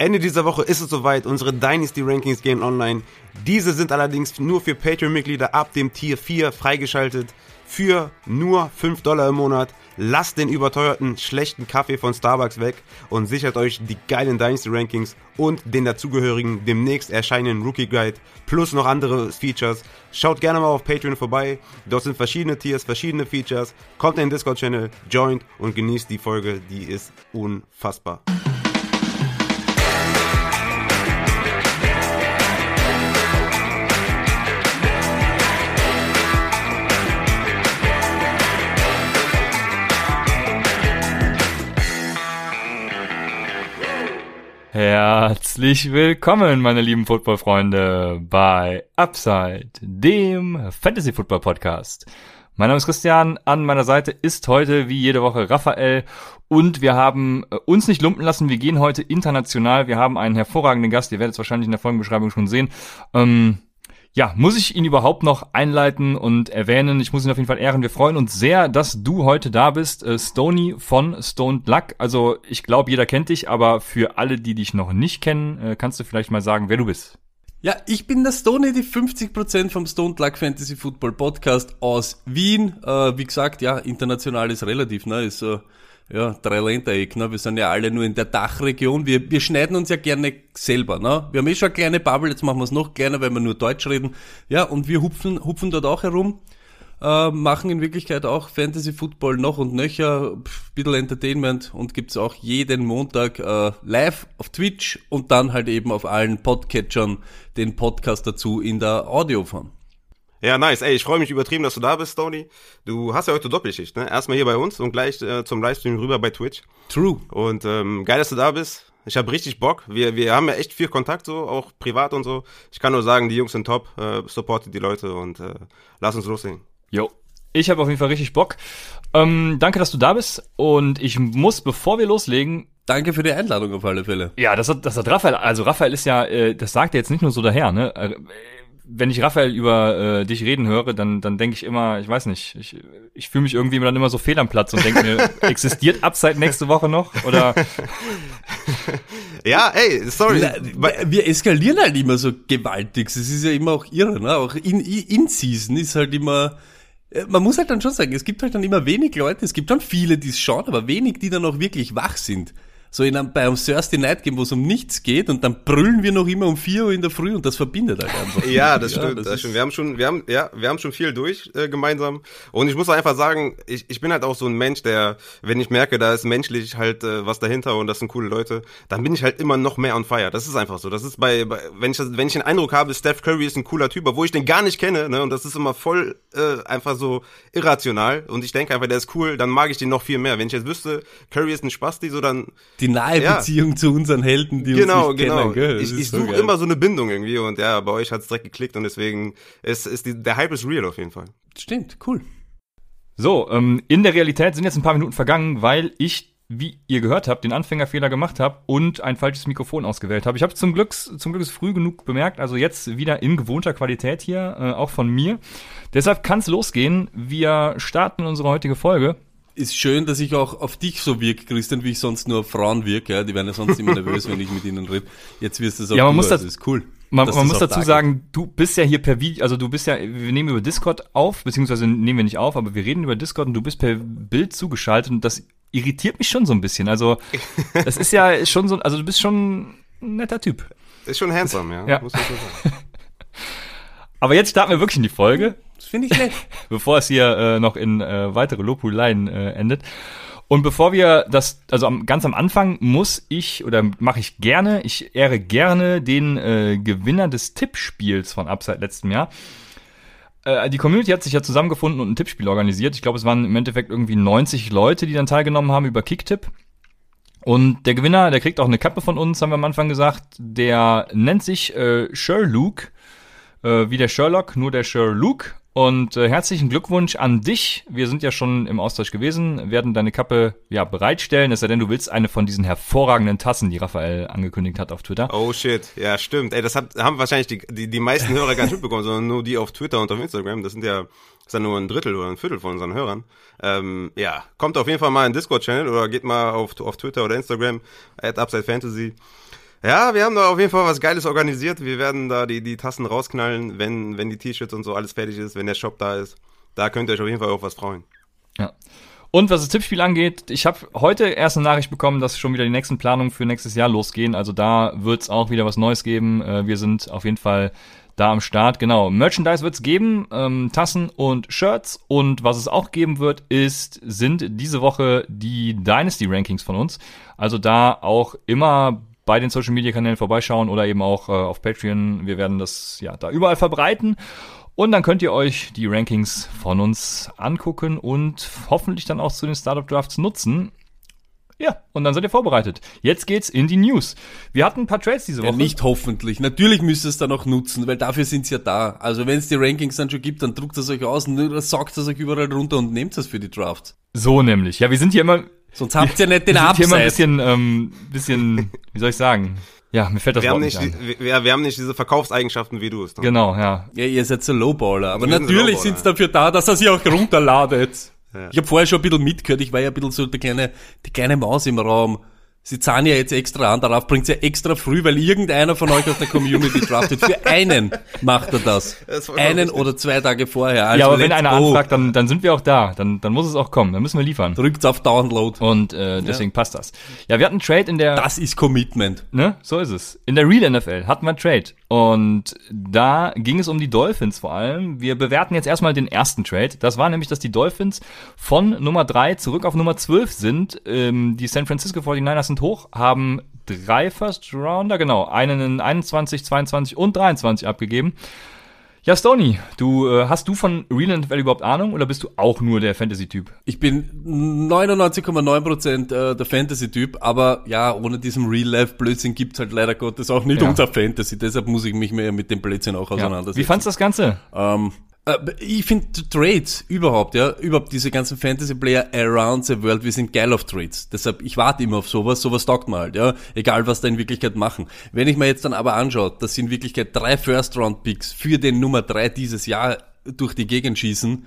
Ende dieser Woche ist es soweit, unsere Dynasty Rankings gehen online. Diese sind allerdings nur für Patreon-Mitglieder ab dem Tier 4 freigeschaltet. Für nur 5 Dollar im Monat. Lasst den überteuerten, schlechten Kaffee von Starbucks weg und sichert euch die geilen Dynasty Rankings und den dazugehörigen demnächst erscheinenden Rookie Guide plus noch andere Features. Schaut gerne mal auf Patreon vorbei. Dort sind verschiedene Tiers, verschiedene Features. Kommt in den Discord-Channel, joint und genießt die Folge. Die ist unfassbar. Herzlich willkommen, meine lieben Footballfreunde, bei Upside, dem Fantasy Football Podcast. Mein Name ist Christian, an meiner Seite ist heute wie jede Woche Raphael und wir haben äh, uns nicht lumpen lassen, wir gehen heute international, wir haben einen hervorragenden Gast, ihr werdet es wahrscheinlich in der Folgenbeschreibung schon sehen. Ähm, ja, muss ich ihn überhaupt noch einleiten und erwähnen? Ich muss ihn auf jeden Fall ehren. Wir freuen uns sehr, dass du heute da bist. Äh, Stony von Stoned Luck. Also ich glaube, jeder kennt dich, aber für alle, die dich noch nicht kennen, äh, kannst du vielleicht mal sagen, wer du bist. Ja, ich bin der Stony, die 50% vom Stoned Luck Fantasy Football Podcast aus Wien. Äh, wie gesagt, ja, international ist relativ, ne? Ist so ja, Dreiländereck, ne? Wir sind ja alle nur in der Dachregion. Wir, wir schneiden uns ja gerne selber, ne? Wir haben eh schon eine kleine Bubble, jetzt machen wir es noch kleiner, weil wir nur Deutsch reden. Ja, und wir hupfen, hupfen dort auch herum, äh, machen in Wirklichkeit auch Fantasy Football noch und nöcher, pff, bisschen Entertainment und gibt's auch jeden Montag äh, live auf Twitch und dann halt eben auf allen Podcatchern den Podcast dazu in der Audioform. Ja, nice. Ey, ich freue mich übertrieben, dass du da bist, Tony. Du hast ja heute Doppelschicht, ne? Erstmal hier bei uns und gleich äh, zum Livestream rüber bei Twitch. True. Und ähm, geil, dass du da bist. Ich habe richtig Bock. Wir, wir haben ja echt viel Kontakt, so, auch privat und so. Ich kann nur sagen, die Jungs sind top, äh, supportet die Leute und äh, lass uns loslegen. Jo. Ich habe auf jeden Fall richtig Bock. Ähm, danke, dass du da bist. Und ich muss, bevor wir loslegen, Danke für die Einladung auf alle Fälle. Ja, das hat, das hat Raphael, also Raphael ist ja, äh, das sagt er jetzt nicht nur so daher, ne? Wenn ich Raphael über äh, dich reden höre, dann, dann denke ich immer, ich weiß nicht, ich, ich fühle mich irgendwie dann immer so fehl am Platz und denke mir, existiert Upside nächste Woche noch? Oder Ja, ey, sorry. Na, wir eskalieren halt immer so gewaltig. Es ist ja immer auch irre, ne? Auch in, in Season ist halt immer. äh, Man muss halt dann schon sagen, es gibt halt dann immer wenig Leute, es gibt schon viele, die es schauen, aber wenig, die dann auch wirklich wach sind. So in einem, bei einem Thursday Night Game, wo es um nichts geht und dann brüllen wir noch immer um 4 Uhr in der Früh und das verbindet halt einfach. Ja, das stimmt. das das stimmt. Wir haben schon, wir haben, ja, wir haben schon viel durch äh, gemeinsam. Und ich muss auch einfach sagen, ich, ich bin halt auch so ein Mensch, der, wenn ich merke, da ist menschlich halt äh, was dahinter und das sind coole Leute, dann bin ich halt immer noch mehr on fire. Das ist einfach so. Das ist bei, bei wenn ich das- wenn ich den Eindruck habe, Steph Curry ist ein cooler Typ, obwohl ich den gar nicht kenne, ne, und das ist immer voll äh, einfach so irrational. Und ich denke einfach, der ist cool, dann mag ich den noch viel mehr. Wenn ich jetzt wüsste, Curry ist ein Spasti, so dann Die nahe Ja. Beziehung zu unseren Helden, die genau, uns nicht genau. kennen. Gell? Das Ich, ist ich so suche geil. immer so eine Bindung irgendwie und ja, bei euch hat's direkt geklickt und deswegen ist, ist die, der Hype ist real auf jeden Fall. Stimmt, cool. so, ähm, in der Realität sind jetzt ein paar Minuten vergangen, weil ich, wie ihr gehört habt, den Anfängerfehler gemacht habe und ein falsches Mikrofon ausgewählt habe. Ich habe zum Glück zum Glück früh genug bemerkt, also jetzt wieder in gewohnter Qualität hier, äh, auch von mir. Deshalb kann's losgehen. Wir starten unsere heutige Folge. Ist schön, dass ich auch auf dich so wirke, Christian, wie ich sonst nur auf Frauen wirke. Ja? Die werden ja sonst immer nervös, wenn ich mit ihnen rede. Jetzt wirst du es auch Ja, man du, muss also das- ist cool. Man, man muss dazu da sagen, du bist ja hier per Video, also du bist ja, wir nehmen über Discord auf, beziehungsweise nehmen wir nicht auf, aber wir reden über Discord und du bist per Bild zugeschaltet und das irritiert mich schon so ein bisschen. Also das ist ja schon so, also du bist schon ein netter Typ. Ist schon handsome, ja. Ja. Muss man schon sagen. Aber jetzt starten wir wirklich in die Folge, finde ich nett. bevor es hier äh, noch in äh, weitere Lobhuleien äh, endet. Und bevor wir das, also am, ganz am Anfang muss ich oder mache ich gerne, ich ehre gerne den äh, Gewinner des Tippspiels von Upside letztem Jahr. Äh, die Community hat sich ja zusammengefunden und ein Tippspiel organisiert. Ich glaube, es waren im Endeffekt irgendwie 90 Leute, die dann teilgenommen haben über Kicktipp. Und der Gewinner, der kriegt auch eine Kappe von uns, haben wir am Anfang gesagt. Der nennt sich äh, Sherlock, äh, wie der Sherlock, nur der Sherlock. Und äh, herzlichen Glückwunsch an dich. Wir sind ja schon im Austausch gewesen, werden deine Kappe ja bereitstellen, es sei denn, du willst eine von diesen hervorragenden Tassen, die Raphael angekündigt hat auf Twitter. Oh shit, ja stimmt. Ey, das hat, haben wahrscheinlich die, die, die meisten Hörer gar nicht mitbekommen, sondern nur die auf Twitter und auf Instagram. Das sind ja, ist ja nur ein Drittel oder ein Viertel von unseren Hörern. Ähm, ja, kommt auf jeden Fall mal in Discord-Channel oder geht mal auf, auf Twitter oder Instagram at Upside Fantasy. Ja, wir haben da auf jeden Fall was Geiles organisiert. Wir werden da die, die Tassen rausknallen, wenn, wenn die T-Shirts und so alles fertig ist, wenn der Shop da ist. Da könnt ihr euch auf jeden Fall auf was freuen. Ja. Und was das Tippspiel angeht, ich habe heute erst eine Nachricht bekommen, dass schon wieder die nächsten Planungen für nächstes Jahr losgehen. Also da wird es auch wieder was Neues geben. Äh, wir sind auf jeden Fall da am Start. Genau, Merchandise wird es geben, ähm, Tassen und Shirts. Und was es auch geben wird, ist, sind diese Woche die Dynasty Rankings von uns. Also da auch immer bei den Social Media Kanälen vorbeischauen oder eben auch äh, auf Patreon. Wir werden das ja da überall verbreiten. Und dann könnt ihr euch die Rankings von uns angucken und hoffentlich dann auch zu den Startup Drafts nutzen. Ja, und dann seid ihr vorbereitet. Jetzt geht's in die News. Wir hatten ein paar Trades diese Woche. Ja, nicht hoffentlich. Natürlich müsst ihr es dann auch nutzen, weil dafür sind's ja da. Also wenn es die Rankings dann schon gibt, dann druckt es euch aus und saugt es euch überall runter und nehmt es für die Drafts. So nämlich. Ja, wir sind hier immer. Sonst habt ihr nicht den wir sind hier immer ein bisschen, ähm, bisschen, wie soll ich sagen? Ja, mir fällt das Wir Wort haben, nicht nicht, ein. die- wir, wir haben nicht diese Verkaufseigenschaften wie du es. Genau, ja. Ja, ihr seid so Lowballer. Aber Wir sind natürlich Lowballer. sind's dafür da, dass er sie auch runterladet. Ja. Ich habe vorher schon ein bisschen mitgehört. Ich war ja ein bisschen so der kleine, die kleine Maus im Raum. Sie zahlen ja jetzt extra an, darauf bringt's ja extra früh, weil irgendeiner von euch aus der Community draftet. Für einen macht er das. Das einen richtig. oder zwei Tage vorher. Also ja, aber wenn einer go. anfragt, dann, dann sind wir auch da. Dann, dann muss es auch kommen. Dann müssen wir liefern. drückt's auf Download. Und äh, deswegen passt das. Ja, wir hatten einen Trade in der. Das ist Commitment. Ne? So ist es. In der Real NFL hatten wir einen Trade. Und da ging es um die Dolphins vor allem. Wir bewerten jetzt erstmal den ersten Trade. Das war nämlich, dass die Dolphins von Nummer 3 zurück auf Nummer 12 sind. Ähm, die San Francisco 49ers sind hoch, haben drei First Rounder, genau, einen in 21, 22 und 23 abgegeben. Ja, Stony, du, äh, hast du von Real NFL überhaupt Ahnung oder bist du auch nur der Fantasy-Typ? Ich bin 99,9% äh, der Fantasy-Typ, aber ja, ohne diesen Real-Life-Blödsinn gibt's halt leider Gottes auch nicht Ja. unser Fantasy. Deshalb muss ich mich mehr mit dem Blödsinn auch Ja. auseinandersetzen. Wie fandst du das Ganze? Ähm, äh, ich finde Trades überhaupt, ja, überhaupt diese ganzen Fantasy-Player around the world, wir sind geil auf Trades. Deshalb, ich warte immer auf sowas, sowas taugt mir halt, ja, egal was da in Wirklichkeit machen. Wenn ich mir jetzt dann aber anschaue, dass sie in Wirklichkeit drei First-Round-Picks für den Nummer drei dieses Jahr durch die Gegend schießen,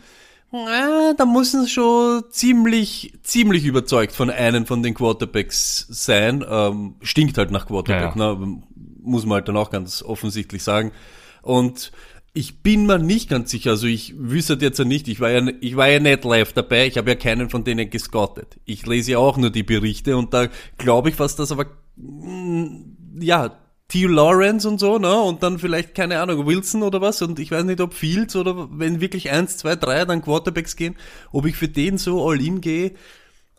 na, da müssen sie schon ziemlich, ziemlich überzeugt von einem von den Quarterbacks sein. Ähm, stinkt halt nach Quarterback, Ja, Ne? muss man halt dann auch ganz offensichtlich sagen. Und ich bin mir nicht ganz sicher, also ich wüsste jetzt ja nicht, ich war ja, ich war ja nicht live dabei, ich habe ja keinen von denen gescoutet. Ich lese ja auch nur die Berichte und da glaube ich fast, dass aber, mm, ja, Theo Lawrence und so, ne, und dann vielleicht, keine Ahnung, Wilson oder was, und ich weiß nicht, ob Fields oder wenn wirklich eins, zwei, drei dann Quarterbacks gehen, ob ich für den so all in gehe,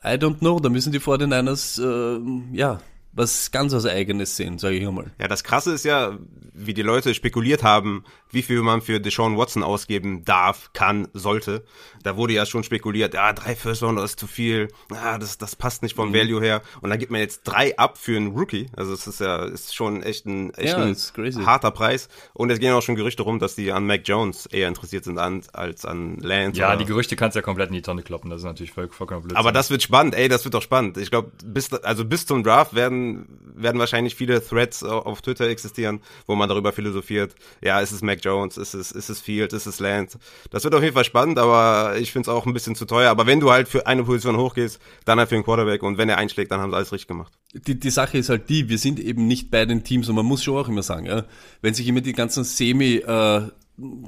I don't know, da müssen die 49ers, äh, ja, was ganz was Eigenes sehen, sage ich einmal. Ja, das Krasse ist ja, wie die Leute spekuliert haben, wie viel man für Deshaun Watson ausgeben darf, kann, sollte. Da wurde ja schon spekuliert, ja, drei First Rounder ist zu viel, ah, das, das passt nicht vom Mhm. Value her. Und dann gibt man jetzt drei ab für einen Rookie. Also es ist ja, ist schon echt ein, echt Ja, ein harter Preis. Und es gehen auch schon Gerüchte rum, dass die an Mac Jones eher interessiert sind an, als an Lance. Ja, die Gerüchte kannst du ja komplett in die Tonne kloppen. Das ist natürlich voll, vollkommen blöd. aber das wird spannend, ey, das wird doch spannend. Ich glaube, bis also bis zum Draft werden werden wahrscheinlich viele Threads au- auf Twitter existieren, wo man darüber philosophiert. Ja, ist es Mac Jones, ist es ist es Field, ist es Lance. Das wird auf jeden Fall spannend, aber ich finde es auch ein bisschen zu teuer. Aber wenn du halt für eine Position hochgehst, dann halt für einen Quarterback und wenn er einschlägt, dann haben sie alles richtig gemacht. die, die Sache ist halt die, wir sind eben nicht bei den Teams und man muss schon auch immer sagen, ja, wenn sich immer die ganzen Semi, äh,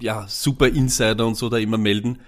ja, Super Insider und so da immer melden,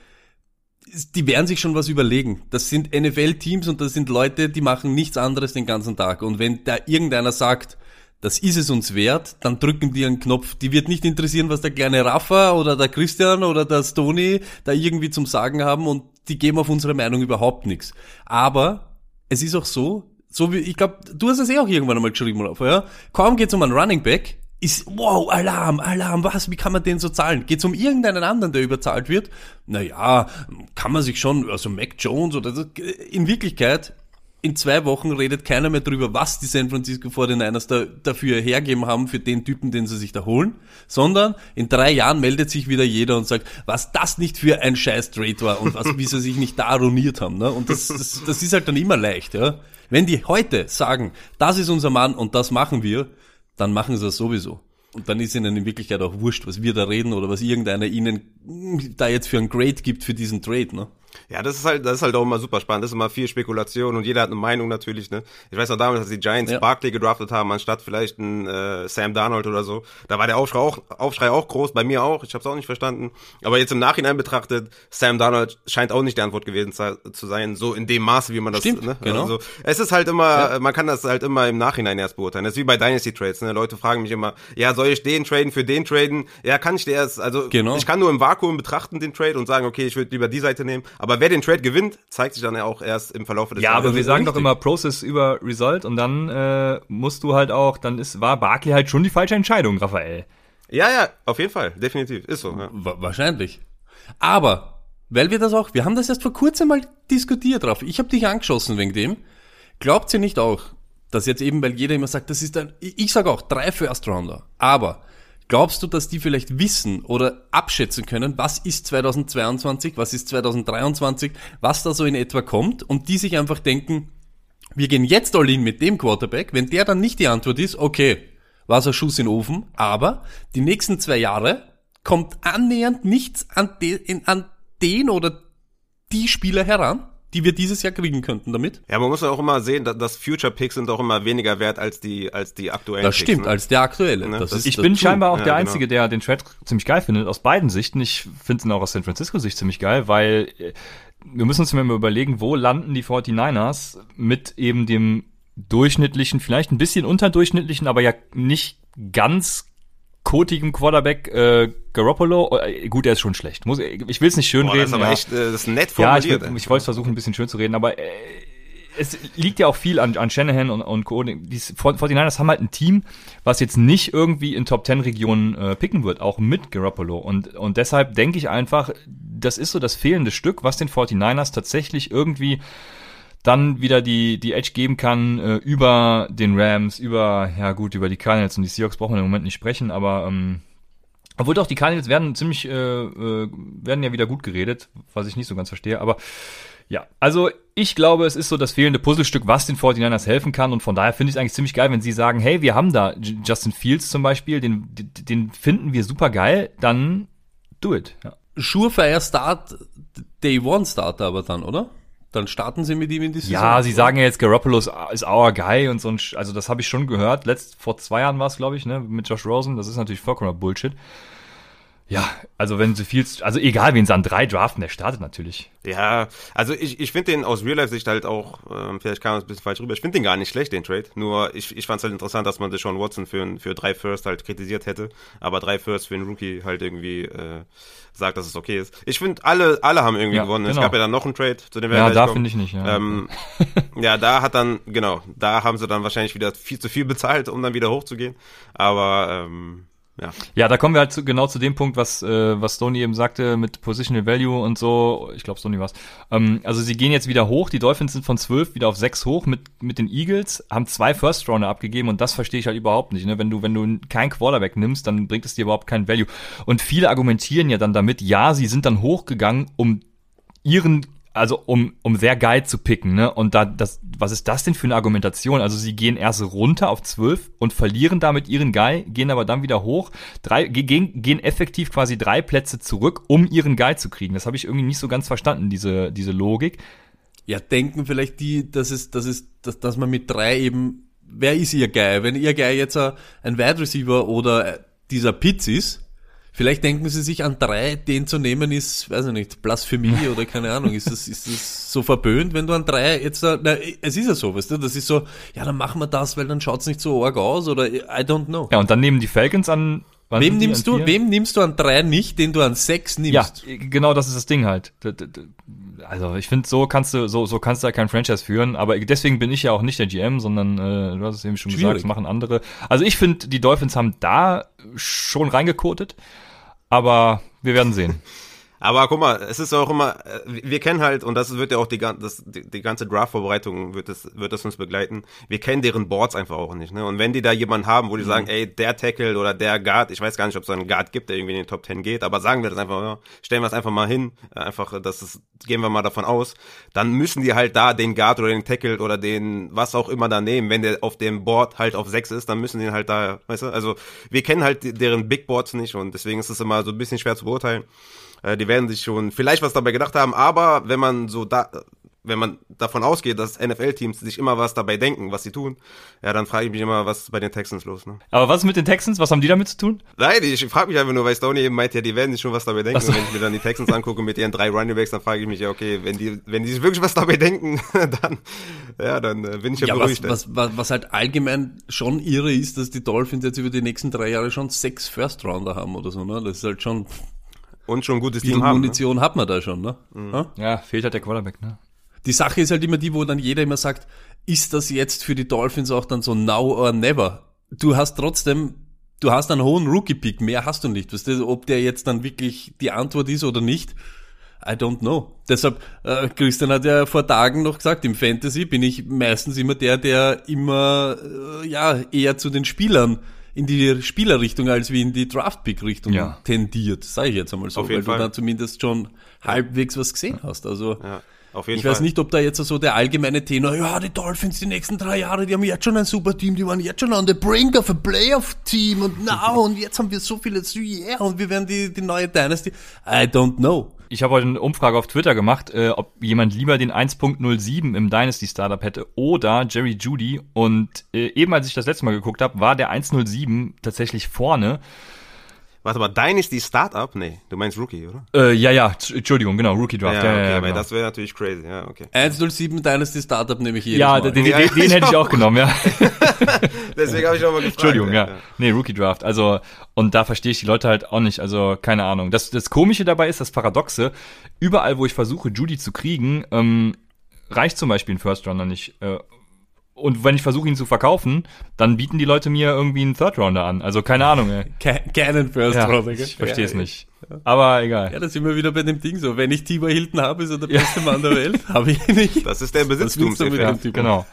die werden sich schon was überlegen. Das sind NFL-Teams und das sind Leute, die machen nichts anderes den ganzen Tag. Und wenn da irgendeiner sagt, das ist es uns wert, dann drücken die einen Knopf. Die wird nicht interessieren, was der kleine Rafa oder der Christian oder der Stony da irgendwie zum Sagen haben und die geben auf unsere Meinung überhaupt nichts. Aber es ist auch so, so wie, ich glaube, du hast es eh auch irgendwann einmal geschrieben, Rafa, ja? Kaum geht's um einen Running Back, ist, wow, Alarm, Alarm, was, wie kann man den so zahlen? Geht's um irgendeinen anderen, der überzahlt wird? Naja, kann man sich schon, also Mac Jones oder, in Wirklichkeit, in zwei Wochen redet keiner mehr drüber, was die San Francisco 49ers da, dafür hergeben haben für den Typen, den sie sich da holen, sondern in drei Jahren meldet sich wieder jeder und sagt, was das nicht für ein scheiß Trade war und was, wie sie sich nicht da ruiniert haben. Ne? Und das, das, das ist halt dann immer leicht. Ja? Wenn die heute sagen, das ist unser Mann und das machen wir, dann machen sie das sowieso. Und dann ist ihnen in Wirklichkeit auch wurscht, was wir da reden oder was irgendeiner ihnen da jetzt für ein Grade gibt für diesen Trade. Ne? Ja, das ist halt, das ist halt auch immer super spannend. Das ist immer viel Spekulation und jeder hat eine Meinung natürlich, ne? Ich weiß noch damals, als die Giants ja. Barkley gedraftet haben, anstatt vielleicht ein äh, Sam Darnold oder so. Da war der Aufschrei auch, Aufschrei auch groß, bei mir auch. Ich habe es auch nicht verstanden. Aber jetzt im Nachhinein betrachtet, Sam Darnold scheint auch nicht die Antwort gewesen zu sein, so in dem Maße, wie man das, Stimmt, ne? Genau. Also, es ist halt immer, ja. man kann das halt immer im Nachhinein erst beurteilen. Das ist wie bei Dynasty Trades, ne? Leute fragen mich immer, ja, soll ich den traden für den traden? Ja, kann ich der erst, also genau. ich kann nur im Vakuum betrachten den Trade und sagen, okay, ich würde lieber die Seite nehmen. Aber wer den Trade gewinnt, zeigt sich dann ja auch erst im Verlauf des Ja, aber wir sagen doch immer Process über Result und dann äh, musst du halt auch, dann ist war Barkley halt schon die falsche Entscheidung, Raphael. Ja, ja, auf jeden Fall, definitiv, ist so. Ja. Wahrscheinlich. Aber weil wir das auch, wir haben das erst vor kurzem mal diskutiert drauf. Ich habe dich angeschossen wegen dem. Glaubt ihr nicht auch, dass jetzt eben, weil jeder immer sagt, das ist ein, ich sage auch drei First Rounder, aber Glaubst du, dass die vielleicht wissen oder abschätzen können, was ist 2022, was ist 2023, was da so in etwa kommt und die sich einfach denken, wir gehen jetzt all in mit dem Quarterback, wenn der dann nicht die Antwort ist, okay, war so ein Schuss in den Ofen, aber die nächsten zwei Jahre kommt annähernd nichts an, de, an den oder die Spieler heran, die wir dieses Jahr kriegen könnten damit. Ja, man muss auch immer sehen, dass Future Picks sind auch immer weniger wert als die als die aktuellen. Das stimmt, ne? als der aktuelle. Ne? Das, das ich bin scheinbar auch ja, der genau. Einzige, der den Trade ziemlich geil findet, aus beiden Sichten. Ich finde ihn auch aus San Francisco Sicht ziemlich geil, weil äh, wir müssen uns mal überlegen, wo landen die 49ers mit eben dem durchschnittlichen, vielleicht ein bisschen unterdurchschnittlichen, aber ja nicht ganz kotigen Quarterback äh, Garoppolo, äh, gut, er ist schon schlecht. Muss, ich will es nicht schön Boah, reden. Das ist aber ja. echt, äh, das ist nett formuliert. Ja, ich, ich wollte versuchen, ein bisschen schön zu reden, aber äh, es liegt ja auch viel an, an Shanahan und, und Co. Die 49ers haben halt ein Team, was jetzt nicht irgendwie in Top 10 Regionen äh, picken wird, auch mit Garoppolo. Und, und deshalb denke ich einfach, das ist so das fehlende Stück, was den 49ers tatsächlich irgendwie dann wieder die, die Edge geben kann äh, über den Rams, über, ja gut, über die Cardinals und die Seahawks brauchen wir im Moment nicht sprechen, aber ähm, obwohl doch, die Cardinals werden ziemlich, äh, äh, werden ja wieder gut geredet, was ich nicht so ganz verstehe, aber ja, also ich glaube, es ist so das fehlende Puzzlestück, was den 49ers helfen kann und von daher finde ich es eigentlich ziemlich geil, wenn sie sagen, hey, wir haben da Justin Fields zum Beispiel, den, den finden wir super geil, dann do it. Ja. Surefire Start, Day One Starter aber dann, oder? Dann starten sie mit ihm in die Saison. Ja, sie sagen ja jetzt, Garoppolo ist our guy und so ein, also das habe ich schon gehört. Letzt, vor zwei Jahren war es, glaube ich, ne, mit Josh Rosen. Das ist natürlich vollkommener Bullshit. Ja, also wenn sie viel, also egal, wen sie an drei draften, der startet natürlich. Ja, also ich, ich finde den aus Real-Life-Sicht halt auch, ähm, vielleicht kam es ein bisschen falsch rüber, ich finde den gar nicht schlecht, den Trade. Nur ich, ich fand es halt interessant, dass man Deshaun Watson für, für drei First halt kritisiert hätte, aber drei First für einen Rookie halt irgendwie äh, sagt, dass es okay ist. Ich finde, alle, alle haben irgendwie ja, gewonnen. Genau. Es gab ja dann noch einen Trade, zu dem wir Ja, da finde ich nicht, ja. Ähm, ja, da hat dann, genau, da haben sie dann wahrscheinlich wieder viel zu viel bezahlt, um dann wieder hochzugehen. Aber ähm, ja. ja, da kommen wir halt zu, genau zu dem Punkt, was, äh, was Stoney eben sagte mit Positional Value und so. Ich glaube, Stoney war's. Ähm, also sie gehen jetzt wieder hoch. Die Dolphins sind von 12 wieder auf 6 hoch mit, mit den Eagles, haben zwei First Rounder abgegeben und das verstehe ich halt überhaupt nicht. Ne? Wenn du, wenn du kein Quarterback nimmst, dann bringt es dir überhaupt kein Value. Und viele argumentieren ja dann damit, ja, sie sind dann hochgegangen, um ihren also um, um sehr geil zu picken, ne? Und da, das, was ist das denn für eine Argumentation? Also sie gehen erst runter auf 12 und verlieren damit ihren Guy, gehen aber dann wieder hoch, drei, gehen, gehen effektiv quasi drei Plätze zurück, um ihren Guy zu kriegen. Das habe ich irgendwie nicht so ganz verstanden, diese, diese Logik. Ja, denken vielleicht die, dass es, dass es, dass, dass man mit drei eben, wer ist ihr Guy? Wenn ihr Guy jetzt ein Wide Receiver oder dieser Pitz ist, Vielleicht denken sie sich an drei, den zu nehmen ist, weiß ich nicht, Blasphemie oder keine Ahnung. Ist das, ist das so verböhnt, wenn du an drei jetzt, na, es ist ja so, weißt du, das ist so, ja, dann machen wir das, weil dann schaut's nicht so arg aus oder I don't know. Ja, und dann nehmen die Falcons an, Wem nimmst du, wem nimmst du an drei nicht, den du an sechs nimmst? Ja, genau das ist das Ding halt. Also ich finde, so kannst du, so, so kannst du ja kein Franchise führen, aber deswegen bin ich ja auch nicht der GM, sondern äh, du hast es eben schon Schwierig. gesagt, das machen andere. Also ich finde, die Dolphins haben da schon reingekotet. Aber wir werden sehen. Aber guck mal, es ist auch immer, äh, wir kennen halt, und das wird ja auch die, das, die, die ganze Draft-Vorbereitung wird das, wird das uns begleiten, wir kennen deren Boards einfach auch nicht. Ne? Und wenn die da jemanden haben, wo die mhm. sagen, ey, der Tackle oder der Guard, ich weiß gar nicht, ob es einen Guard gibt, der irgendwie in den Top 10 geht, aber sagen wir das einfach, ja, stellen wir es einfach mal hin, einfach, das ist, gehen wir mal davon aus, dann müssen die halt da den Guard oder den Tackle oder den, was auch immer da nehmen. Wenn der auf dem Board halt auf 6 ist, dann müssen die halt da, weißt du, also wir kennen halt deren Big Boards nicht und deswegen ist es immer so ein bisschen schwer zu beurteilen. Äh, die werden sich schon vielleicht was dabei gedacht haben, aber wenn man so da, wenn man davon ausgeht, dass NFL-Teams sich immer was dabei denken, was sie tun, ja, dann frage ich mich immer, was ist bei den Texans los, ne? Aber was ist mit den Texans? Was haben die damit zu tun? Nein, ich frage mich einfach nur, weil Stoney eben meint, ja, die werden sich schon was dabei denken. so. Und wenn ich mir dann die Texans angucke mit ihren drei Running Backs, dann frage ich mich ja, okay, wenn die, wenn die sich wirklich was dabei denken, dann, ja, dann äh, bin ich ja, Ja, beruhigt. was, was, was, was halt allgemein schon irre ist, dass die Dolphins jetzt über die nächsten drei Jahre schon sechs First-Rounder haben oder so, ne? Das ist halt schon, Und schon ein gutes viel Team haben. Ne? Munition hat man da schon, ne? Ja? Ja, fehlt halt der Quarterback, ne? Die Sache ist halt immer die, wo dann jeder immer sagt, ist das jetzt für die Dolphins auch dann so now or never? Du hast trotzdem, du hast einen hohen Rookie-Pick, mehr hast du nicht. Weißt du, ob der jetzt dann wirklich die Antwort ist oder nicht, I don't know. Deshalb, äh, Christian hat ja vor Tagen noch gesagt, im Fantasy bin ich meistens immer der, der immer, äh, ja, eher zu den Spielern in die Spielerrichtung als wie in die Draft-Pick-Richtung Ja. tendiert, sage ich jetzt einmal so, Auf jeden weil Fall. du dann zumindest schon halbwegs was gesehen hast. Also, Ja, auf jeden ich Fall. weiß nicht, ob da jetzt so der allgemeine Tenor, ja, die Dolphins die nächsten drei Jahre, die haben jetzt schon ein super Team, die waren jetzt schon on the brink of a Playoff-Team und now, und jetzt haben wir so viele, yeah, und wir werden die, die neue Dynasty. I don't know. Ich habe heute eine Umfrage auf Twitter gemacht, äh, ob jemand lieber den 1.07 im Dynasty Startup hätte oder Jerry Judy. Und äh, eben als ich das letzte Mal geguckt habe, war der 1.07 tatsächlich vorne. Warte mal, Dynasty Startup? Nee, du meinst Rookie, oder? Äh, ja, ja, Entschuldigung, genau, Rookie Draft. Ja, Ja, okay, ja, ja, weil genau. das wäre natürlich crazy, ja, okay. 107 Dynasty Startup nehme ich jedes ja Mal. den, den, Ja, den, den hätte ich auch genommen, ja. Deswegen habe ich auch mal gefragt. Entschuldigung, ja. Nee, Rookie Draft. Also, und da verstehe ich die Leute halt auch nicht. Also, keine Ahnung. Das, das Komische dabei ist, das Paradoxe, überall, wo ich versuche, Judy zu kriegen, ähm, reicht zum Beispiel ein First Runner nicht. Äh, und wenn ich versuche, ihn zu verkaufen, dann bieten die Leute mir irgendwie einen Third Rounder an. Also, keine Ahnung, ey. Keinen First Ja, Rounder, gell? ich verstehe es Ja, nicht. Aber egal. Ja, da sind wir wieder bei dem Ding so. Wenn ich Tiber Hilton habe, ist er der beste Mann der Welt. Habe ich nicht. Das ist der Besitztumseffekt. dem Typ? Genau.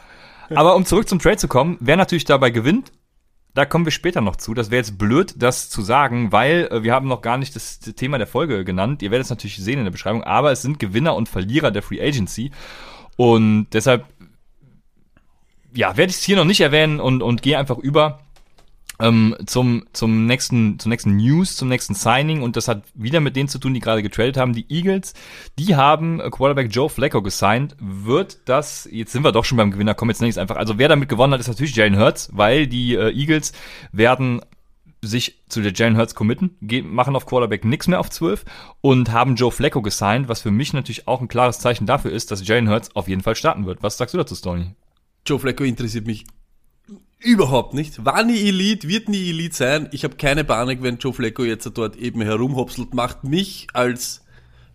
Aber um zurück zum Trade zu kommen, wer natürlich dabei gewinnt, da kommen wir später noch zu. Das wäre jetzt blöd, das zu sagen, weil äh, wir haben noch gar nicht das Thema der Folge genannt. Ihr werdet es natürlich sehen in der Beschreibung, aber es sind Gewinner und Verlierer der Free Agency. Und deshalb, ja, werde ich es hier noch nicht erwähnen und, und gehe einfach über ähm, zum, zum nächsten, zum nächsten News, zum nächsten Signing und das hat wieder mit denen zu tun, die gerade getradet haben. Die Eagles, die haben äh, Quarterback Joe Flacco gesigned. Wird das, jetzt sind wir doch schon beim Gewinner, komm jetzt nächstes einfach. Also wer damit gewonnen hat, ist natürlich Jalen Hurts, weil die äh, Eagles werden sich zu der Jalen Hurts committen, machen auf Quarterback nix mehr auf 12 und haben Joe Flacco gesigned, was für mich natürlich auch ein klares Zeichen dafür ist, dass Jalen Hurts auf jeden Fall starten wird. Was sagst du dazu, Stoney? Joe Flacco interessiert mich überhaupt nicht. War nie Elite, wird nie Elite sein. Ich habe keine Panik, wenn Joe Flacco jetzt dort eben herumhopselt. Macht mich als,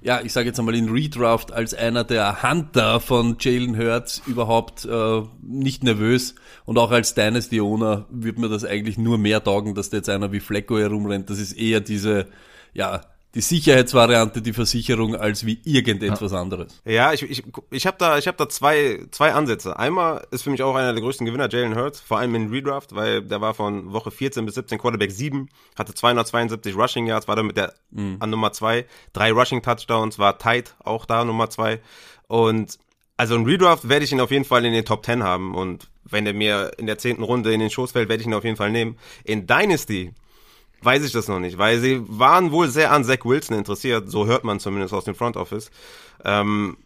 ja, ich sage jetzt einmal in Redraft, als einer der Hunter von Jalen Hurts überhaupt äh, nicht nervös. Und auch als Dynasty Owner wird mir das eigentlich nur mehr taugen, dass da jetzt einer wie Flacco herumrennt. Das ist eher diese, ja, die Sicherheitsvariante, die Versicherung, als wie irgendetwas anderes. Ja, ich, ich, ich habe da, ich hab da zwei, zwei Ansätze. Einmal ist für mich auch einer der größten Gewinner Jalen Hurts, vor allem in Redraft, weil der war von Woche 14 bis 17 Quarterback 7, hatte 272 Rushing Yards, war damit der an Nummer 2, drei Rushing Touchdowns, war tight, auch da Nummer 2 und also in Redraft werde ich ihn auf jeden Fall in den Top 10 haben und wenn er mir in der zehnten Runde in den Schoß fällt, werde ich ihn auf jeden Fall nehmen. In Dynasty weiß ich das noch nicht, weil sie waren wohl sehr an Zach Wilson interessiert, so hört man zumindest aus dem Front Office. Ähm,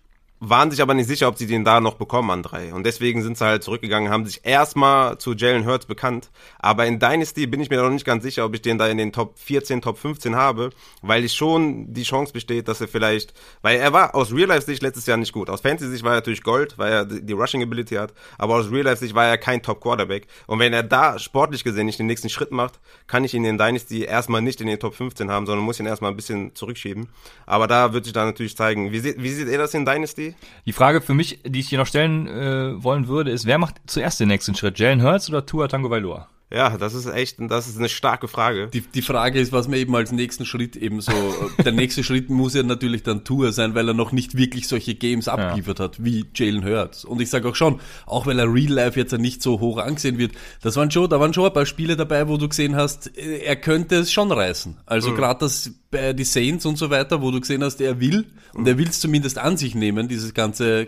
waren sich aber nicht sicher, ob sie den da noch bekommen an drei. Und deswegen sind sie halt zurückgegangen, haben sich erstmal zu Jalen Hurts bekannt. Aber in Dynasty bin ich mir noch nicht ganz sicher, ob ich den da in den Top 14, Top 15 habe, weil ich schon die Chance besteht, dass er vielleicht, weil er war aus Real-Life-Sicht letztes Jahr nicht gut. Aus Fantasy-Sicht war er natürlich Gold, weil er die Rushing-Ability hat. Aber aus Real-Life-Sicht war er kein Top-Quarterback. Und wenn er da sportlich gesehen nicht den nächsten Schritt macht, kann ich ihn in Dynasty erstmal nicht in den Top 15 haben, sondern muss ihn erstmal ein bisschen zurückschieben. Aber da wird sich dann natürlich zeigen. Wie, seht- wie seht ihr das in Dynasty? Die Frage für mich, die ich dir noch stellen äh, wollen würde, ist, wer macht zuerst den nächsten Schritt? Jalen Hurts oder Tua Tango Vailoa? Ja, das ist echt, das ist eine starke Frage. Die, die Frage ist, was man eben als nächsten Schritt eben so, äh, der nächste Schritt muss ja natürlich dann Tour sein, weil er noch nicht wirklich solche Games abgeliefert hat, wie Jalen Hurts. Und ich sage auch schon, auch weil er Real Life jetzt ja nicht so hoch angesehen wird, das waren schon, da waren schon ein paar Spiele dabei, wo du gesehen hast, äh, er könnte es schon reißen. Also gerade das bei die Saints und so weiter, wo du gesehen hast, er will, und er will es zumindest an sich nehmen, dieses ganze,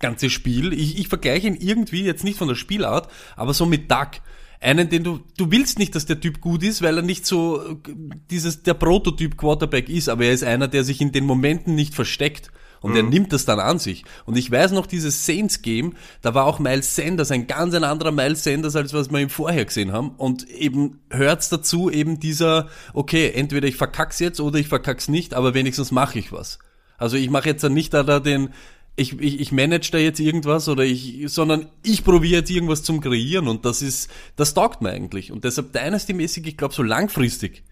ganze Spiel. Ich, ich vergleiche ihn irgendwie jetzt nicht von der Spielart, aber so mit Duck. Einen, den du, du willst nicht, dass der Typ gut ist, weil er nicht so dieses, der Prototyp Quarterback ist, aber er ist einer, der sich in den Momenten nicht versteckt. Und mhm. er nimmt das dann an sich. Und ich weiß noch, dieses Saints-Game, da war auch Miles Sanders ein ganz ein anderer Miles Sanders, als was wir ihm vorher gesehen haben. Und eben hört's dazu eben dieser, okay, entweder ich verkack's jetzt oder ich verkack's nicht, aber wenigstens mache ich was. Also ich mache jetzt dann nicht da, da den, ich, ich, ich manage da jetzt irgendwas oder ich, sondern ich probiere jetzt irgendwas zum Kreieren und das ist, das taugt mir eigentlich. Und deshalb Dynasty-mäßig, ich glaube, so langfristig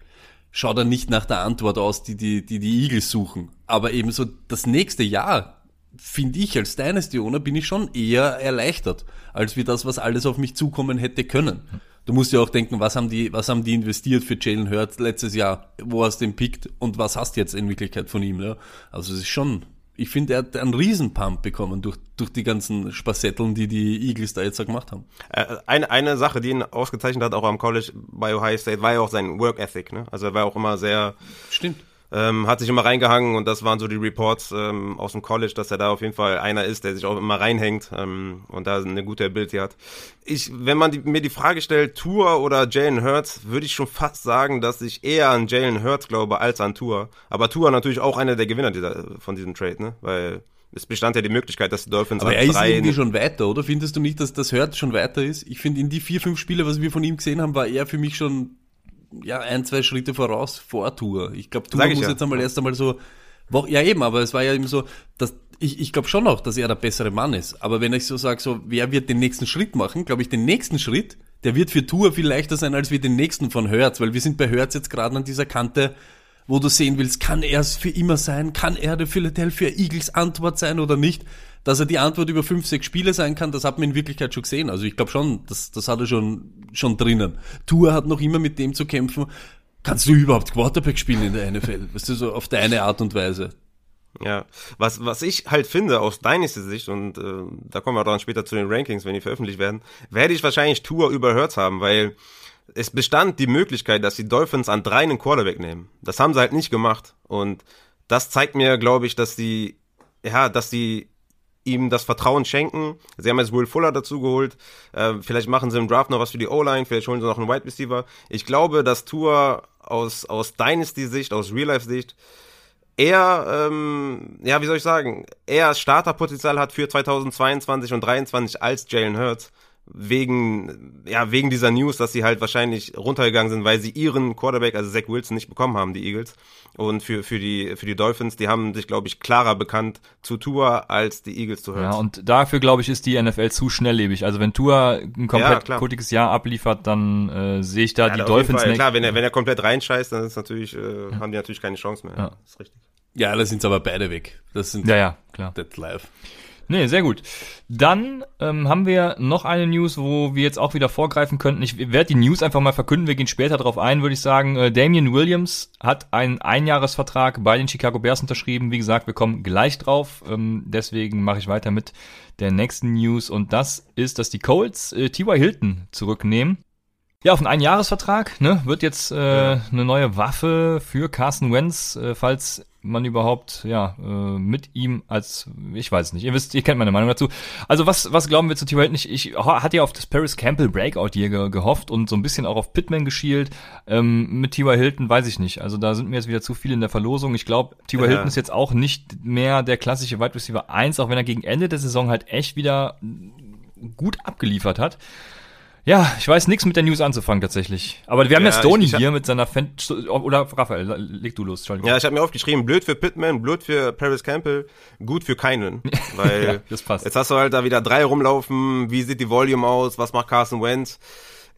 schaut er nicht nach der Antwort aus, die die, die, die Eagles suchen. Aber eben so das nächste Jahr, finde ich, als Dynasty-Owner bin ich schon eher erleichtert, als wie das, was alles auf mich zukommen hätte können. Du musst ja auch denken, was haben die, was haben die investiert für Jalen Hurts letztes Jahr? Wo hast du den pickt und was hast du jetzt in Wirklichkeit von ihm? Ja? Also es ist schon ich finde, er hat einen Riesenpump bekommen durch, durch die ganzen Spassetteln, die die Eagles da jetzt gemacht haben. Äh, eine, eine Sache, die ihn ausgezeichnet hat, auch am College bei Ohio State, war ja auch sein Work Ethic. Ne? Also er war auch immer sehr... Stimmt ähm, hat sich immer reingehangen und das waren so die Reports ähm, aus dem College, dass er da auf jeden Fall einer ist, der sich auch immer reinhängt ähm, und da eine gute Ability hat. Ich, wenn man die, mir die Frage stellt, Tour oder Jalen Hurts, würde ich schon fast sagen, dass ich eher an Jalen Hurts glaube als an Tour. Aber Tour natürlich auch einer der Gewinner dieser, von diesem Trade, ne? Weil es bestand ja die Möglichkeit, dass die Dolphins Aber er ist irgendwie schon weiter, oder? Findest du nicht, dass das Hurt schon weiter ist? Ich finde, in die vier, fünf Spiele, was wir von ihm gesehen haben, war er für mich schon ja, ein, zwei Schritte voraus vor Tour. Ich glaube, Tour muss ja. jetzt einmal erst einmal so, ja eben, aber es war ja eben so, dass ich, ich glaube schon auch, dass er der bessere Mann ist. Aber wenn ich so sage, so, wer wird den nächsten Schritt machen, glaube ich, den nächsten Schritt, der wird für Tour viel leichter sein, als wir den nächsten von Hertz, weil wir sind bei Hertz jetzt gerade an dieser Kante, wo du sehen willst, kann er es für immer sein? Kann er der Philadelphia Eagles Antwort sein oder nicht? Dass er die Antwort über fünf, sechs Spiele sein kann, das hat man in Wirklichkeit schon gesehen. Also ich glaube schon, das, das hat er schon, schon drinnen. Tour hat noch immer mit dem zu kämpfen. Kannst du überhaupt Quarterback spielen in der NFL? Weißt du, so auf deine Art und Weise. Ja, was, was ich halt finde aus deiner Sicht, und äh, da kommen wir dann später zu den Rankings, wenn die veröffentlicht werden, werde ich wahrscheinlich Tour überhört haben, weil es bestand die Möglichkeit, dass die Dolphins an drei einen Quarterback nehmen. Das haben sie halt nicht gemacht. Und das zeigt mir, glaube ich, dass die, ja, dass die ihm das Vertrauen schenken. Sie haben jetzt Will Fuller dazu geholt. Äh, vielleicht machen sie im Draft noch was für die O-Line, vielleicht holen sie noch einen Wide Receiver. Ich glaube, dass Tour aus, aus Dynasty-Sicht, aus Real-Life-Sicht, eher, ähm, ja, wie soll ich sagen, eher Starterpotenzial hat für 2022 und 2023 als Jalen Hurts wegen, ja, wegen dieser News, dass sie halt wahrscheinlich runtergegangen sind, weil sie ihren Quarterback, also Zach Wilson, nicht bekommen haben, die Eagles. Und für, für, die, für die Dolphins, die haben sich, glaube ich, klarer bekannt zu Tua als die Eagles zu hören. Ja, und dafür, glaube ich, ist die NFL zu schnelllebig. Also wenn Tua ein komplett ja, kultiges Jahr abliefert, dann äh, sehe ich da ja, die Dolphins nicht. Klar, wenn er, wenn er komplett reinscheißt, dann ist natürlich, äh, haben die natürlich keine Chance mehr. Ja. Das ist richtig. Ja, da sind aber beide weg. Das sind ja, ja, klar. Dead live. Nee, sehr gut. Dann ähm, haben wir noch eine News, wo wir jetzt auch wieder vorgreifen könnten. Ich werde die News einfach mal verkünden. Wir gehen später darauf ein, würde ich sagen. Äh, Damian Williams hat einen Einjahresvertrag bei den Chicago Bears unterschrieben. Wie gesagt, wir kommen gleich drauf. Ähm, deswegen mache ich weiter mit der nächsten News. Und das ist, dass die Colts äh, T.Y. Hilton zurücknehmen. Ja, auf einen Einjahresvertrag, ne, wird jetzt äh, ja. eine neue Waffe für Carson Wentz, äh, falls man überhaupt ja äh, mit ihm als ich weiß nicht ihr wisst ihr kennt meine Meinung dazu also was was glauben wir zu. Hilton ich, ich hatte ja auf das Paris Campbell Breakout hier ge gehofft und so ein bisschen auch auf Pittman geschielt ähm, mit T.Y. Hilton weiß ich nicht also da sind mir jetzt wieder zu viele in der Verlosung ich glaube T.Y. Ja. Hilton ist jetzt auch nicht mehr der klassische Wide Receiver 1 auch wenn er gegen Ende der Saison halt echt wieder gut abgeliefert hat ja, ich weiß nichts mit der News anzufangen tatsächlich. Aber wir haben ja, ja Stoney hier mit seiner Fan oder Raphael, leg du los. Ja, ich habe mir aufgeschrieben, blöd für Pittman, blöd für Paris Campbell, gut für keinen. Weil ja, das passt. jetzt hast du halt da wieder drei rumlaufen, wie sieht die Volume aus, was macht Carson Wentz?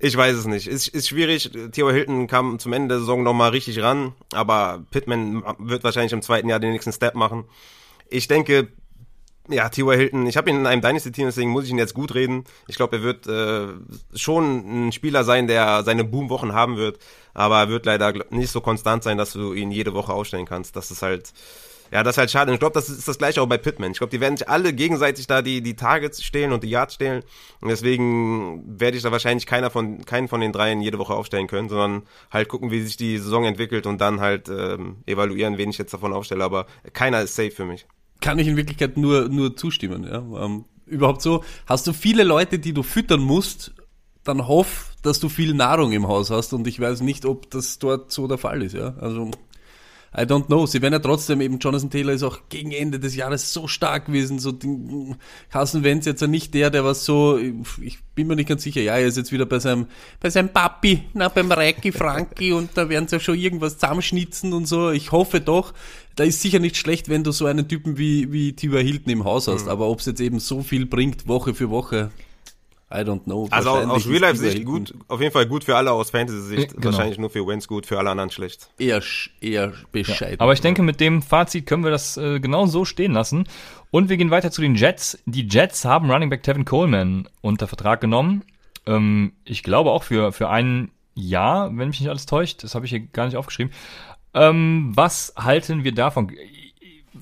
Ich weiß es nicht. Ist, ist schwierig. Theo Hilton kam zum Ende der Saison nochmal richtig ran, aber Pittman wird wahrscheinlich im zweiten Jahr den nächsten Step machen. Ich denke, ja, T.Y. Hilton, ich habe ihn in einem Dynasty-Team, deswegen muss ich ihn jetzt gut reden. Ich glaube, er wird äh, schon ein Spieler sein, der seine Boom-Wochen haben wird, aber er wird leider nicht so konstant sein, dass du ihn jede Woche ausstellen kannst. Das ist halt, ja, das ist halt schade. Und ich glaube, das ist das gleiche auch bei Pittman. Ich glaube, die werden sich alle gegenseitig da die, die Targets stehlen und die Yards stehlen. Und deswegen werde ich da wahrscheinlich keiner von, keinen von den dreien jede Woche aufstellen können, sondern halt gucken, wie sich die Saison entwickelt und dann halt ähm, evaluieren, wen ich jetzt davon aufstelle. Aber keiner ist safe für mich kann ich in Wirklichkeit nur, nur zustimmen. Ja. Ähm, überhaupt so, hast du viele Leute, die du füttern musst, dann hoff, dass du viel Nahrung im Haus hast und ich weiß nicht, ob das dort so der Fall ist, ja. Also I don't know. Sie werden ja trotzdem eben, Jonathan Taylor ist auch gegen Ende des Jahres so stark gewesen, so den, Carson Wentz jetzt ja nicht der, der was so, ich bin mir nicht ganz sicher, ja, er ist jetzt wieder bei seinem, bei seinem Papi, na, beim Reiki Franki und da werden sie ja schon irgendwas zusammenschnitzen und so. Ich hoffe doch, da ist sicher nicht schlecht, wenn du so einen Typen wie, wie Tiber Hilton im Haus hast, mhm. aber ob es jetzt eben so viel bringt, Woche für Woche, I don't know. Also aus Real-Life-Sicht gut, auf jeden Fall gut für alle, aus Fantasy-Sicht genau. wahrscheinlich nur für Wentz gut, für alle anderen schlecht. Eher, eher bescheiden. Ja. Aber ich denke, mit dem Fazit können wir das äh, genau so stehen lassen. Und wir gehen weiter zu den Jets. Die Jets haben Running Back Tevin Coleman unter Vertrag genommen. Ähm, ich glaube auch für, für ein Jahr, wenn mich nicht alles täuscht. Das habe ich hier gar nicht aufgeschrieben. Ähm, was halten wir davon?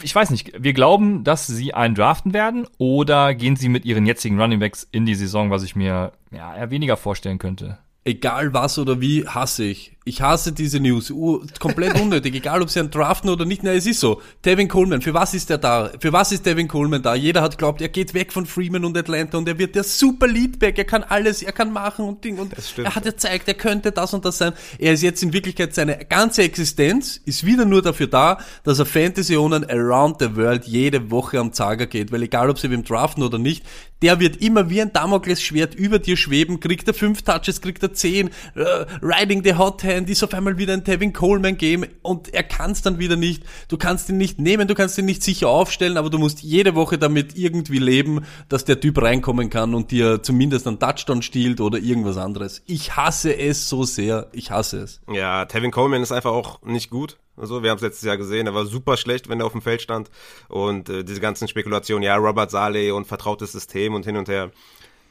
Ich weiß nicht, wir glauben, dass sie einen draften werden oder gehen sie mit ihren jetzigen Running Backs in die Saison, was ich mir ja, eher weniger vorstellen könnte? Egal was oder wie, hasse ich. Ich hasse diese News. Uh, komplett unnötig. Egal, ob sie einen draften oder nicht. Na, es ist so. Devin Coleman, für was ist er da? Für was ist Devin Coleman da? Jeder hat glaubt, er geht weg von Freeman und Atlanta und er wird der super Leadback. Er kann alles, er kann machen und Ding. Und er hat gezeigt, er könnte das und das sein. Er ist jetzt in Wirklichkeit, seine ganze Existenz ist wieder nur dafür da, dass er Fantasy-Ownern around the world jede Woche am Zager geht. Weil egal, ob sie wem draften oder nicht, der wird immer wie ein Damoklesschwert über dir schweben. Kriegt er fünf Touches, kriegt er zehn, uh, riding the hot hand ist auf einmal wieder ein Tevin Coleman Game und er kann es dann wieder nicht. Du kannst ihn nicht nehmen, du kannst ihn nicht sicher aufstellen, aber du musst jede Woche damit irgendwie leben, dass der Typ reinkommen kann und dir zumindest einen Touchdown stiehlt oder irgendwas anderes. Ich hasse es so sehr. Ich hasse es. Ja, Tevin Coleman ist einfach auch nicht gut. Also, wir haben es letztes Jahr gesehen, er war super schlecht, wenn er auf dem Feld stand. Und äh, diese ganzen Spekulationen, ja, Robert Saleh und vertrautes System und hin und her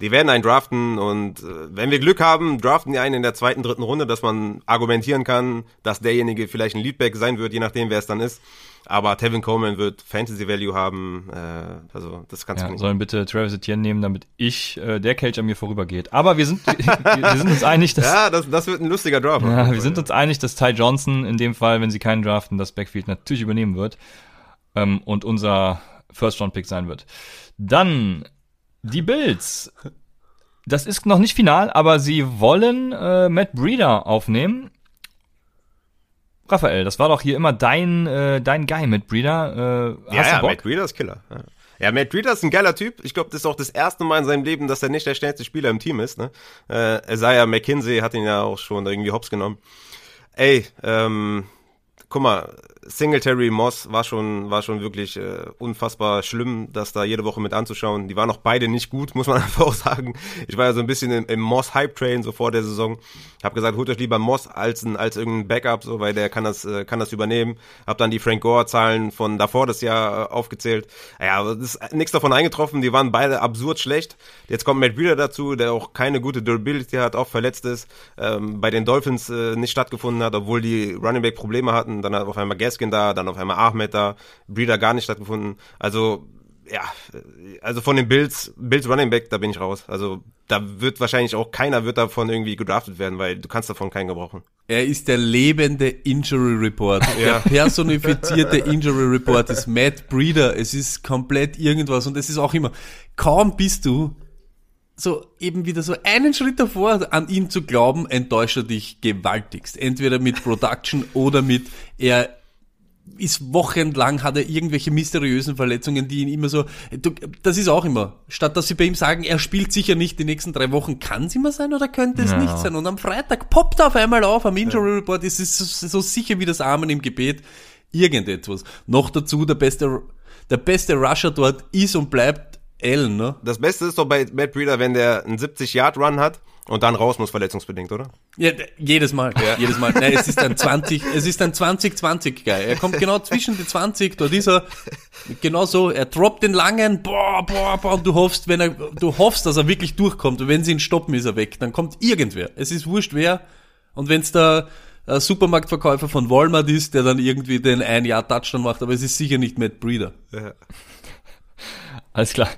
die werden einen draften und äh, wenn wir Glück haben, draften die einen in der zweiten, dritten Runde, dass man argumentieren kann, dass derjenige vielleicht ein Leadback sein wird, je nachdem, wer es dann ist. Aber Tevin Coleman wird Fantasy Value haben. Äh, also das kannst ja, du nicht. Sollen bitte Travis Etienne nehmen, damit ich äh, der Cage an mir vorübergeht. Aber wir sind wir, wir sind uns einig, dass ja, das, das wird ein lustiger Draft. Ja, wir sind uns einig, dass Ty Johnson in dem Fall, wenn sie keinen draften, das Backfield natürlich übernehmen wird ähm, und unser First Round Pick sein wird. Dann die Bills. Das ist noch nicht final, aber sie wollen äh, Matt Breeder aufnehmen. Raphael, das war doch hier immer dein, äh, dein Guy, Matt Breeder. Äh, ja, ja, Matt Breeder ist Killer. Ja. Ja, Matt Breeder ist ein geiler Typ. Ich glaube, das ist auch das erste Mal in seinem Leben, dass er nicht der schnellste Spieler im Team ist. Ne? Äh, Isaiah McKinsey hat ihn ja auch schon irgendwie hops genommen. Ey, ähm, guck mal, Singletary Moss war schon, war schon wirklich äh, unfassbar schlimm, das da jede Woche mit anzuschauen. Die waren auch beide nicht gut, muss man einfach auch sagen. Ich war ja so ein bisschen im, im Moss-Hype-Train so vor der Saison. Hab gesagt, holt euch lieber Moss als, ein, als irgendein Backup, so, weil der kann das, äh, kann das übernehmen. Hab dann die Frank Gore-Zahlen von davor das Jahr äh, aufgezählt. Ja, es ist nichts davon eingetroffen. Die waren beide absurd schlecht. Jetzt kommt Matt Breeder dazu, der auch keine gute Durability hat, auch verletzt ist. Ähm, bei den Dolphins äh, nicht stattgefunden hat, obwohl die Running Back Probleme hatten. Dann hat auf einmal Gaskin da, dann auf einmal Ahmed da, Breeder gar nicht stattgefunden. Also ja, also von den Bills, Bills Running Back, da bin ich raus. Also da wird wahrscheinlich auch keiner wird davon irgendwie gedraftet werden, weil du kannst davon keinen gebrauchen. Er ist der lebende Injury Report. Ja. Der personifizierte Injury Report ist Matt Breeder. Es ist komplett irgendwas und es ist auch immer, kaum bist du so eben wieder so einen Schritt davor, an ihn zu glauben, enttäuscht er dich gewaltigst. Entweder mit Production oder mit er ist wochenlang, hat er irgendwelche mysteriösen Verletzungen, die ihn immer so, du, das ist auch immer, statt dass sie bei ihm sagen, er spielt sicher nicht die nächsten drei Wochen, kann es immer sein oder könnte es ja. nicht sein? Und am Freitag poppt er auf einmal auf, am Injury Report ist es so, so sicher wie das Amen im Gebet, irgendetwas. Noch dazu, der beste, der beste Rusher dort ist und bleibt Allen, ne? Das Beste ist doch bei Matt Breeder, wenn der einen 70-Yard-Run hat und dann raus muss, verletzungsbedingt, oder? Ja, jedes Mal. Ja. Jedes Mal. Nein, es ist ein 20, es ist ein 20-20 Guy. Er kommt genau zwischen die 20, dort ist er, genau so, er droppt den langen, boah, boah, boah, und du hoffst, wenn er, du hoffst, dass er wirklich durchkommt, und wenn sie ihn stoppen, ist er weg. Dann kommt irgendwer. Es ist wurscht wer. Und wenn es der äh, Supermarktverkäufer von Walmart ist, der dann irgendwie den ein Jahr Touchdown macht, aber es ist sicher nicht Matt Breeder. Ja. Alles klar.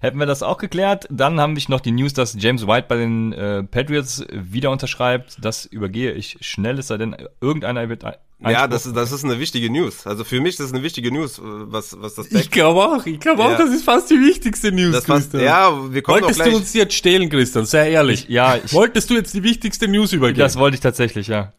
Hätten wir das auch geklärt. Dann haben wir noch die News, dass James White bei den äh, Patriots wieder unterschreibt. Das übergehe ich schnell, es sei denn, irgendeiner wird, Ja, das ist, das ist eine wichtige News. Also für mich ist das eine wichtige News, äh, was, was das Ich glaube auch, ich glaube auch, Ja. das ist fast die wichtigste News, das fast, Christian. ja, wir kommen Wolltest gleich. du uns jetzt stehlen, Christian? Sei ehrlich. ja, ich, Wolltest du jetzt die wichtigste News übergeben? das wollte ich tatsächlich, ja.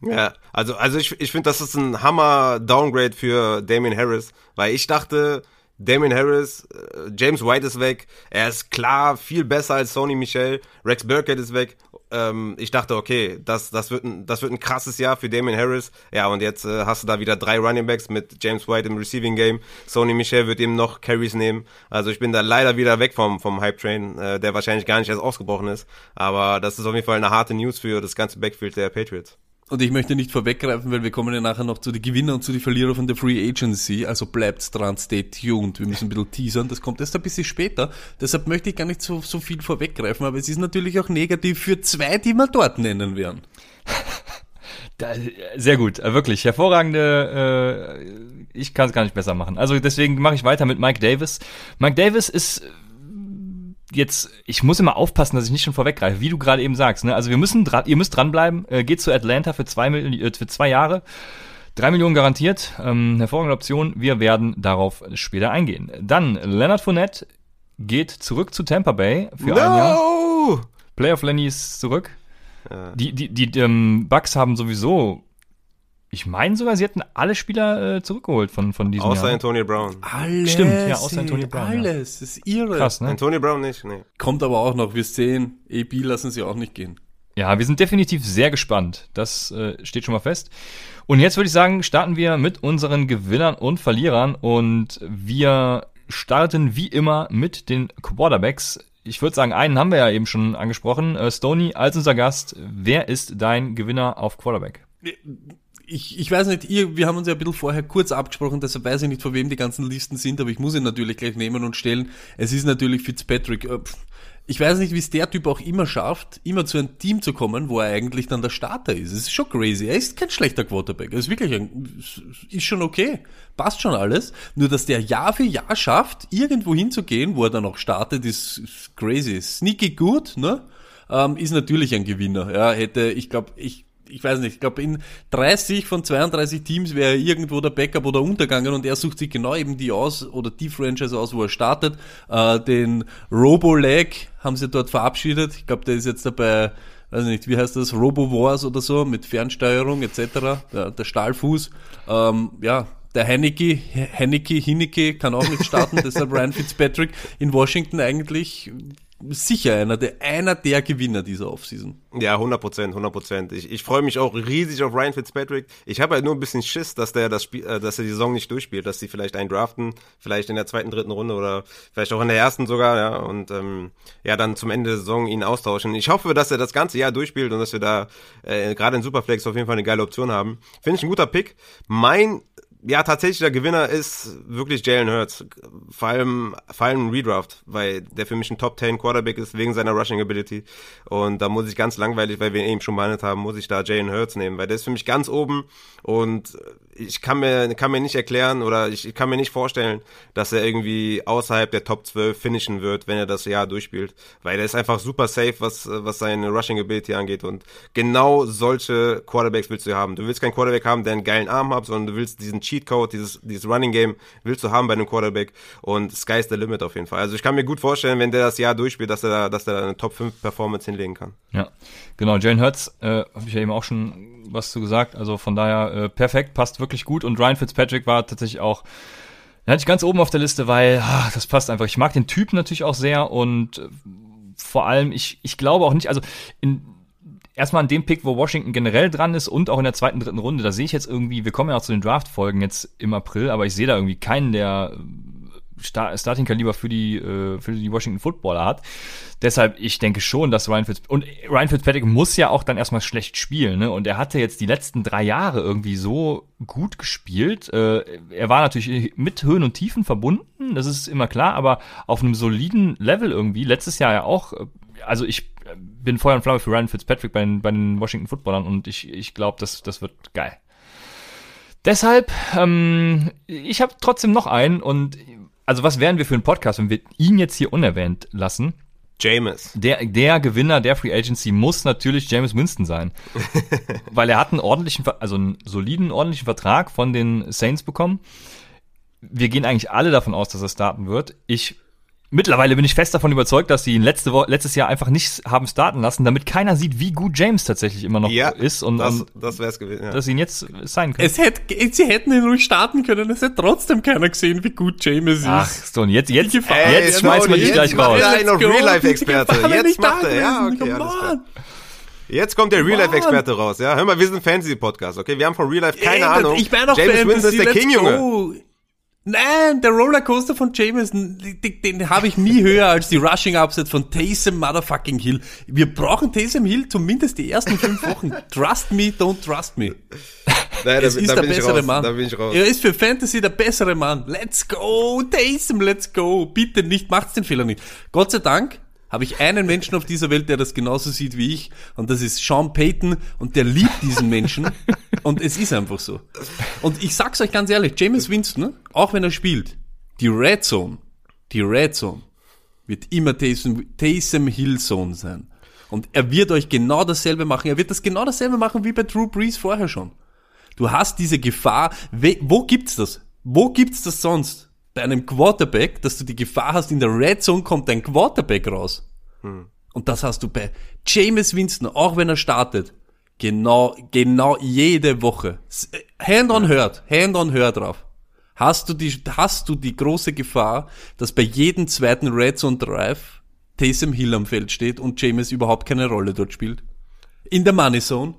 Ja, also, also ich, ich finde, das ist ein Hammer-Downgrade für Damien Harris, weil ich dachte, Damien Harris, äh, James White ist weg, er ist klar viel besser als Sony Michel, Rex Burkhead ist weg. Ähm, ich dachte, okay, das, das, wird ein, das wird ein krasses Jahr für Damien Harris. Ja, und jetzt äh, hast du da wieder drei Running Backs mit James White im Receiving Game. Sony Michel wird ihm noch Carries nehmen. Also ich bin da leider wieder weg vom, vom Hype-Train, äh, der wahrscheinlich gar nicht erst ausgebrochen ist. Aber das ist auf jeden Fall eine harte News für das ganze Backfield der Patriots. Und ich möchte nicht vorweggreifen, weil wir kommen ja nachher noch zu den Gewinner und zu den Verlierer von der Free Agency. Also bleibt dran, stay tuned. Wir müssen ein bisschen teasern. Das kommt erst ein bisschen später. Deshalb möchte ich gar nicht so, so viel vorweggreifen. Aber es ist natürlich auch negativ für zwei, die wir dort nennen werden. Sehr gut, äh, wirklich hervorragende. Äh, ich kann es gar nicht besser machen. Also deswegen mache ich weiter mit Mike Davis. Mike Davis ist jetzt, ich muss immer aufpassen, dass ich nicht schon vorweggreife, wie du gerade eben sagst. Ne? Also wir müssen, dran, ihr müsst dranbleiben. Äh, geht zu Atlanta für zwei, äh, für zwei Jahre. Drei Millionen garantiert, ähm, hervorragende Option. Wir werden darauf später eingehen. Dann Leonard Fournette geht zurück zu Tampa Bay für ein Jahr. No! Playoff Lenny ist zurück. Die, die, die ähm, Bucks haben sowieso, ich meine sogar, sie hätten alle Spieler äh, zurückgeholt von, von diesem Außer Jahr. Antonio Brown. Alles. Stimmt, ja, außer Antonio Brown, ja. Alles. Das ist irre. Krass, ne? Antonio Brown nicht, nee. Kommt aber auch noch. Wir sehen, AB lassen sie auch nicht gehen. Ja, wir sind definitiv sehr gespannt. Das äh, steht schon mal fest. Und jetzt würde ich sagen, starten wir mit unseren Gewinnern und Verlierern. Und wir starten wie immer mit den Quarterbacks. Ich würde sagen, einen haben wir ja eben schon angesprochen. Äh, Stoney als unser Gast. Wer ist dein Gewinner auf Quarterback? Ich, ich weiß nicht, ihr, wir haben uns ja ein bisschen vorher kurz abgesprochen, deshalb weiß ich nicht, von wem die ganzen Listen sind, aber ich muss ihn natürlich gleich nehmen und stellen. Es ist natürlich Fitzpatrick. Äh, Ich weiß nicht, wie es der Typ auch immer schafft, immer zu einem Team zu kommen, wo er eigentlich dann der Starter ist. Es ist schon crazy. Er ist kein schlechter Quarterback. Er ist wirklich ein, ist schon okay. Passt schon alles. Nur, dass der Jahr für Jahr schafft, irgendwo hinzugehen, wo er dann auch startet, ist, ist crazy. Sneaky gut, ne? Ähm, ist natürlich ein Gewinner. Ja, hätte, ich glaube, ich, ich weiß nicht, ich glaube, in 30 von 32 Teams wäre irgendwo der Backup oder untergegangen und er sucht sich genau eben die aus oder die Franchise aus, wo er startet. Äh, den Robo-Leg haben sie dort verabschiedet. Ich glaube, der ist jetzt dabei, weiß nicht, wie heißt das, Robo-Wars oder so, mit Fernsteuerung etc. Der, der Stahlfuß. Ähm, ja, der Heineke, Heineke, Hineke kann auch nicht starten, deshalb Ryan Fitzpatrick in Washington eigentlich sicher einer der, einer der Gewinner dieser Offseason. Ja, 100 Prozent, 100 Prozent. Ich, ich freue mich auch riesig auf Ryan Fitzpatrick. Ich habe halt nur ein bisschen Schiss, dass der das Spiel, äh, dass er die Saison nicht durchspielt, dass sie vielleicht einen draften, vielleicht in der zweiten, dritten Runde oder vielleicht auch in der ersten sogar, ja, und ähm, ja, dann zum Ende der Saison ihn austauschen. Ich hoffe, dass er das ganze Jahr durchspielt und dass wir da äh, gerade in Superflex auf jeden Fall eine geile Option haben. Finde ich ein guter Pick. Mein ja, tatsächlich der Gewinner ist wirklich Jalen Hurts. Vor allem, vor allem Redraft, weil der für mich ein Top 10 Quarterback ist, wegen seiner Rushing Ability. Und da muss ich ganz langweilig, weil wir ihn eben schon behandelt haben, muss ich da Jalen Hurts nehmen, weil der ist für mich ganz oben und ich kann mir, kann mir nicht erklären oder ich kann mir nicht vorstellen, dass er irgendwie außerhalb der Top 12 finishen wird, wenn er das Jahr durchspielt. Weil er ist einfach super safe, was, was seine Rushing Ability angeht. Und genau solche Quarterbacks willst du haben. Du willst keinen Quarterback haben, der einen geilen Arm hat, sondern du willst diesen Cheatcode, dieses, dieses Running Game willst du haben bei einem Quarterback. Und sky's the limit auf jeden Fall. Also ich kann mir gut vorstellen, wenn der das Jahr durchspielt, dass er da, dass er da eine Top 5 Performance hinlegen kann. Ja, genau. Jalen Hurts, äh, habe ich ja eben auch schon was zu gesagt. Also von daher äh, perfekt, passt wirklich gut. Und Ryan Fitzpatrick war tatsächlich auch, hatte ich ganz oben auf der Liste, weil ah, das passt einfach. Ich mag den Typ natürlich auch sehr und äh, vor allem, ich, ich glaube auch nicht, also in, erstmal an dem Pick, wo Washington generell dran ist und auch in der zweiten, dritten Runde, da sehe ich jetzt irgendwie, wir kommen ja auch zu den Draft-Folgen jetzt im April, aber ich sehe da irgendwie keinen, der Star Starting-Kaliber für die, äh, für die Washington Footballer hat. Deshalb, ich denke schon, dass Ryan Fitzpatrick, und Ryan Fitzpatrick muss ja auch dann erstmal schlecht spielen, ne? Und er hatte jetzt die letzten drei Jahre irgendwie so gut gespielt. Äh, er war natürlich mit Höhen und Tiefen verbunden, das ist immer klar, aber auf einem soliden Level irgendwie. Letztes Jahr ja auch, äh, also ich bin Feuer und Flamme für Ryan Fitzpatrick bei den, bei den Washington Footballern und ich, ich glaube, das, das wird geil. Deshalb, ähm, ich habe trotzdem noch einen und also was wären wir für einen Podcast, wenn wir ihn jetzt hier unerwähnt lassen? James. Der, der Gewinner der Free Agency muss natürlich James Winston sein. weil er hat einen ordentlichen, also einen soliden, ordentlichen Vertrag von den Saints bekommen. Wir gehen eigentlich alle davon aus, dass er starten wird. Ich, mittlerweile bin ich fest davon überzeugt, dass sie ihn letzte letztes Jahr einfach nicht haben starten lassen, damit keiner sieht, wie gut James tatsächlich immer noch Ja, ist und, das, und das wäre es gewesen. Ja. dass sie ihn jetzt sein können. Es hätte, sie hätten ihn ruhig starten können, es hätte trotzdem keiner gesehen, wie gut James ist. Ach, so, und jetzt, jetzt, Gefahr- jetzt schmeißen wir Tony, dich gleich raus. go. Jetzt nicht macht da er, ja, gewesen. okay, Come alles klar. on. Jetzt kommt der Real-Life-Experte raus, ja. Hör mal, wir sind Fantasy-Podcast, okay? Wir haben von Real-Life keine Ey, Ahnung. Ich meine auch James Fantasy, Winston ist der King, Junge. Nein, der Rollercoaster von Jameson, den, den habe ich nie höher als die Rushing Upset von Taysom Motherfucking Hill. Wir brauchen Taysom Hill zumindest die ersten fünf Wochen. Trust me, don't trust me. Nein, Es ist der bin ich bessere raus, Mann. Da bin ich raus. Er ist für Fantasy der bessere Mann. Let's go, Taysom, let's go. Bitte nicht, macht's den Fehler nicht. Gott sei Dank habe ich einen Menschen auf dieser Welt, der das genauso sieht wie ich. Und das ist Sean Payton. Und der liebt diesen Menschen. und es ist einfach so. Und ich sag's euch ganz ehrlich, James Winston, auch wenn er spielt, die Red Zone, die Red Zone wird immer Taysom, Taysom Hill Zone sein. Und er wird euch genau dasselbe machen. Er wird das genau dasselbe machen wie bei Drew Brees vorher schon. Du hast diese Gefahr. Wo gibt's das? Wo gibt's das sonst? Bei einem Quarterback, dass du die Gefahr hast, in der Red Zone kommt ein Quarterback raus. Und das hast du bei James Winston, auch wenn er startet. Genau, genau jede Woche. Äh, Hand on hört, hand on hört drauf. Hast du die, hast du die große Gefahr, dass bei jedem zweiten Red Zone Drive Taysom Hill am Feld steht und James überhaupt keine Rolle dort spielt? In der Money Zone?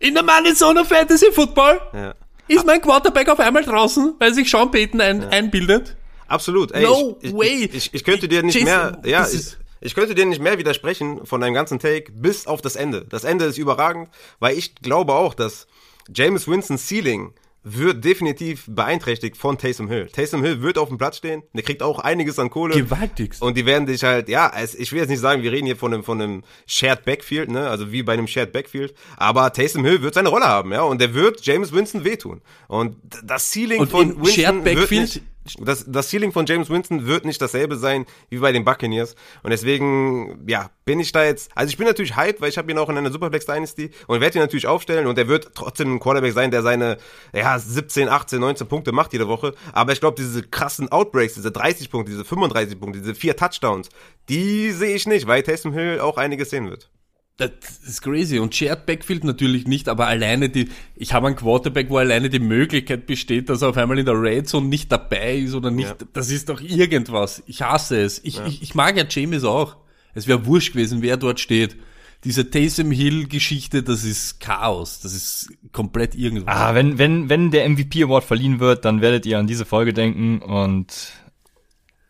In der Money Zone of Fantasy Football? Ja. Ist mein Quarterback auf einmal draußen, weil sich Sean Payton ein, einbildet? Absolut. Ey, No ich, way. Ich, ich, ich könnte dir nicht Jason, mehr, ja, ich, ich könnte dir nicht mehr widersprechen von deinem ganzen Take bis auf das Ende. Das Ende ist überragend, weil ich glaube auch, dass James Winston's Ceiling wird definitiv beeinträchtigt von Taysom Hill. Taysom Hill wird auf dem Platz stehen, der kriegt auch einiges an Kohle. Gewaltigst. Und die werden dich halt, ja, es, ich will jetzt nicht sagen, wir reden hier von einem, von einem Shared Backfield, ne, also wie bei einem Shared Backfield, aber Taysom Hill wird seine Rolle haben, ja, und der wird James Winston wehtun. Und das Ceiling Und von Winston Shared wird Backfield- nicht, das, das Ceiling von James Winston wird nicht dasselbe sein wie bei den Buccaneers. Und deswegen, ja, bin ich da jetzt, also ich bin natürlich hyped, weil ich habe ihn auch in einer Superflex Dynasty und werde ihn natürlich aufstellen und er wird trotzdem ein Quarterback sein, der seine, ja, 17, 18, 19 Punkte macht jede Woche. Aber ich glaube, diese krassen Outbreaks, diese 30 Punkte, diese 35 Punkte, diese vier Touchdowns, die sehe ich nicht, weil Taysom Hill auch einiges sehen wird. Das ist crazy. Und Shared Backfield natürlich nicht, aber alleine die, ich habe einen Quarterback, wo alleine die Möglichkeit besteht, dass er auf einmal in der Red Zone nicht dabei ist oder nicht. Ja. Das ist doch irgendwas. Ich hasse es. Ich, ich, ich mag ja James auch. Es wäre wurscht gewesen, wer dort steht. Diese Taysom Hill Geschichte, das ist Chaos. Das ist komplett irgendwas. Ah, wenn, wenn, wenn der MVP Award verliehen wird, dann werdet ihr an diese Folge denken und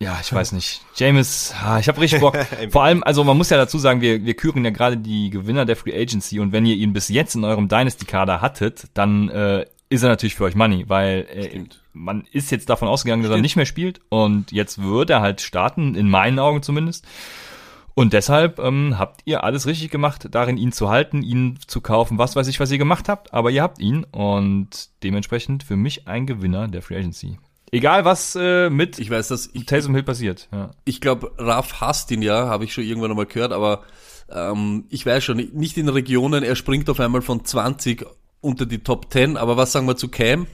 ja, ich weiß nicht. James, ah, ich habe richtig Bock. Vor allem, also man muss ja dazu sagen, wir, wir küren ja gerade die Gewinner der Free Agency und wenn ihr ihn bis jetzt in eurem Dynasty-Kader hattet, dann äh, ist er natürlich für euch Money, weil äh, man ist jetzt davon ausgegangen, dass er nicht mehr spielt und jetzt wird er halt starten, in meinen Augen zumindest. Und deshalb ähm, habt ihr alles richtig gemacht, darin ihn zu halten, ihn zu kaufen, was weiß ich, was ihr gemacht habt, aber ihr habt ihn und dementsprechend für mich ein Gewinner der Free Agency. Egal was äh, mit ich weiß, dass ich, Taysom Hill passiert. Ja. ich glaube, Raf hasst ihn ja, habe ich schon irgendwann einmal gehört, aber ähm, ich weiß schon, nicht in Regionen, er springt auf einmal von 20 unter die Top 10, aber was sagen wir zu Cam?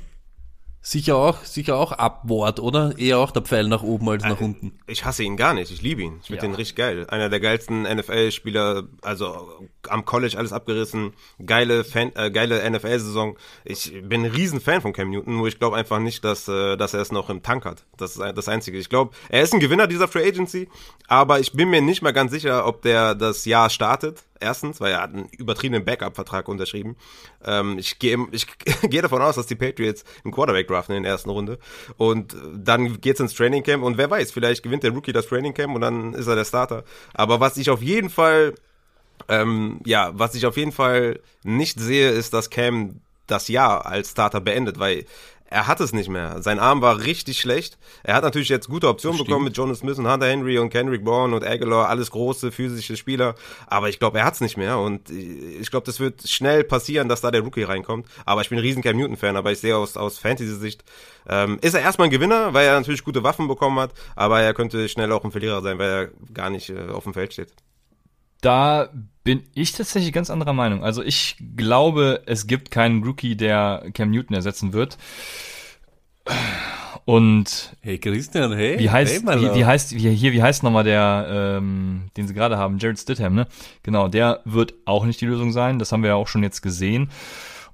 Sicher auch, sicher auch Upward, oder? Eher auch der Pfeil nach oben als nach unten. Ich hasse ihn gar nicht. Ich liebe ihn. Ich finde Ja. den richtig geil. Einer der geilsten NFL-Spieler, also am College alles abgerissen. Geile, Fan, äh, geile NFL-Saison. Ich bin ein Riesenfan von Cam Newton, nur ich glaube einfach nicht, dass, äh, dass er es noch im Tank hat. Das ist das Einzige. Ich glaube, er ist ein Gewinner dieser Free Agency, aber ich bin mir nicht mal ganz sicher, ob der das Jahr startet. Erstens, weil er hat einen übertriebenen Backup-Vertrag unterschrieben. Ähm, ich gehe ich gehe davon aus, dass die Patriots einen Quarterback draften in der ersten Runde. Und äh, dann geht's ins Training Camp und wer weiß, vielleicht gewinnt der Rookie das Training Camp und dann ist er der Starter. Aber was ich auf jeden Fall, ähm, ja, was ich auf jeden Fall nicht sehe, ist, dass Cam das Jahr als Starter beendet, weil er hat es nicht mehr. Sein Arm war richtig schlecht. Er hat natürlich jetzt gute Optionen bekommen mit Jonas Smith und Hunter Henry und Kendrick Bourne und Aguilar, alles große physische Spieler. Aber ich glaube, er hat es nicht mehr und ich glaube, das wird schnell passieren, dass da der Rookie reinkommt. Aber ich bin ein riesen Cam Newton-Fan, aber ich sehe aus, aus Fantasy-Sicht, ähm, ist er erstmal ein Gewinner, weil er natürlich gute Waffen bekommen hat, aber er könnte schnell auch ein Verlierer sein, weil er gar nicht äh, auf dem Feld steht. Da bin ich tatsächlich ganz anderer Meinung. Also ich glaube, es gibt keinen Rookie, der Cam Newton ersetzen wird. Und hey Christian, hey, wie heißt hey, wie, wie, heißt wie, hier wie heißt nochmal der, ähm, den sie gerade haben, Jared Stidham, ne? Genau, der wird auch nicht die Lösung sein. Das haben wir ja auch schon jetzt gesehen.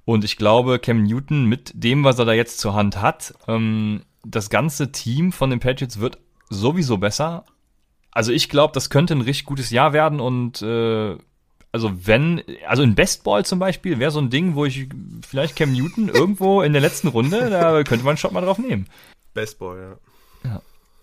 Und ich glaube, Cam Newton mit dem, was er da jetzt zur Hand hat, ähm, das ganze Team von den Patriots wird sowieso besser also ich glaube, das könnte ein richtig gutes Jahr werden und äh, also wenn, also in Bestball zum Beispiel wäre so ein Ding, wo ich vielleicht Cam Newton irgendwo in der letzten Runde, da könnte man einen Shot mal drauf nehmen. Bestball, ja. ja.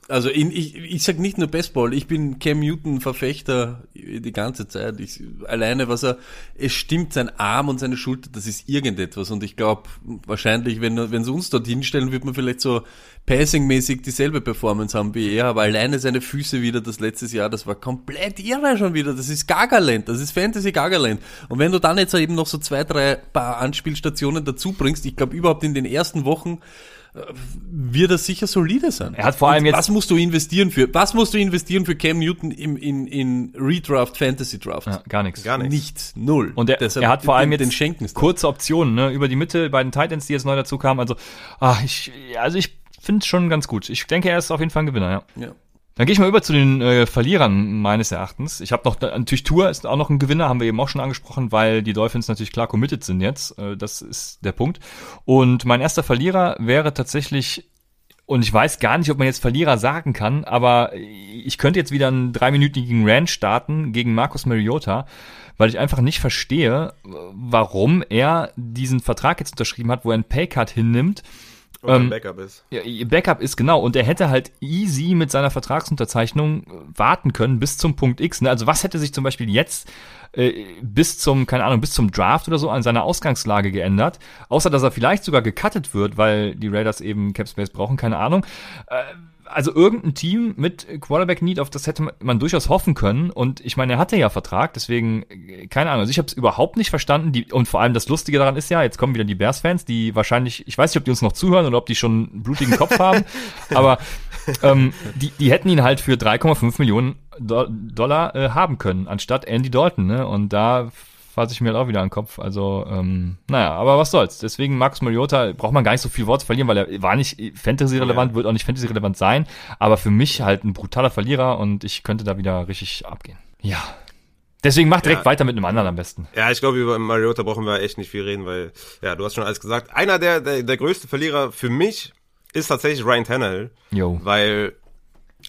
Also in, ich, ich sag nicht nur Baseball, ich bin Cam Newton Verfechter die ganze Zeit. Ich, alleine was er, es stimmt, sein Arm und seine Schulter, das ist irgendetwas. Und ich glaube, wahrscheinlich, wenn, wenn sie uns dort hinstellen, wird man vielleicht so passingmäßig dieselbe Performance haben wie er. Aber alleine seine Füße wieder das letztes Jahr, das war komplett irre schon wieder. Das ist Gagaland, das ist Fantasy Gagaland. Und wenn du dann jetzt eben noch so zwei, drei paar Anspielstationen dazu bringst, ich glaube überhaupt in den ersten Wochen, wird er sicher solide sein. Er hat vor allem jetzt. Was musst du investieren für, was musst du investieren für Cam Newton im, in, in Redraft, Fantasy Draft? Ja, gar nichts. Gar nichts. Nichts. Null. Und er, er hat vor allem den, jetzt den kurze Optionen, ne, über die Mitte bei den Titans, die jetzt neu dazu kamen. Also, ach, ich, also ich finde es schon ganz gut. Ich denke, er ist auf jeden Fall ein Gewinner, ja. Ja. Dann gehe ich mal über zu den äh, Verlierern meines Erachtens. Ich habe noch natürlich Tour ist auch noch ein Gewinner, haben wir eben auch schon angesprochen, weil die Dolphins natürlich klar committed sind jetzt. Äh, das ist der Punkt. Und mein erster Verlierer wäre tatsächlich und ich weiß gar nicht, ob man jetzt Verlierer sagen kann, aber ich könnte jetzt wieder einen dreiminütigen Rant starten gegen Markus Mariota, weil ich einfach nicht verstehe, warum er diesen Vertrag jetzt unterschrieben hat, wo er einen Paycard hinnimmt oder ähm, Backup ist. Ja, Backup ist genau. Und er hätte halt easy mit seiner Vertragsunterzeichnung äh, warten können bis zum Punkt X. Ne? Also was hätte sich zum Beispiel jetzt äh, bis zum, keine Ahnung, bis zum Draft oder so an seiner Ausgangslage geändert? Außer, dass er vielleicht sogar gecuttet wird, weil die Raiders eben Capspace brauchen, keine Ahnung. Äh, also irgendein Team mit Quarterback Need, auf das hätte man durchaus hoffen können. Und ich meine, er hatte ja Vertrag, deswegen keine Ahnung. Also ich habe es überhaupt nicht verstanden. Die, und vor allem das Lustige daran ist ja, jetzt kommen wieder die Bears-Fans, die wahrscheinlich, ich weiß nicht, ob die uns noch zuhören oder ob die schon einen blutigen Kopf haben, aber ähm, die, die hätten ihn halt für 3,5 Millionen Do Dollar äh, haben können, anstatt Andy Dalton. Ne? Und da fasse ich mir halt auch wieder an den Kopf. Also, ähm, naja, aber was soll's. Deswegen Marcus Mariota braucht man gar nicht so viel Wort zu verlieren, weil er war nicht Fantasy-relevant, ja. wird auch nicht Fantasy-relevant sein, aber für mich halt ein brutaler Verlierer und ich könnte da wieder richtig abgehen. Ja. Deswegen mach direkt ja. weiter mit einem anderen am besten. Ja, ich glaube, über Mariota brauchen wir echt nicht viel reden, weil, ja, du hast schon alles gesagt. Einer der, der, der größte Verlierer für mich ist tatsächlich Ryan Tannehill. Jo. Weil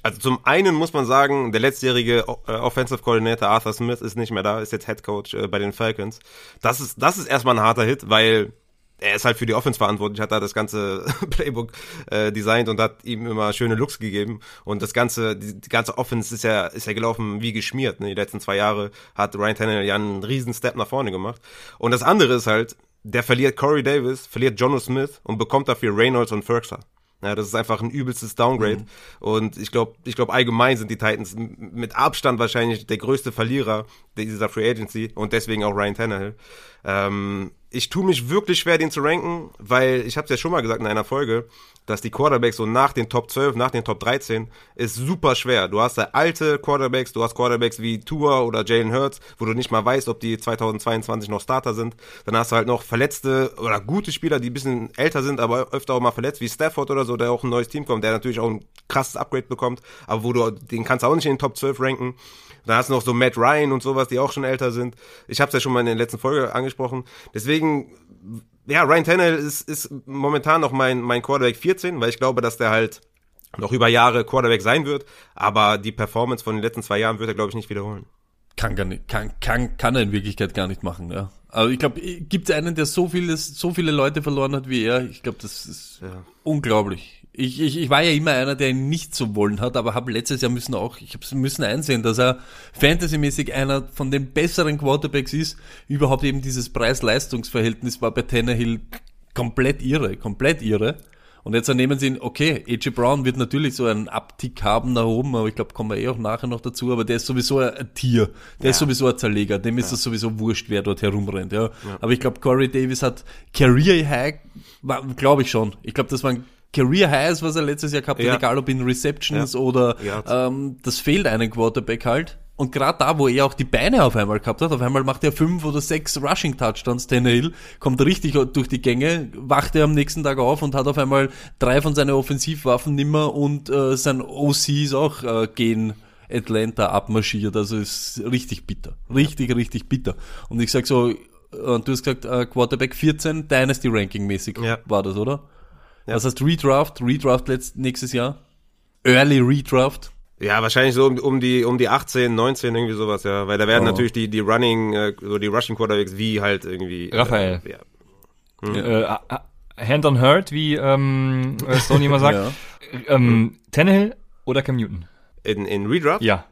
also zum einen muss man sagen, der letztjährige äh, Offensive Coordinator Arthur Smith ist nicht mehr da, ist jetzt Head Coach äh, bei den Falcons. Das ist, das ist erstmal ein harter Hit, weil er ist halt für die Offense verantwortlich, hat da das ganze Playbook äh, designt und hat ihm immer schöne Looks gegeben. Und das ganze, die, die ganze Offense ist ja, ist ja gelaufen wie geschmiert. Ne? Die letzten zwei Jahre hat Ryan Tannehill ja einen riesen Step nach vorne gemacht. Und das andere ist halt, der verliert Corey Davis, verliert Jono Smith und bekommt dafür Reynolds und Ferguson. Ja, das ist einfach ein übelstes Downgrade. Mhm. Und ich glaube, ich glaube, allgemein sind die Titans mit Abstand wahrscheinlich der größte Verlierer dieser Free Agency und deswegen auch Ryan Tannehill. Ähm, ich tue mich wirklich schwer, den zu ranken, weil ich habe es ja schon mal gesagt in einer Folge, dass die Quarterbacks so nach den Top 12, nach den Top 13 ist super schwer. Du hast da alte Quarterbacks, du hast Quarterbacks wie Tua oder Jalen Hurts, wo du nicht mal weißt, ob die 2022 noch Starter sind. Dann hast du halt noch verletzte oder gute Spieler, die ein bisschen älter sind, aber öfter auch mal verletzt, wie Stafford oder so, der auch ein neues Team kommt, der natürlich auch ein krasses Upgrade bekommt, aber wo du den kannst auch nicht in den Top 12 ranken. Dann hast du noch so Matt Ryan und sowas, die auch schon älter sind. Ich habe es ja schon mal in der letzten Folge angesprochen. Deswegen ja, Ryan Tannehill ist, ist momentan noch mein, mein Quarterback 14, weil ich glaube, dass der halt noch über Jahre Quarterback sein wird, aber die Performance von den letzten zwei Jahren wird er, glaube ich, nicht wiederholen. Kann, gar nicht, kann, kann, kann er in Wirklichkeit gar nicht machen, ja. Aber ich glaube, gibt es einen, der so vieles, so viele Leute verloren hat wie er? Ich glaube, das ist ja. unglaublich. Ich, ich, ich war ja immer einer, der ihn nicht so wollen hat, aber habe letztes Jahr müssen auch, ich habe müssen einsehen, dass er fantasymäßig einer von den besseren Quarterbacks ist. Überhaupt eben dieses Preis-Leistungs-Verhältnis war bei Tannehill komplett irre, komplett irre. Und jetzt nehmen sie ihn, okay, AJ Brown wird natürlich so einen Abtick haben nach oben, aber ich glaube, kommen wir eh auch nachher noch dazu, aber der ist sowieso ein Tier. Der ist sowieso ein Zerleger. Dem ist das sowieso wurscht, wer dort herumrennt, ja. Aber ich glaube, Corey Davis hat Career High, glaube ich schon. Ich glaube, das war ein Career Highs, was er letztes Jahr gehabt hat, Ja. egal ob in Receptions Ja. oder Ja. ähm, das fehlt einem Quarterback halt. Und gerade da, wo er auch die Beine auf einmal gehabt hat, auf einmal macht er fünf oder sechs Rushing Touchdowns, Tannehill, kommt richtig durch die Gänge, wacht er am nächsten Tag auf und hat auf einmal drei von seinen Offensivwaffen nimmer und äh, sein OC ist auch äh, gegen Atlanta abmarschiert. Also ist richtig bitter. Richtig, richtig bitter. Und ich sag so, äh, du hast gesagt, äh, Quarterback 14, Dynasty Ranking mäßig Ja. war das, oder? Was heißt Redraft? Redraft letzt, nächstes Jahr? Early Redraft? Ja, wahrscheinlich so um, um die um die 18, 19 irgendwie sowas, ja, weil da werden Oh. natürlich die die Running äh, so die Rushing Quarterbacks wie halt irgendwie Raphael. Äh, ja. Äh, äh, Hand on Hurt, wie ähm, äh, Sony immer sagt. Ja. ähm, Tannehill oder Cam Newton? In in Redraft? Ja.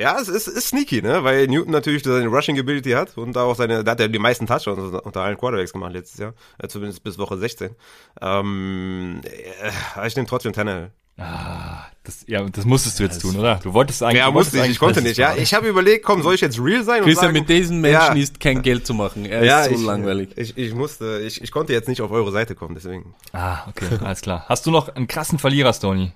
Ja, es ist, ist sneaky, ne? Weil Newton natürlich seine Rushing Ability hat und da auch seine, da hat er die meisten Touchdowns unter allen Quarterbacks gemacht letztes Jahr, äh, zumindest bis Woche 16. Ähm, äh, ich nehme trotzdem Tannehill. Ah, das, ja, das musstest du jetzt tun, oder? Du wolltest eigentlich. Ja, musste ich, eigentlich ich konnte nicht. Ja, ich habe überlegt, komm, soll ich jetzt real sein? und Christian, sagen, mit diesen Menschen ja, ist kein Geld zu machen. Er ja, ist so ich, langweilig. Ich, ich musste, ich, ich konnte jetzt nicht auf eure Seite kommen, deswegen. Ah, okay, alles klar. Hast du noch einen krassen Verlierer, Stoney?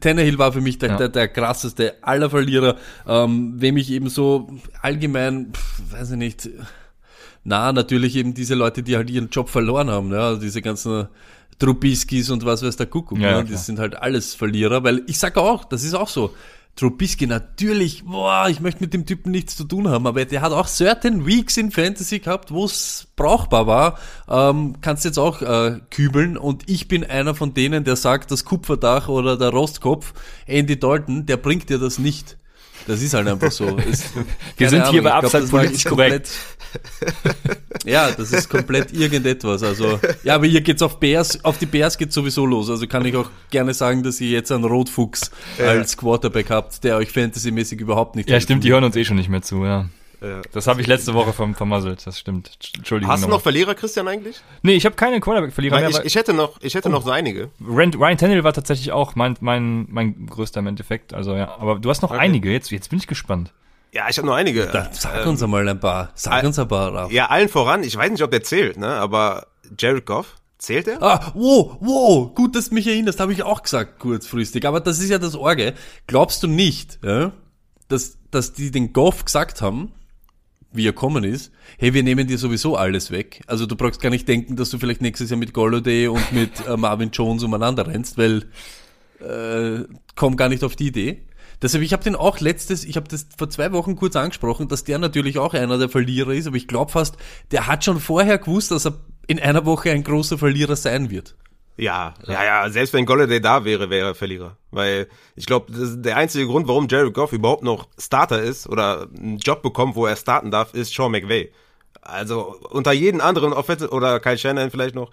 Tannehill war für mich der, Ja. der, der krasseste aller Verlierer, ähm, wem ich eben so allgemein, pff, weiß ich nicht, na, natürlich eben diese Leute, die halt ihren Job verloren haben, ja, also diese ganzen Trubiskis und was weiß der Kuckuck, Ja, ne? das sind halt alles Verlierer, weil ich sag auch, das ist auch so, Trubisky natürlich, boah, ich möchte mit dem Typen nichts zu tun haben, aber der hat auch certain Weeks in Fantasy gehabt, wo es brauchbar war. Ähm, kannst jetzt auch äh, kübeln und ich bin einer von denen, der sagt, das Kupferdach oder der Rostkopf, Andy Dalton, der bringt dir das nicht. Das ist halt einfach so. Es, Wir sind hier bei war politisch komplett- ja, das ist komplett irgendetwas. Also, ja, aber hier geht's auf Bears, auf die Bears geht's sowieso los. Also kann ich auch gerne sagen, dass ihr jetzt einen Rotfuchs als Quarterback habt, der euch fantasymäßig überhaupt nicht Ja, stimmt, die hören uns eh schon nicht mehr zu, ja. Ja. Das habe ich letzte Woche vom, vermasselt, das stimmt. Entschuldigung. Hast du noch Verlierer, Christian, eigentlich? Nee, ich habe keine Quarterback-Verlierer mehr. ich, ich hätte noch, ich hätte noch so einige. Ryan, Ryan Tannehill war tatsächlich auch mein, mein, mein größter im Endeffekt. Also ja, aber du hast noch einige. Jetzt, jetzt bin ich gespannt. Ja, ich habe noch einige. Da, sag uns einmal ein paar. Sag äh, uns ein paar. Ralf. Ja, allen voran, ich weiß nicht, ob der zählt, ne? Aber Jared Goff, zählt der? Ah, wow, wow, gut, dass du mich erinnerst, habe ich auch gesagt kurzfristig. Aber das ist ja das Orge. Glaubst du nicht, ja, dass, dass die den Goff gesagt haben, wie er kommen ist, hey, wir nehmen dir sowieso alles weg. Also du brauchst gar nicht denken, dass du vielleicht nächstes Jahr mit Golladay und mit äh, Marvin Jones umeinander rennst, weil äh, komm gar nicht auf die Idee. Deshalb, ich habe den auch letztes, ich habe das vor zwei Wochen kurz angesprochen, dass der natürlich auch einer der Verlierer ist, aber ich glaube fast, der hat schon vorher gewusst, dass er in einer Woche ein großer Verlierer sein wird. Ja, ja, ja, selbst wenn Golladay da wäre, wäre er Verlierer. Weil ich glaube, der einzige Grund, warum Jared Goff überhaupt noch Starter ist oder einen Job bekommt, wo er starten darf, ist Sean McVay. Also unter jeden anderen Offensive oder Kyle Shanahan vielleicht noch,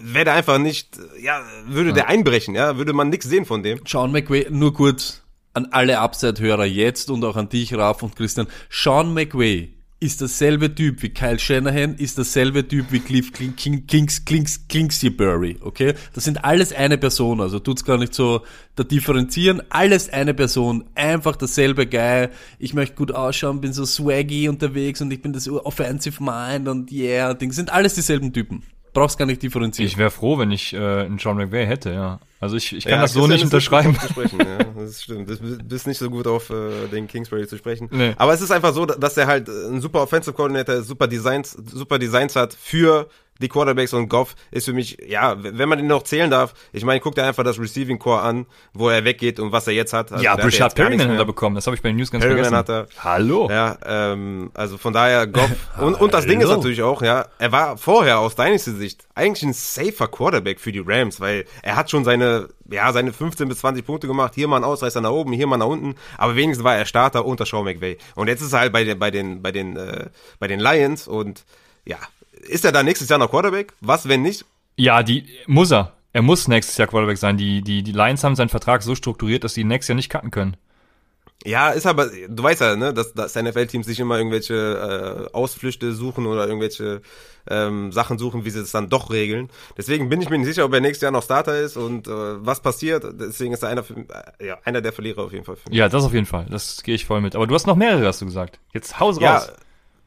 wäre der einfach nicht, ja, würde der einbrechen, ja, würde man nichts sehen von dem. Sean McVay, nur kurz an alle Upside-Hörer jetzt und auch an dich, Raf und Christian. Sean McVay ist dasselbe Typ wie Kyle Shanahan, ist dasselbe Typ wie Cliff King, King, Kings, Kings, Kingsbury, okay? Das sind alles eine Person, also tut's gar nicht so da differenzieren. Alles eine Person, einfach dasselbe Guy. Ich möchte gut ausschauen, bin so swaggy unterwegs und ich bin das Offensive Mind und yeah, Ding. Sind alles dieselben Typen. Brauchst gar nicht differenzieren. Ich wäre froh, wenn ich äh, einen John McVay hätte, ja. Also ich, ich kann Ja, das so nicht unterschreiben. zu sprechen, ja, das stimmt. Du bist nicht so gut auf äh, den Kingsbury zu sprechen. Nee. Aber es ist einfach so, dass er halt ein super Offensive Coordinator super Designs, super Designs hat für die Quarterbacks und Goff ist für mich, ja, wenn man ihn noch zählen darf, ich meine, guck dir einfach das Receiving Core an, wo er weggeht und was er jetzt hat. Also ja, nichts Perryman hat er bekommen. Das habe ich bei den News ganz Perryman vergessen. hat er. Hallo. Ja, ähm, also von daher Goff. und, und das Ding ist natürlich auch, ja, er war vorher aus Dynasty Sicht eigentlich ein safer Quarterback für die Rams, weil er hat schon seine, ja, seine 15 bis 20 Punkte gemacht, hier mal ein Ausreißer nach oben, hier mal nach unten, aber wenigstens war er Starter unter Sean McVay. Und jetzt ist er halt bei den, bei den, bei den, äh, bei den Lions und ja, ist er da nächstes Jahr noch Quarterback? Was, wenn nicht? Ja, die muss er. Er muss nächstes Jahr Quarterback sein. Die, die, die Lions haben seinen Vertrag so strukturiert, dass sie ihn nächstes Jahr nicht cutten können. Ja, ist aber, du weißt ja, ne, dass, dass NFL-Teams sich immer irgendwelche äh, Ausflüchte suchen oder irgendwelche ähm, Sachen suchen, wie sie es dann doch regeln. Deswegen bin ich mir nicht sicher, ob er nächstes Jahr noch Starter ist und äh, was passiert. Deswegen ist er einer, für, äh, ja, einer der Verlierer auf jeden Fall. Ja, das auf jeden Fall. Das gehe ich voll mit. Aber du hast noch mehrere, hast du gesagt. Jetzt haus raus. Ja,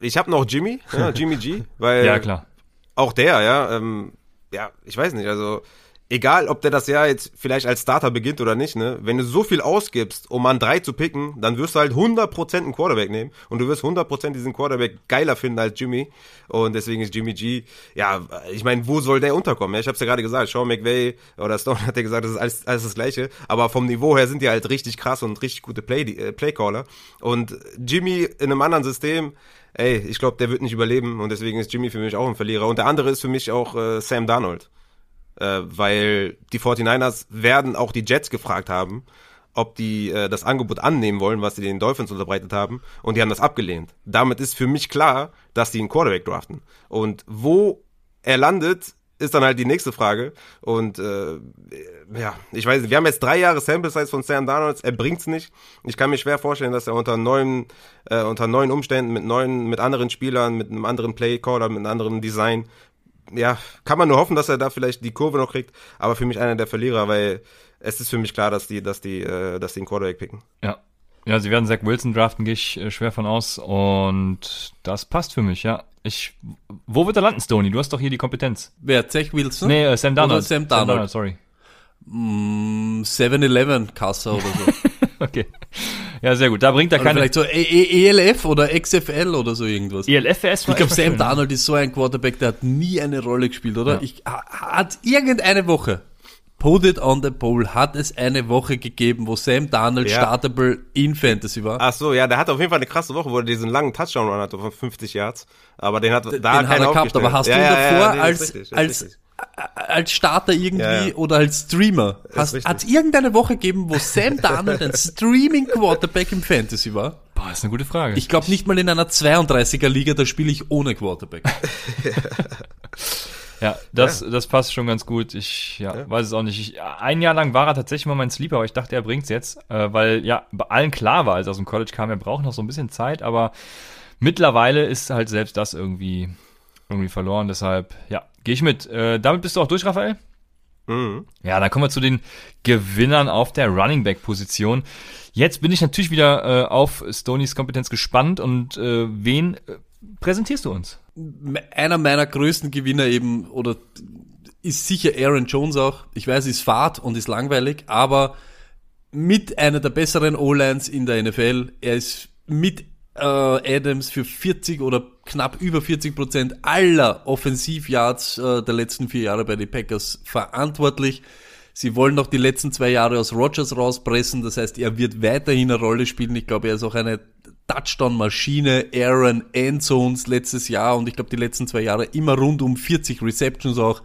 ich habe noch Jimmy, ja, Jimmy G, weil ja klar. auch der, ja, ähm, ja, ich weiß nicht, also egal, ob der das Jahr jetzt vielleicht als Starter beginnt oder nicht, ne, wenn du so viel ausgibst, um an drei zu picken, dann wirst du halt 100% einen Quarterback nehmen und du wirst 100% diesen Quarterback geiler finden als Jimmy. Und deswegen ist Jimmy G, ja, ich meine, wo soll der unterkommen? Ja, ich hab's ja gerade gesagt, Sean McVay oder Stone hat ja gesagt, das ist alles, alles das Gleiche, aber vom Niveau her sind die halt richtig krass und richtig gute Play, äh, Playcaller. Und Jimmy in einem anderen System, ey, ich glaube, der wird nicht überleben und deswegen ist Jimmy für mich auch ein Verlierer. Und der andere ist für mich auch äh, Sam Darnold äh, weil die 49ers werden auch die Jets gefragt haben, ob die äh, das Angebot annehmen wollen, was sie den Dolphins unterbreitet haben, und die haben das abgelehnt. Damit ist für mich klar, dass die einen Quarterback draften. Und wo er landet, ist dann halt die nächste Frage. Und äh, ja, ich weiß nicht, wir haben jetzt drei Jahre Sample Size von Sam Darnold, er bringt's nicht. Ich kann mir schwer vorstellen, dass er unter neuen, äh, unter neuen Umständen, mit neuen, mit anderen Spielern, mit einem anderen Playcaller, mit einem anderen Design ja, kann man nur hoffen, dass er da vielleicht die Kurve noch kriegt, aber für mich einer der Verlierer, weil es ist für mich klar, dass die, dass die, äh, dass die einen Quarterback picken. Ja. Ja, sie werden Zach Wilson draften, gehe ich äh, schwer von aus. Und das passt für mich, ja. Ich, wo wird er landen, Stoney? Du hast doch hier die Kompetenz. Wer, Zach Wilson? Nee, äh, Sam Darnold. Oder Sam Darnold. Sam Darnold sorry. Mm, 7-Eleven-Kasse oder so. okay. Ja, sehr gut. Da bringt er Oder keine. vielleicht so E- E- ELF oder XFL oder so irgendwas. ELF wäre Ich glaube, Sam Darnold ist so ein Quarterback, der hat nie eine Rolle gespielt, oder? Ja. Ich, ha- hat irgendeine Woche, put it on the pole, hat es eine Woche gegeben, wo Sam Darnold Ja. startable in Fantasy war. Ach so, ja, der hat auf jeden Fall eine krasse Woche, wo er diesen langen Touchdown-Run hatte von 50 Yards. Aber den hat da den hat er gehabt, aufgestellt. aber hast ja, du davor ja, nee, als, richtig, als, richtig. Als Starter irgendwie Ja, ja. oder als Streamer? Hat es irgendeine Woche gegeben, wo Sam Darnold ein Streaming-Quarterback im Fantasy war? Boah, ist eine gute Frage. Ich glaube nicht mal in einer 32er-Liga, da spiele ich ohne Quarterback. Ja, das, das passt schon ganz gut. Ich ja, weiß es auch nicht. Ich, ein Jahr lang war er tatsächlich mal mein Sleeper, aber ich dachte, er bringt's jetzt, äh, weil ja bei allen klar war, als er aus dem College kam, er braucht noch so ein bisschen Zeit, aber mittlerweile ist halt selbst das irgendwie irgendwie verloren. Deshalb ja, gehe ich mit. Äh, damit bist du auch durch, Raphael? Mhm. Ja, dann kommen wir zu den Gewinnern auf der Running Back Position. Jetzt bin ich natürlich wieder äh, auf Stonys Kompetenz gespannt und äh, wen äh, präsentierst du uns? einer meiner größten Gewinner eben, oder ist sicher Aaron Jones auch. Ich weiß, ist fad und ist langweilig, aber mit einer der besseren O-Lines in der NFL. Er ist mit äh, Adams für 40 oder knapp über 40 Prozent aller Offensivyards äh, der letzten vier Jahre bei den Packers verantwortlich. Sie wollen noch die letzten zwei Jahre aus Rogers rauspressen. Das heißt, er wird weiterhin eine Rolle spielen. Ich glaube, er ist auch eine Touchdown-Maschine. Aaron Endzones letztes Jahr und ich glaube, die letzten zwei Jahre immer rund um 40 Receptions auch.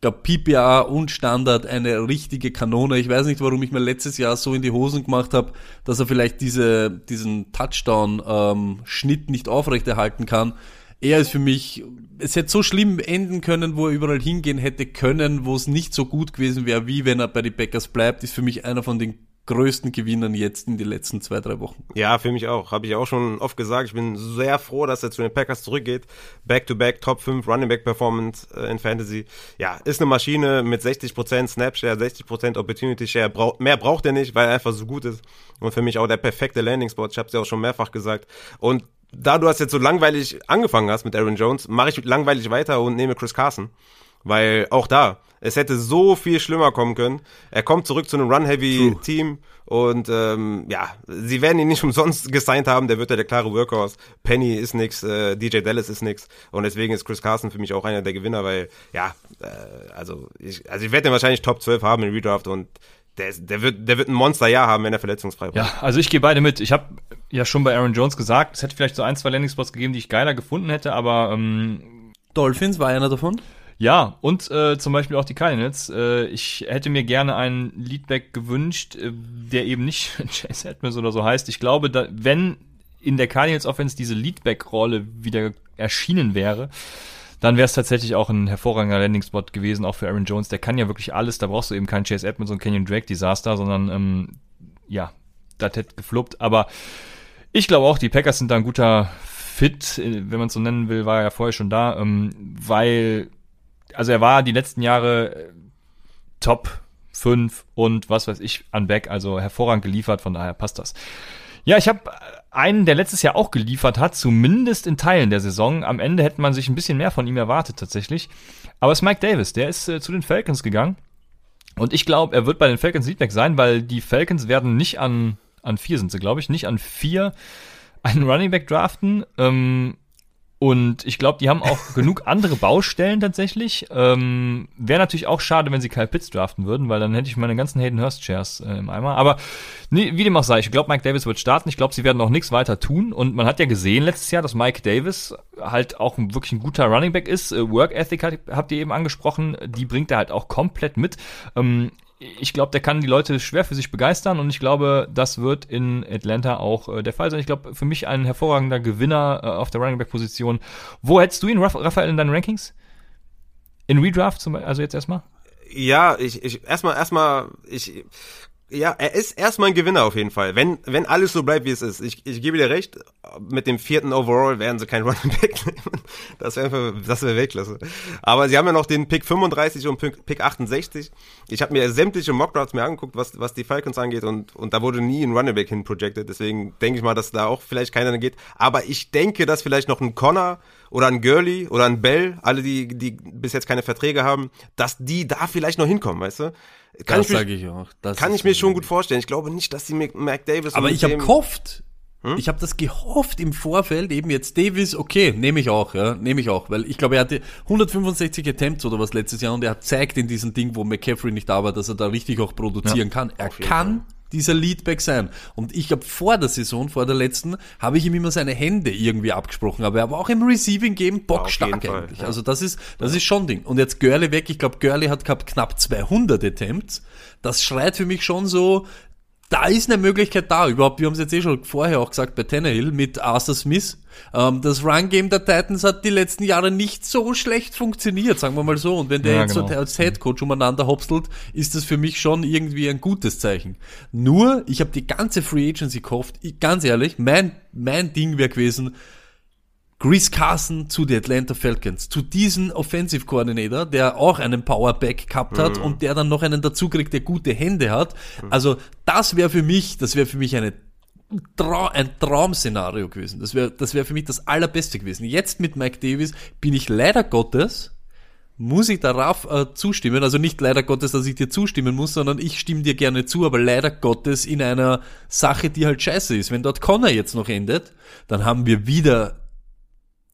Glaube, PPA und Standard eine richtige Kanone. Ich weiß nicht, warum ich mir letztes Jahr so in die Hosen gemacht habe, dass er vielleicht diese, diesen Touchdown-Schnitt nicht aufrechterhalten kann. Er ist für mich, es hätte so schlimm enden können, wo er überall hingehen hätte können, wo es nicht so gut gewesen wäre, wie wenn er bei den Packers bleibt, ist für mich einer von den größten Gewinnern jetzt in den letzten zwei, drei Wochen. Ja, für mich auch. Habe ich auch schon oft gesagt. Ich bin sehr froh, dass er zu den Packers zurückgeht. Back-to-back, Top 5 Running Back Performance äh, in Fantasy. Ja, ist eine Maschine mit 60% Snapshare, 60% Opportunity Share. Brauch, mehr braucht er nicht, weil er einfach so gut ist. Und für mich auch der perfekte Landing Spot. Ich habe es ja auch schon mehrfach gesagt. Und da du das jetzt so langweilig angefangen hast mit Aaron Jones, mache ich langweilig weiter und nehme Chris Carson. Weil auch da, es hätte so viel schlimmer kommen können. Er kommt zurück zu einem Run-Heavy-Team und ähm, ja, sie werden ihn nicht umsonst gesigned haben. Der wird ja der klare Workhorse. Penny ist nix, äh, DJ Dallas ist nix und deswegen ist Chris Carson für mich auch einer der Gewinner, weil ja, äh, also ich, also ich werde den wahrscheinlich Top 12 haben in Redraft und der, der wird, der wird ein Monsterjahr haben, wenn er verletzungsfrei bleibt. Ja, also ich gehe beide mit. Ich habe ja schon bei Aaron Jones gesagt, es hätte vielleicht so ein, zwei Landing-Spots gegeben, die ich geiler gefunden hätte, aber ähm, Dolphins war einer davon. Ja, und äh, zum Beispiel auch die Cardinals. Äh, ich hätte mir gerne einen Leadback gewünscht, äh, der eben nicht Chase Edmonds oder so heißt. Ich glaube, da, wenn in der Cardinals Offense diese Leadback-Rolle wieder erschienen wäre, dann wäre es tatsächlich auch ein hervorragender Landing-Spot gewesen, auch für Aaron Jones. Der kann ja wirklich alles. Da brauchst du eben kein Chase Edmonds und Kenyon Drake Desaster, sondern ähm, ja, das hätte gefloppt. Aber ich glaube auch, die Packers sind da ein guter Fit, äh, wenn man es so nennen will, war er ja vorher schon da, ähm, weil, also er war die letzten Jahre äh, Top 5 und was weiß ich an Back, also hervorragend geliefert, von daher passt das. Ja, ich habe einen, der letztes Jahr auch geliefert hat, zumindest in Teilen der Saison. Am Ende hätte man sich ein bisschen mehr von ihm erwartet tatsächlich. Aber es ist Mike Davis, der ist äh, zu den Falcons gegangen. Und ich glaube, er wird bei den Falcons Leadback sein, weil die Falcons werden nicht an, an vier sind sie, glaube ich, nicht an vier einen Running Back draften. Ähm, und ich glaube, die haben auch genug andere Baustellen tatsächlich. Ähm, Wäre natürlich auch schade, wenn sie Kyle Pitts draften würden, weil dann hätte ich meine ganzen Hayden Hurst Chairs äh, im Eimer. Aber nee, wie dem auch sei, ich glaube, Mike Davis wird starten. Ich glaube, sie werden auch nichts weiter tun. Und man hat ja gesehen letztes Jahr, dass Mike Davis halt auch ein, wirklich ein guter Running Back ist. Äh, Work Ethic hat, habt ihr eben angesprochen. Die bringt er halt auch komplett mit. Ähm, ich glaube, der kann die Leute schwer für sich begeistern und ich glaube, das wird in Atlanta auch äh, der Fall sein. Ich glaube, für mich ein hervorragender Gewinner äh, auf der Running Back Position. Wo hättest du ihn, Raphael, in deinen Rankings? In Redraft zum Beispiel, also jetzt erstmal? Ja, ich, ich erstmal, erstmal, ich ja, er ist erstmal ein Gewinner auf jeden Fall. Wenn, wenn alles so bleibt, wie es ist. Ich, ich gebe dir recht, mit dem vierten Overall werden sie kein Running Back nehmen. Das wäre das wäre Weltklasse. Aber sie haben ja noch den Pick 35 und Pick 68. Ich habe mir sämtliche Mockdrafts mir angeguckt, was, was die Falcons angeht und, und da wurde nie ein Running Back hin projected. Deswegen denke ich mal, dass da auch vielleicht keiner geht. Aber ich denke, dass vielleicht noch ein Connor oder ein Gurley oder ein Bell, alle die, die bis jetzt keine Verträge haben, dass die da vielleicht noch hinkommen, weißt du? Kann das sage ich auch. Das kann ich mir schon gut vorstellen. Ich glaube nicht, dass die Mac Davis. Aber ich habe gehofft. Hm? Ich habe das gehofft im Vorfeld, eben jetzt Davis, okay, nehme ich auch, ja, nehme ich auch, weil ich glaube, er hatte 165 Attempts oder was letztes Jahr und er zeigt in diesem Ding, wo McCaffrey nicht da war, dass er da richtig auch produzieren ja, kann. Er kann Fall dieser Leadback sein. Und ich habe vor der Saison, vor der letzten, habe ich ihm immer seine Hände irgendwie abgesprochen. Aber er war auch im Receiving Game bockstark ja, eigentlich. Ja. Also das ist, das ist schon Ding. Und jetzt Görle weg. Ich glaube, Görle hat gehabt knapp 200 Attempts. Das schreit für mich schon so, da ist eine Möglichkeit da. Überhaupt, wir haben es jetzt eh schon vorher auch gesagt bei Tannehill mit Arthur Smith. Ähm, das Run-Game der Titans hat die letzten Jahre nicht so schlecht funktioniert, sagen wir mal so. Und wenn der ja, jetzt genau. so als Headcoach umeinander hopstelt, ist das für mich schon irgendwie ein gutes Zeichen. Nur, ich habe die ganze Free Agency gehofft, ganz ehrlich, mein, mein Ding wäre gewesen, Chris Carson zu den Atlanta Falcons, zu diesem Offensive Coordinator, der auch einen Powerback gehabt hat mhm. und der dann noch einen dazu kriegt, der gute Hände hat. Mhm. Also das wäre für mich, das wäre für mich eine Trau ein Traumszenario gewesen. Das wäre das wäre für mich das allerbeste gewesen. Jetzt mit Mike Davis bin ich leider Gottes muss ich darauf äh, zustimmen, also nicht leider Gottes, dass ich dir zustimmen muss, sondern ich stimme dir gerne zu, aber leider Gottes in einer Sache, die halt scheiße ist. Wenn dort Connor jetzt noch endet, dann haben wir wieder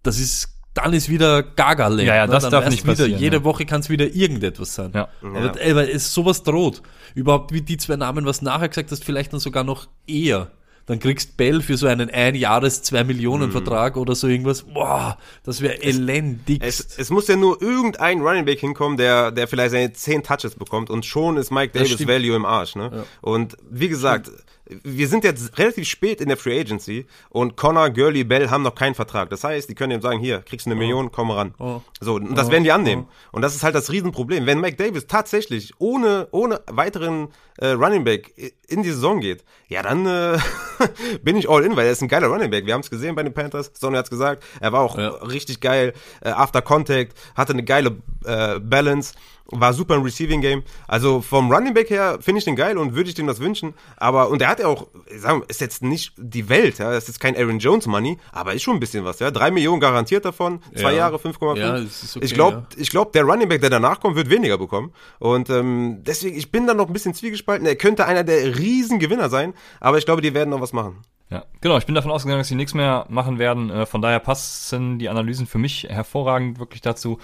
das ist dann ist wieder gaga Ja, ja, ne? das dann darf nicht passieren. Wieder, jede Woche kann es wieder irgendetwas sein. Ja. Aber, ey, weil es sowas droht. Überhaupt wie die zwei Namen, was nachher gesagt hast, vielleicht dann sogar noch eher. Dann kriegst Bell für so einen ein Jahres zwei Millionen mhm. Vertrag oder so irgendwas. Boah, das wäre elendig. Es, es, muss ja nur irgendein Running Back hinkommen, der, der vielleicht seine zehn Touches bekommt und schon ist Mike Davis Value im Arsch. Ne? Ja. Und wie gesagt, Stimmt wir sind jetzt relativ spät in der Free Agency und Connor, Gurley, Bell haben noch keinen Vertrag. Das heißt, die können ihm sagen, hier, kriegst du eine oh. Million, komm ran. Oh. So, und das oh. werden die annehmen. Oh. Und das ist halt das Riesenproblem. Wenn Mike Davis tatsächlich ohne, ohne weiteren äh, Running Back in die Saison geht, ja, dann äh, bin ich all in, weil er ist ein geiler Running Back. Wir haben es gesehen bei den Panthers. Sonny hat's gesagt. Er war auch ja. richtig geil. Äh, after Contact, hatte eine geile äh, Balance war super im Receiving Game. Also vom Running Back her finde ich den geil und würde ich dem das wünschen. Aber, und er hat ja auch, sagen ist jetzt nicht die Welt, ja, das ist kein Aaron Jones Money, aber ist schon ein bisschen was, ja. Drei Millionen garantiert davon, zwei ja. Jahre 5,5. Ja, okay, ich glaube, ja. ich glaube, der Running Back, der danach kommt, wird weniger bekommen. Und ähm, deswegen, ich bin da noch ein bisschen zwiegespalten. Er könnte einer der riesen Gewinner sein, aber ich glaube, die werden noch was machen. Ja, genau. Ich bin davon ausgegangen, dass sie nichts mehr machen werden. Äh, von daher passen die Analysen für mich hervorragend wirklich dazu.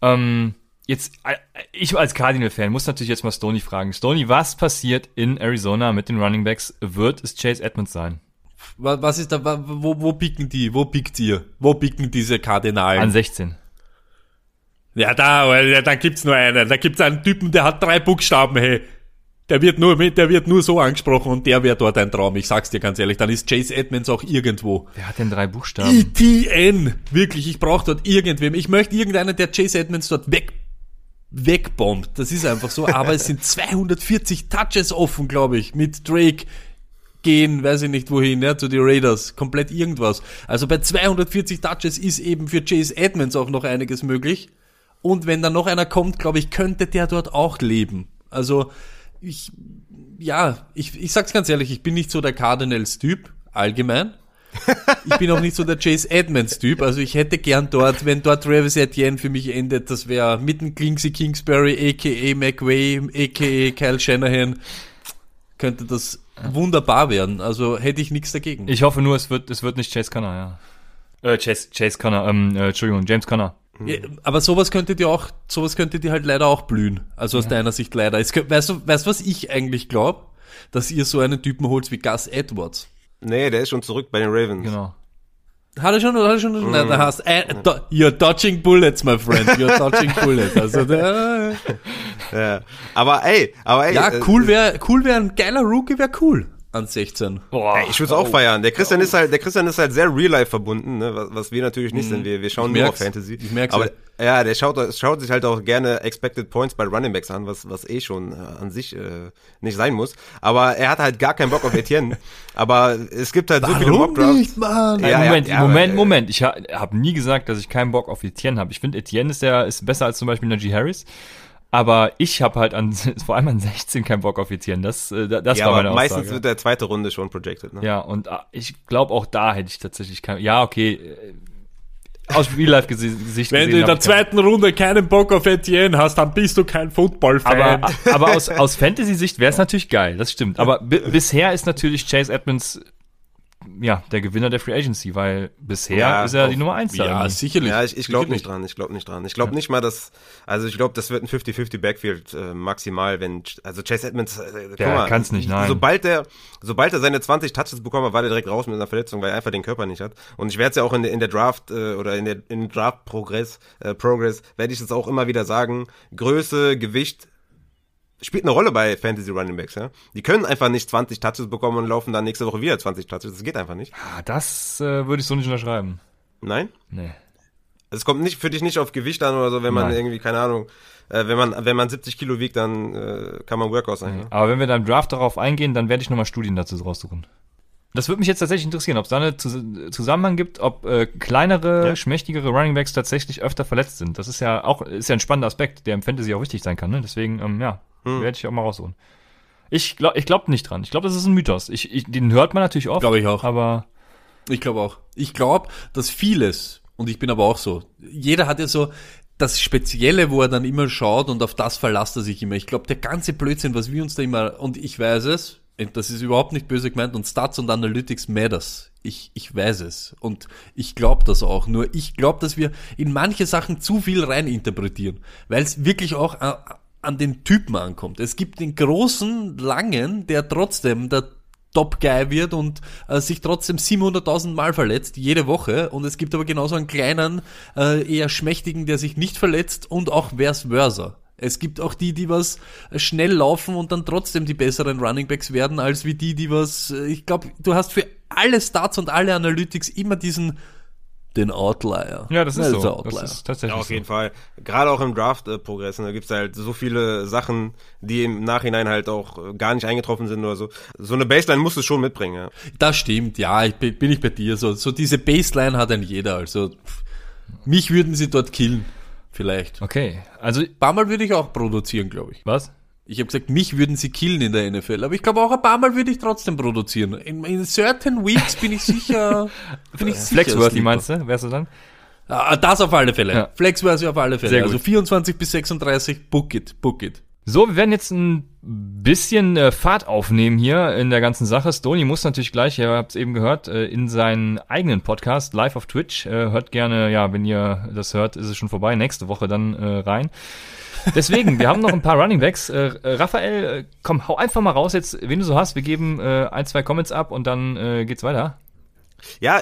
Ähm, jetzt, äh, ich als Cardinal-Fan muss natürlich jetzt mal Stoney fragen. Stoney, was passiert in Arizona mit den Running Backs? Wird es Chase Edmonds sein? Was ist da, wo, wo picken die? Wo pickt ihr? Wo picken diese Kardinalen? An 16. Ja, da, ja, da gibt's nur einen. Da gibt's einen Typen, der hat drei Buchstaben, hey. Der wird nur, der wird nur so angesprochen und der wäre dort ein Traum. Ich sag's dir ganz ehrlich. Dann ist Chase Edmonds auch irgendwo. Wer hat denn drei Buchstaben? ETN. Wirklich, ich brauche dort irgendwem. Ich möchte irgendeinen, der Chase Edmonds dort weg wegbombt. Das ist einfach so. Aber es sind 240 Touches offen, glaube ich, mit Drake. gehen, weiß ich nicht wohin, ja, zu den Raiders, komplett irgendwas. Also bei 240 Touches ist eben für Chase Edmonds auch noch einiges möglich. Und wenn da noch einer kommt, glaube ich, könnte der dort auch leben. Also ich, ja, ich, ich sag's ganz ehrlich, ich bin nicht so der Cardinals-Typ, allgemein. Ich bin auch nicht so der Chase Edmonds-Typ, also ich hätte gern dort, wenn dort Travis Etienne für mich endet, das wäre mitten Klingsy Kingsbury, a.k.a. McWay, a.k.a. Kyle Shanahan, könnte das wunderbar werden. Also hätte ich nichts dagegen. Ich hoffe nur, es wird, es wird nicht Chase Connor, ja. Äh, Chase, Chase Connor, ähm, äh, Entschuldigung, James Connor. Ja, aber sowas könnte dir auch, sowas könnte dir halt leider auch blühen. Also aus deiner Sicht leider. Es, weißt du, weißt du, was ich eigentlich glaube? Dass ihr so einen Typen holt wie Gus Edwards. Nee, der ist schon zurück bei den Ravens. Genau. Hat er schon, oder hat er schon? Nein, da hast, äh, do, you're dodging bullets, my friend. You're dodging bullets. Also, der, Ja. Aber ey, aber ey. ja, äh, cool wäre, cool wäre ein geiler Rookie, wäre cool. An 16. Boah. Ey, ich würde es auch feiern. Der Christian ist halt, der Christian ist halt sehr real life verbunden, ne? was, was wir natürlich nicht sind. Wir, wir schauen Mhm. Ich nur auf. Fantasy. Ich merk's Aber ja. Ja, der schaut, schaut sich halt auch gerne Expected Points bei Running Backs an, was, was eh schon äh, an sich äh, nicht sein muss. Aber er hat halt gar keinen Bock auf Etienne. Aber es gibt halt so viele Mockdrafts. Mann? Ja, Äh, ja, Moment, ja, Moment, aber, äh, Moment. Ich ha, habe nie gesagt, dass ich keinen Bock auf Etienne habe. Ich finde, Etienne ist der ist besser als zum Beispiel Najee Harris. Aber ich habe halt an vor allem an 16 keinen Bock auf Etienne. Das, äh, da- das Ja, war aber meine meistens Aussage. wird der zweite Runde schon projected. Ne? Ja, und ich glaube auch da hätte ich tatsächlich keinen. Ja, okay. Aus Real-Life-Gesicht Wenn du in der zweiten Runde keinen Bock auf Etienne hast, dann bist du kein Football-Fan. Aber, aber aus, aus Fantasy-Sicht wäre es natürlich geil, das stimmt. Aber bi bisher ist natürlich Chase Edmonds ja der Gewinner der Free Agency, weil bisher Ja, ist er auf- die Nummer 1 ja, sicherlich. Ja, ich, ich glaube nicht dran, ich glaube nicht dran. Ich glaube nicht mal, dass, also ich glaube, das wird ein 50-50 Backfield äh, maximal, wenn, also Chase Edmonds, äh, guck Der mal, kann's nicht, nein. Sobald der, sobald er seine 20 Touches bekommen hat, war der direkt raus mit einer Verletzung, weil er einfach den Körper nicht hat. Und ich werde es ja auch in der, in der Draft äh, oder in der in Draft Progress, äh, Progress, werde ich es auch immer wieder sagen, Größe, Gewicht spielt eine Rolle bei Fantasy Running Backs, ja. Die können einfach nicht 20 Touches bekommen und laufen dann nächste Woche wieder 20 Touches. Das geht einfach nicht. Ah, das äh, würde ich so nicht unterschreiben. Nein? Nee. Es kommt nicht für dich nicht auf Gewicht an oder so, wenn man Nein. irgendwie, keine Ahnung, äh, wenn man, wenn man 70 Kilo wiegt, dann äh, kann man Workout sein. Ne? Aber wenn wir dann im Draft darauf eingehen, dann werde ich nochmal Studien dazu raussuchen. Das würde mich jetzt tatsächlich interessieren, ob es da einen Zus Zusammenhang gibt, ob äh, kleinere, Ja. schmächtigere Running Backs tatsächlich öfter verletzt sind. Das ist ja auch ist ja ein spannender Aspekt, der im Fantasy auch wichtig sein kann. Ne? Deswegen, ähm, ja, Hm. werde ich auch mal raussuchen. Ich glaube ich glaub nicht dran. Ich glaube, das ist ein Mythos. Ich, ich, den hört man natürlich oft. Glaube ich auch. Aber Ich glaube auch. Ich glaube, dass vieles, und ich bin aber auch so, jeder hat ja so das Spezielle, wo er dann immer schaut und auf das verlasst er sich immer. Ich glaube, der ganze Blödsinn, was wir uns da immer, und ich weiß es, das ist überhaupt nicht böse gemeint, und Stats und Analytics matters. Ich, ich weiß es. Und ich glaube das auch. Nur ich glaube, dass wir in manche Sachen zu viel reininterpretieren, weil es wirklich auch an, den Typen ankommt. Es gibt den großen, langen, der trotzdem der Top-Guy wird und äh, sich trotzdem 700.000 Mal verletzt, jede Woche. Und es gibt aber genauso einen kleinen, äh, eher schmächtigen, der sich nicht verletzt und auch vice versa. Es gibt auch die, die was schnell laufen und dann trotzdem die besseren Runningbacks werden, als wie die, die was, äh, ich glaube, du hast für alle Stats und alle Analytics immer diesen, den Outlier. ja, das ist Ja, so. der Outlier. Das ist tatsächlich Ja, auf so. jeden Fall. Gerade auch im Draft-Progress, da gibt's halt so viele Sachen, die im Nachhinein halt auch äh, gar nicht eingetroffen sind oder so. So eine Baseline musst du schon mitbringen, ja. Das stimmt, ja, ich bin, bin ich bei dir. So, so diese Baseline hat ein jeder. Also pff, mich würden sie dort killen, vielleicht. Okay, also Ein paar Mal würde ich auch produzieren, glaube ich. was? Ich habe gesagt, mich würden sie killen in der NFL, aber ich glaube auch ein paar Mal würde ich trotzdem produzieren. In, in certain weeks bin ich sicher. bin ich sicher Flexworthy meinst du? Wärst du dann? Ah, das auf alle Fälle. Ja. Flexworthy auf alle Fälle. Sehr gut. Also 24 bis 36, book it, book it. So, wir werden jetzt ein bisschen äh, Fahrt aufnehmen hier in der ganzen Sache. Stony muss natürlich gleich, ihr habt es eben gehört, äh, in seinen eigenen Podcast live auf Twitch. Äh, hört gerne, ja, wenn ihr das hört, ist es schon vorbei. Nächste Woche dann äh, rein. Deswegen, wir haben noch ein paar Running Backs. Äh, Raphael, äh, komm, hau einfach mal raus jetzt, wen du so hast. Wir geben ein, zwei Comments ab und dann geht's weiter. Ja,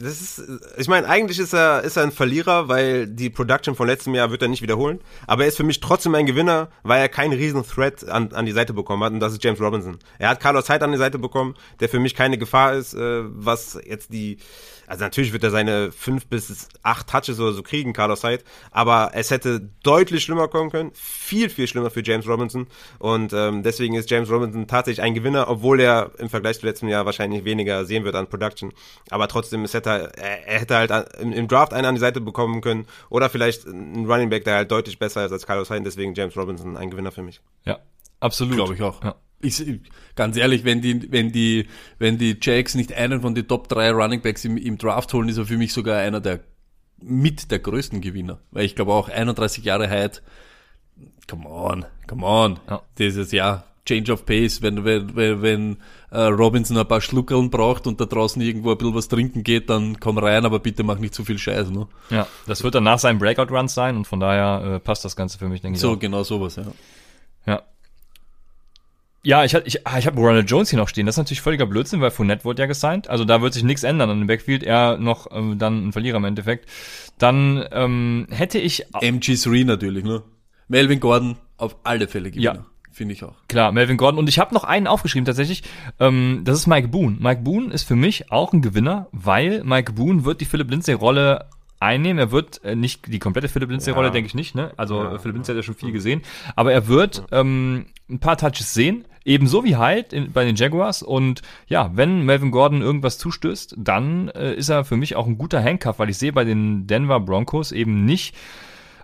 das ist, ich meine, eigentlich ist er, ist er ein Verlierer, weil die Production von letztem Jahr wird er nicht wiederholen. Aber er ist für mich trotzdem ein Gewinner, weil er keinen riesen Threat an, an die Seite bekommen hat und das ist James Robinson. Er hat Carlos Hyde an die Seite bekommen, der für mich keine Gefahr ist, äh, was jetzt die, also natürlich wird er seine fünf bis acht Touches oder so kriegen, Carlos Hyde, aber es hätte deutlich schlimmer kommen können, viel, viel schlimmer für James Robinson und ähm, deswegen ist James Robinson tatsächlich ein Gewinner, obwohl er im Vergleich zu letztem Jahr wahrscheinlich weniger sehen wird an Production, aber trotzdem, es hätte, er, er hätte halt im, im, Draft einen an die Seite bekommen können oder vielleicht ein Running Back, der halt deutlich besser ist als Carlos Hyde, deswegen James Robinson ein Gewinner für mich. Ja, absolut. Glaube ich auch. Ja ich, ganz ehrlich, wenn die, wenn die, wenn die Jacks nicht einen von den Top 3 Running Backs im, im Draft holen, ist er für mich sogar einer der mit der größten Gewinner. Weil ich glaube auch 31 Jahre Hyde, come on, come on. Ja. Dieses Jahr, Change of Pace, wenn, wenn, wenn, wenn äh, Robinson ein paar Schluckeln braucht und da draußen irgendwo ein bisschen was trinken geht, dann komm rein, aber bitte mach nicht zu viel Scheiß. Ne? Ja, das wird dann nach seinem Breakout-Run sein und von daher äh, passt das Ganze für mich, denke ich. So, genau sowas, ja. Ja, ja, ich, ich, ich habe Ronald Jones hier noch stehen. Das ist natürlich völliger Blödsinn, weil Fournette wurde ja gesigned. Also da wird sich nichts ändern an dem Backfield. Er noch ähm, dann ein Verlierer im Endeffekt. Dann ähm, hätte ich... MG3 natürlich, ne? Melvin Gordon auf alle Fälle Gewinner. Ja. Finde ich auch. Klar, Melvin Gordon. Und ich habe noch einen aufgeschrieben tatsächlich. Ähm, das ist Mike Boone. Mike Boone ist für mich auch ein Gewinner, weil Mike Boone wird die Philipp Lindsay-Rolle einnehmen. Er wird äh, nicht die komplette Philipp Lindsay-Rolle, ja. denke ich nicht. Ne? Also ja. Philipp Lindsay hat ja schon viel gesehen. Aber er wird ähm, ein paar Touches sehen, ebenso wie halt in, bei den Jaguars. Und ja, wenn Melvin Gordon irgendwas zustößt, dann äh, ist er für mich auch ein guter Handcuff, weil ich sehe bei den Denver Broncos eben nicht,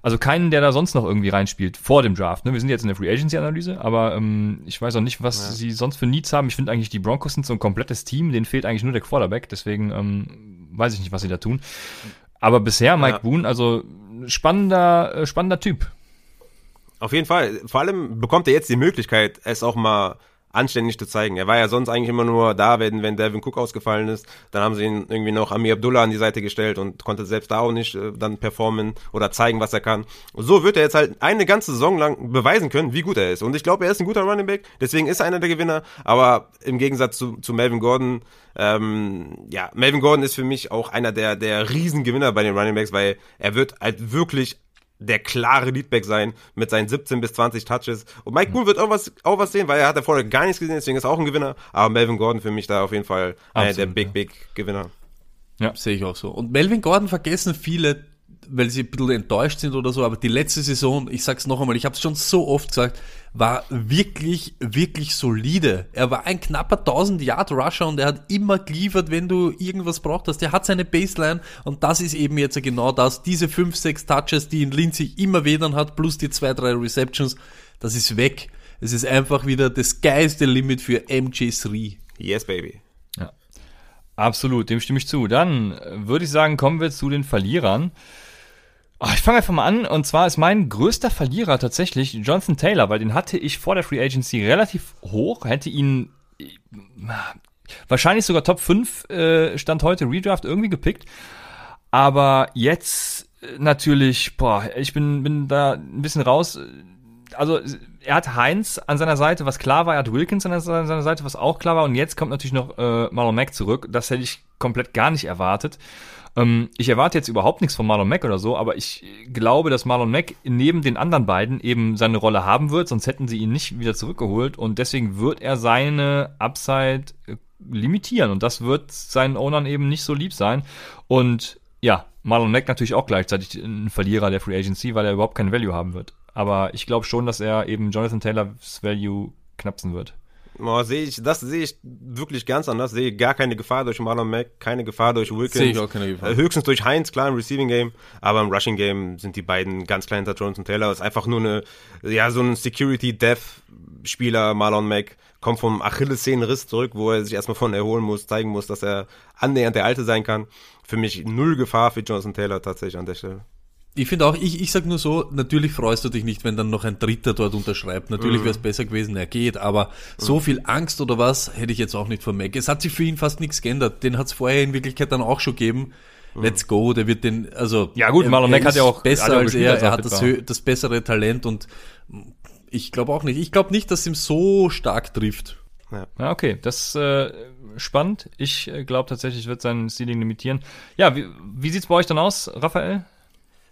also keinen, der da sonst noch irgendwie reinspielt vor dem Draft. Ne? Wir sind jetzt in der Free Agency Analyse, aber ähm, ich weiß auch nicht, was ja. sie sonst für Needs haben. Ich finde eigentlich, die Broncos sind so ein komplettes Team, denen fehlt eigentlich nur der Quarterback, deswegen ähm, weiß ich nicht, was sie da tun. Aber bisher Mike ja. Boone, also spannender, äh, spannender Typ. Auf jeden Fall. Vor allem bekommt er jetzt die Möglichkeit, es auch mal anständig zu zeigen. Er war ja sonst eigentlich immer nur da, wenn, wenn Devin Cook ausgefallen ist. Dann haben sie ihn irgendwie noch Amir Abdullah an die Seite gestellt und konnte selbst da auch nicht äh, dann performen oder zeigen, was er kann. so wird er jetzt halt eine ganze Saison lang beweisen können, wie gut er ist. Und ich glaube, er ist ein guter Running Back, deswegen ist er einer der Gewinner. Aber im Gegensatz zu, zu Melvin Gordon, ähm, ja, Melvin Gordon ist für mich auch einer der, der Riesengewinner bei den Running Backs, weil er wird halt wirklich der klare Leadback sein mit seinen 17 bis 20 Touches. Und Mike Boone wird auch was, auch was sehen, weil er hat ja vorher gar nichts gesehen, deswegen ist er auch ein Gewinner. Aber Melvin Gordon für mich da auf jeden Fall einer der Big, ja. Big Gewinner. Ja, sehe ich auch so. Und Melvin Gordon vergessen viele, weil sie ein bisschen enttäuscht sind oder so, aber die letzte Saison, ich sag's noch einmal, ich habe es schon so oft gesagt, war wirklich, wirklich solide. Er war ein knapper 1000 Yard Rusher und er hat immer geliefert, wenn du irgendwas braucht hast. Er hat seine Baseline und das ist eben jetzt genau das. Diese 5, 6 Touches, die in Lindsay immer wedern hat, plus die 2, 3 Receptions, das ist weg. Es ist einfach wieder das sky Limit für MJ3. Yes, baby. Ja. Absolut, dem stimme ich zu. Dann würde ich sagen, kommen wir zu den Verlierern. Oh, ich fange einfach mal an. Und zwar ist mein größter Verlierer tatsächlich Jonathan Taylor, weil den hatte ich vor der Free Agency relativ hoch, hätte ihn äh, wahrscheinlich sogar Top 5 äh, Stand heute Redraft irgendwie gepickt. Aber jetzt äh, natürlich, boah, ich bin, bin da ein bisschen raus. Also er hat Heinz an seiner Seite, was klar war, er hat Wilkins an seiner Seite, was auch klar war. Und jetzt kommt natürlich noch äh, Marlon Mack zurück. Das hätte ich komplett gar nicht erwartet. Ähm, ich erwarte jetzt überhaupt nichts von Marlon Mack oder so, aber ich glaube, dass Marlon Mack neben den anderen beiden eben seine Rolle haben wird, sonst hätten sie ihn nicht wieder zurückgeholt und deswegen wird er seine Upside äh, limitieren und das wird seinen Ownern eben nicht so lieb sein und ja, Marlon Mack natürlich auch gleichzeitig ein Verlierer der Free Agency, weil er überhaupt kein Value haben wird. Aber ich glaube schon, dass er eben Jonathan Taylors Value knapsen wird. Oh, sehe ich, das sehe ich wirklich ganz anders. Sehe gar keine Gefahr durch Marlon Mack, keine Gefahr durch Wilkins. Sehe ich auch keine Gefahr. Äh, höchstens durch Heinz, klar im Receiving Game, aber im Rushing Game sind die beiden ganz klein hinter Jones und Taylor. ist einfach nur eine, ja, so ein Security Death Spieler, Marlon Mack, kommt vom Achillessehnenriss zurück, wo er sich erstmal von erholen muss, zeigen muss, dass er annähernd der Alte sein kann. Für mich null Gefahr für Jonathan Taylor tatsächlich an der Stelle. Ich finde auch, ich, ich sag nur so, natürlich freust du dich nicht, wenn dann noch ein Dritter dort unterschreibt. Natürlich mhm. wäre es besser gewesen, er geht, aber mhm. so viel Angst oder was hätte ich jetzt auch nicht von Mac. Es hat sich für ihn fast nichts geändert. Den hat es vorher in Wirklichkeit dann auch schon gegeben. Mhm. Let's go, der wird den, also. Ja gut, Marlon Mack hat ja auch besser als, als er, er hat das, das bessere Talent und ich glaube auch nicht. Ich glaube nicht, dass ihm so stark trifft. Ja, ja okay, das äh, spannend. Ich äh, glaube tatsächlich, wird sein Ceiling limitieren. Ja, wie, wie sieht's bei euch dann aus, Raphael?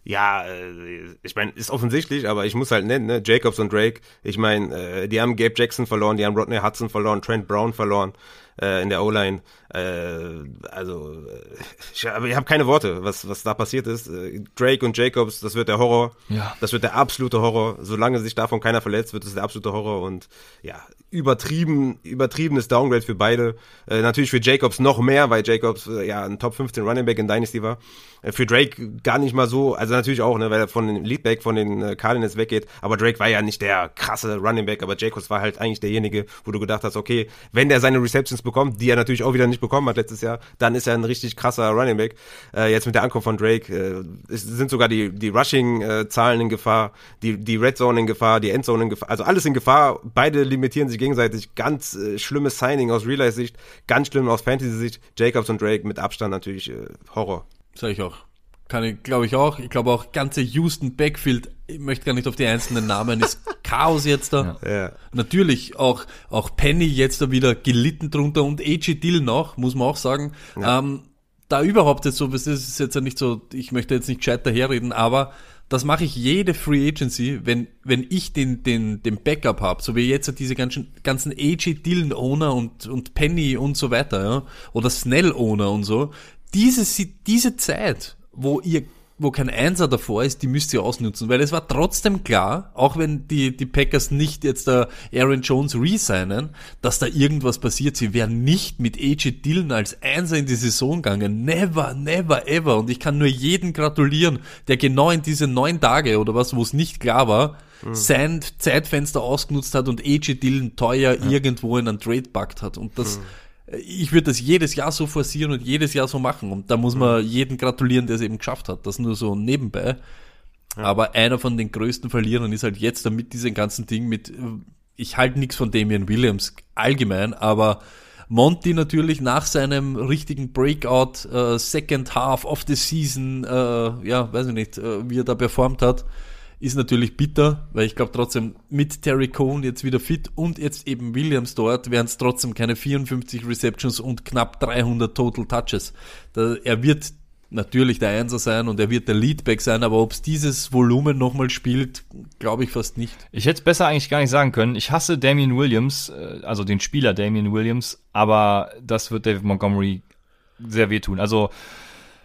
Ja, äh, ich meine, ist offensichtlich, aber ich muss halt nennen, ne? Jacobs und Drake. Ich meine, äh, die haben Gabe Jackson verloren, die haben Rodney Hudson verloren, Trent Brown verloren äh, in der O-Line. Äh, also, äh, ich, ich habe keine Worte, was, was da passiert ist. Äh, Drake und Jacobs, das wird der Horror. Ja. Das wird der absolute Horror. Solange sich davon keiner verletzt, wird es der absolute Horror. Und ja, übertrieben, übertriebenes Downgrade für beide. Äh, natürlich für Jacobs noch mehr, weil Jacobs ja ein Top 15 Running Back in Dynasty war. Äh, für Drake gar nicht mal so, also natürlich auch, ne, weil er von den Leadback, von den äh, Cardinals weggeht. Aber Drake war ja nicht der krasse Running Back, aber Jacobs war halt eigentlich derjenige, wo du gedacht hast, okay, wenn der seine Receptions bekommt, die er natürlich auch wieder nicht bekommen hat letztes Jahr, dann ist er ein richtig krasser Running Back. Äh, jetzt mit der Ankunft von Drake äh, sind sogar die, die Rushing-Zahlen in Gefahr, die, die Red Zone in Gefahr, die Endzone in Gefahr, also alles in Gefahr. Beide limitieren sich gegenseitig. Ganz äh, schlimmes Signing aus Real-Life-Sicht, ganz schlimm aus Fantasy-Sicht. Jacobs und Drake mit Abstand natürlich äh, Horror. Sag ich auch. Kann ich, glaube ich auch. Ich glaube auch ganze Houston Backfield, ich möchte gar nicht auf die einzelnen Namen, ist Chaos jetzt da. Ja. Natürlich auch, auch Penny jetzt da wieder gelitten drunter und AJ Dillon auch, muss man auch sagen. Ja. Ähm, da überhaupt jetzt so, das ist jetzt ja nicht so, ich möchte jetzt nicht gescheit daherreden, aber das mache ich jede Free Agency, wenn, wenn ich den, den, den Backup habe, so wie jetzt diese ganzen, ganzen AJ Dillon Owner und, und Penny und so weiter, ja, oder Snell Owner und so, diese, diese Zeit, wo ihr wo kein Einser davor ist, die müsst ihr ausnutzen, weil es war trotzdem klar, auch wenn die, die Packers nicht jetzt da Aaron Jones resignen, dass da irgendwas passiert. Sie wären nicht mit AJ Dillon als Einser in die Saison gegangen. Never, never, ever. Und ich kann nur jeden gratulieren, der genau in diese neun Tage oder was, wo es nicht klar war, sein Zeitfenster ausgenutzt hat und AJ Dillon teuer irgendwo in einen Trade packt hat. Und das, ich würde das jedes Jahr so forcieren und jedes Jahr so machen. Und da muss man jeden gratulieren, der es eben geschafft hat. Das nur so nebenbei. Aber einer von den größten Verlierern ist halt jetzt damit diesem ganzen Ding mit, äh, ich halte nichts von Damian Williams allgemein, aber Monty natürlich nach seinem richtigen Breakout, äh, Second Half of the Season, äh, ja, weiß ich nicht, äh, wie er da performt hat, ist natürlich bitter, weil ich glaube trotzdem mit Terry Cohn jetzt wieder fit und jetzt eben Williams dort, wären es trotzdem keine 54 Receptions und knapp 300 Total Touches. Da, er wird natürlich der Einser sein und er wird der Leadback sein, aber ob es dieses Volumen nochmal spielt, glaube ich fast nicht. Ich hätte es besser eigentlich gar nicht sagen können. Ich hasse Damian Williams, äh, also den Spieler Damian Williams, aber das wird David Montgomery sehr wehtun. Also